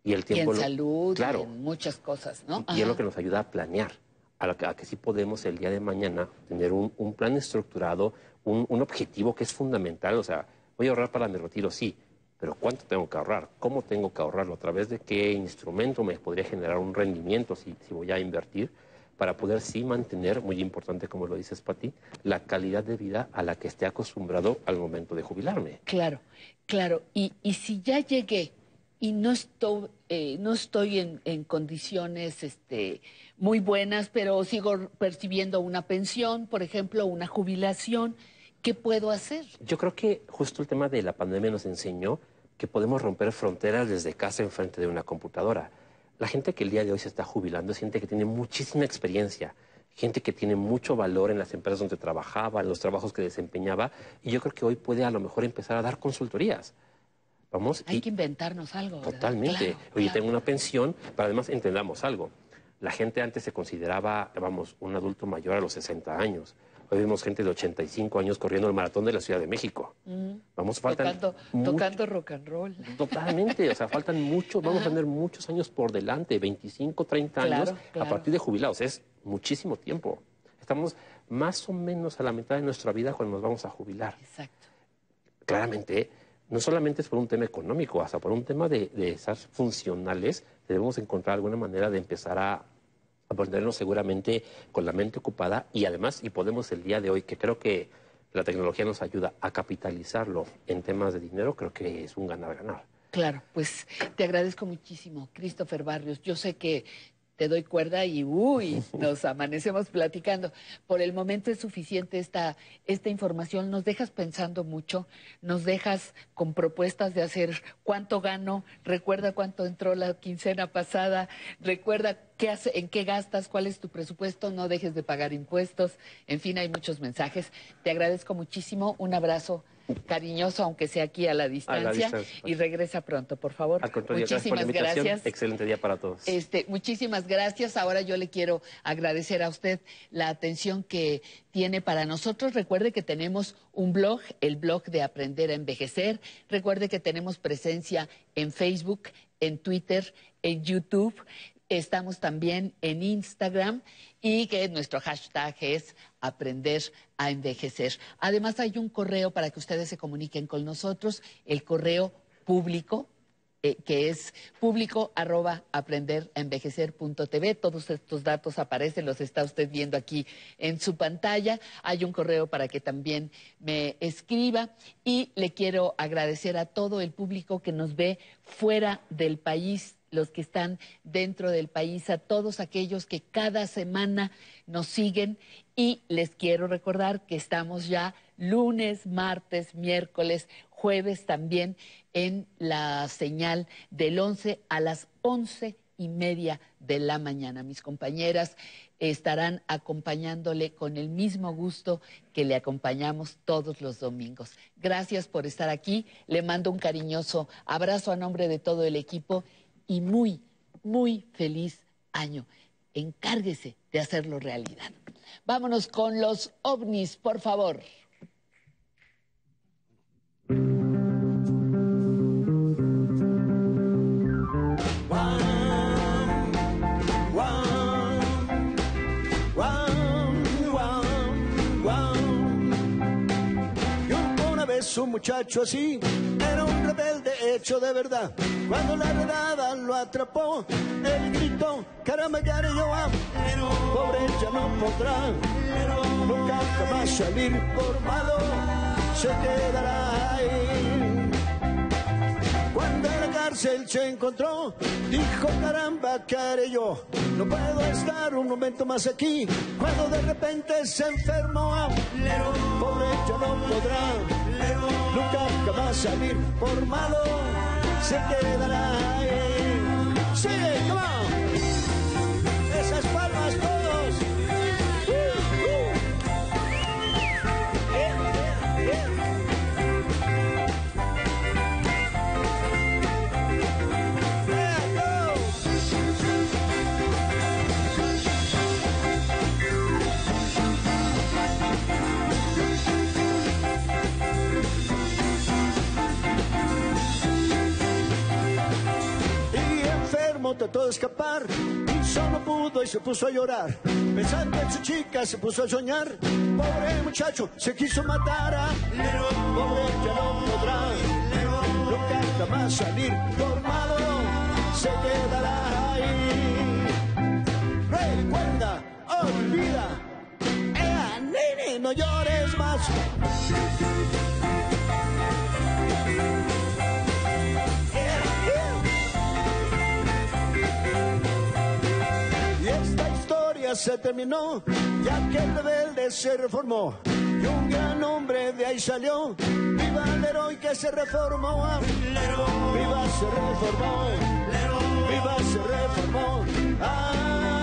Speaker 76: Y el
Speaker 3: Y
Speaker 76: tiempo...
Speaker 3: en
Speaker 76: lo-
Speaker 3: salud, y
Speaker 76: Claro.
Speaker 3: en muchas cosas, ¿no?
Speaker 76: Y es lo que nos ayuda a planear, a, que, a que sí podemos el día de mañana tener un, un plan estructurado, un, un objetivo que es fundamental. O sea, voy a ahorrar para mi retiro, sí, pero ¿cuánto tengo que ahorrar? ¿Cómo tengo que ahorrarlo? ¿A través de qué instrumento me podría generar un rendimiento si, si voy a invertir? Para poder sí mantener, muy importante como lo dices, Pati, la calidad de vida a la que esté acostumbrado al momento de jubilarme.
Speaker 3: Claro, claro. Y, y si ya llegué y no estoy, eh, no estoy en, en condiciones este, muy buenas, pero sigo percibiendo una pensión, por ejemplo, una jubilación, ¿qué puedo hacer?
Speaker 76: Yo creo que justo el tema de la pandemia nos enseñó que podemos romper fronteras desde casa enfrente de una computadora. La gente que el día de hoy se está jubilando es gente que tiene muchísima experiencia, gente que tiene mucho valor en las empresas donde trabajaba, en los trabajos que desempeñaba, y yo creo que hoy puede a lo mejor empezar a dar consultorías. Vamos,
Speaker 3: Hay
Speaker 76: y
Speaker 3: que inventarnos algo. ¿verdad?
Speaker 76: totalmente.
Speaker 3: Claro,
Speaker 76: Oye,
Speaker 3: claro.
Speaker 76: tengo una pensión, pero además entendamos algo. La gente antes se consideraba, vamos, un adulto mayor a los 60 años. Hoy vemos gente de 85 años corriendo el maratón de la Ciudad de México.
Speaker 3: Mm.
Speaker 76: Vamos, faltan
Speaker 3: Tocando,
Speaker 76: mucho-
Speaker 3: tocando rock and roll.
Speaker 76: Totalmente, o sea, faltan muchos, vamos
Speaker 3: Ajá.
Speaker 76: a tener muchos años por delante, 25, 30 años,
Speaker 3: Claro,
Speaker 76: a partir de jubilados, es muchísimo tiempo. Estamos más o menos a la mitad de nuestra vida cuando nos vamos a jubilar.
Speaker 3: Exacto.
Speaker 76: Claramente, no solamente es por un tema económico, hasta por un tema de, de funcionales, debemos encontrar alguna manera de empezar a ponernos seguramente con la mente ocupada y además, y podemos el día de hoy, que creo que la tecnología nos ayuda a capitalizarlo en temas de dinero, creo que es un ganar-ganar.
Speaker 3: Claro, pues te agradezco muchísimo, Christopher Barrios. Yo sé que te doy cuerda y uy, nos amanecemos platicando. Por el momento es suficiente esta, esta información. Nos dejas pensando mucho, nos dejas con propuestas de hacer cuánto gano, recuerda cuánto entró la quincena pasada, recuerda qué hace, en qué gastas, cuál es tu presupuesto, no dejes de pagar impuestos. En fin, hay muchos mensajes. Te agradezco muchísimo. Un abrazo cariñoso, aunque sea aquí a la distancia.
Speaker 76: distancia.
Speaker 3: Y regresa pronto, por favor.
Speaker 76: Al contrario, gracias por la
Speaker 3: Muchísimas
Speaker 76: invitación.
Speaker 3: gracias.
Speaker 76: Excelente día para todos.
Speaker 3: Este, muchísimas gracias. Ahora yo le quiero agradecer a usted la atención que tiene para nosotros. Recuerde que tenemos un blog, el blog de Aprender a Envejecer. Recuerde que tenemos presencia en Facebook, en Twitter, en YouTube. Estamos también en Instagram y que nuestro hashtag es aprender a envejecer. Además hay un correo para que ustedes se comuniquen con nosotros, el correo público eh, que es público arroba aprenderenvejecer.tv. Todos estos datos aparecen, los está usted viendo aquí en su pantalla. Hay un correo para que también me escriba y le quiero agradecer a todo el público que nos ve fuera del país los que están dentro del país, a todos aquellos que cada semana nos siguen y les quiero recordar que estamos ya lunes, martes, miércoles, jueves también en la señal del 11 a las 11 y media de la mañana. Mis compañeras estarán acompañándole con el mismo gusto que le acompañamos todos los domingos. Gracias por estar aquí. Le mando un cariñoso abrazo a nombre de todo el equipo y muy, muy feliz año. Encárguese de hacerlo realidad. Vámonos con los ovnis, por favor.
Speaker 2: Un muchacho así era rebelde hecho de verdad. Cuando la redada lo atrapó, él gritó, caramba, ya yo pobre ya no podrá, nunca jamás salir por malo, se quedará ahí. Cuando en la cárcel se encontró, dijo, caramba, ¿qué haré yo? No puedo estar un momento más aquí. Cuando de repente se enfermó, pobre ya no podrá, nunca jamás salir por malo, se quedará ahí. Sigue, trató de escapar y solo pudo y se puso a llorar. Pensando en su chica se puso a soñar. Pobre muchacho se quiso matar a Pobre ya no podrá nunca jamás salir formado. Se quedará ahí. Recuerda, olvida. ¡Ea, nene, no llores más! Se terminó, ya que el rebelde se reformó. Y un gran hombre de ahí salió. Viva el héroe que se reformó. Viva se reformó. Viva se reformó. Ah.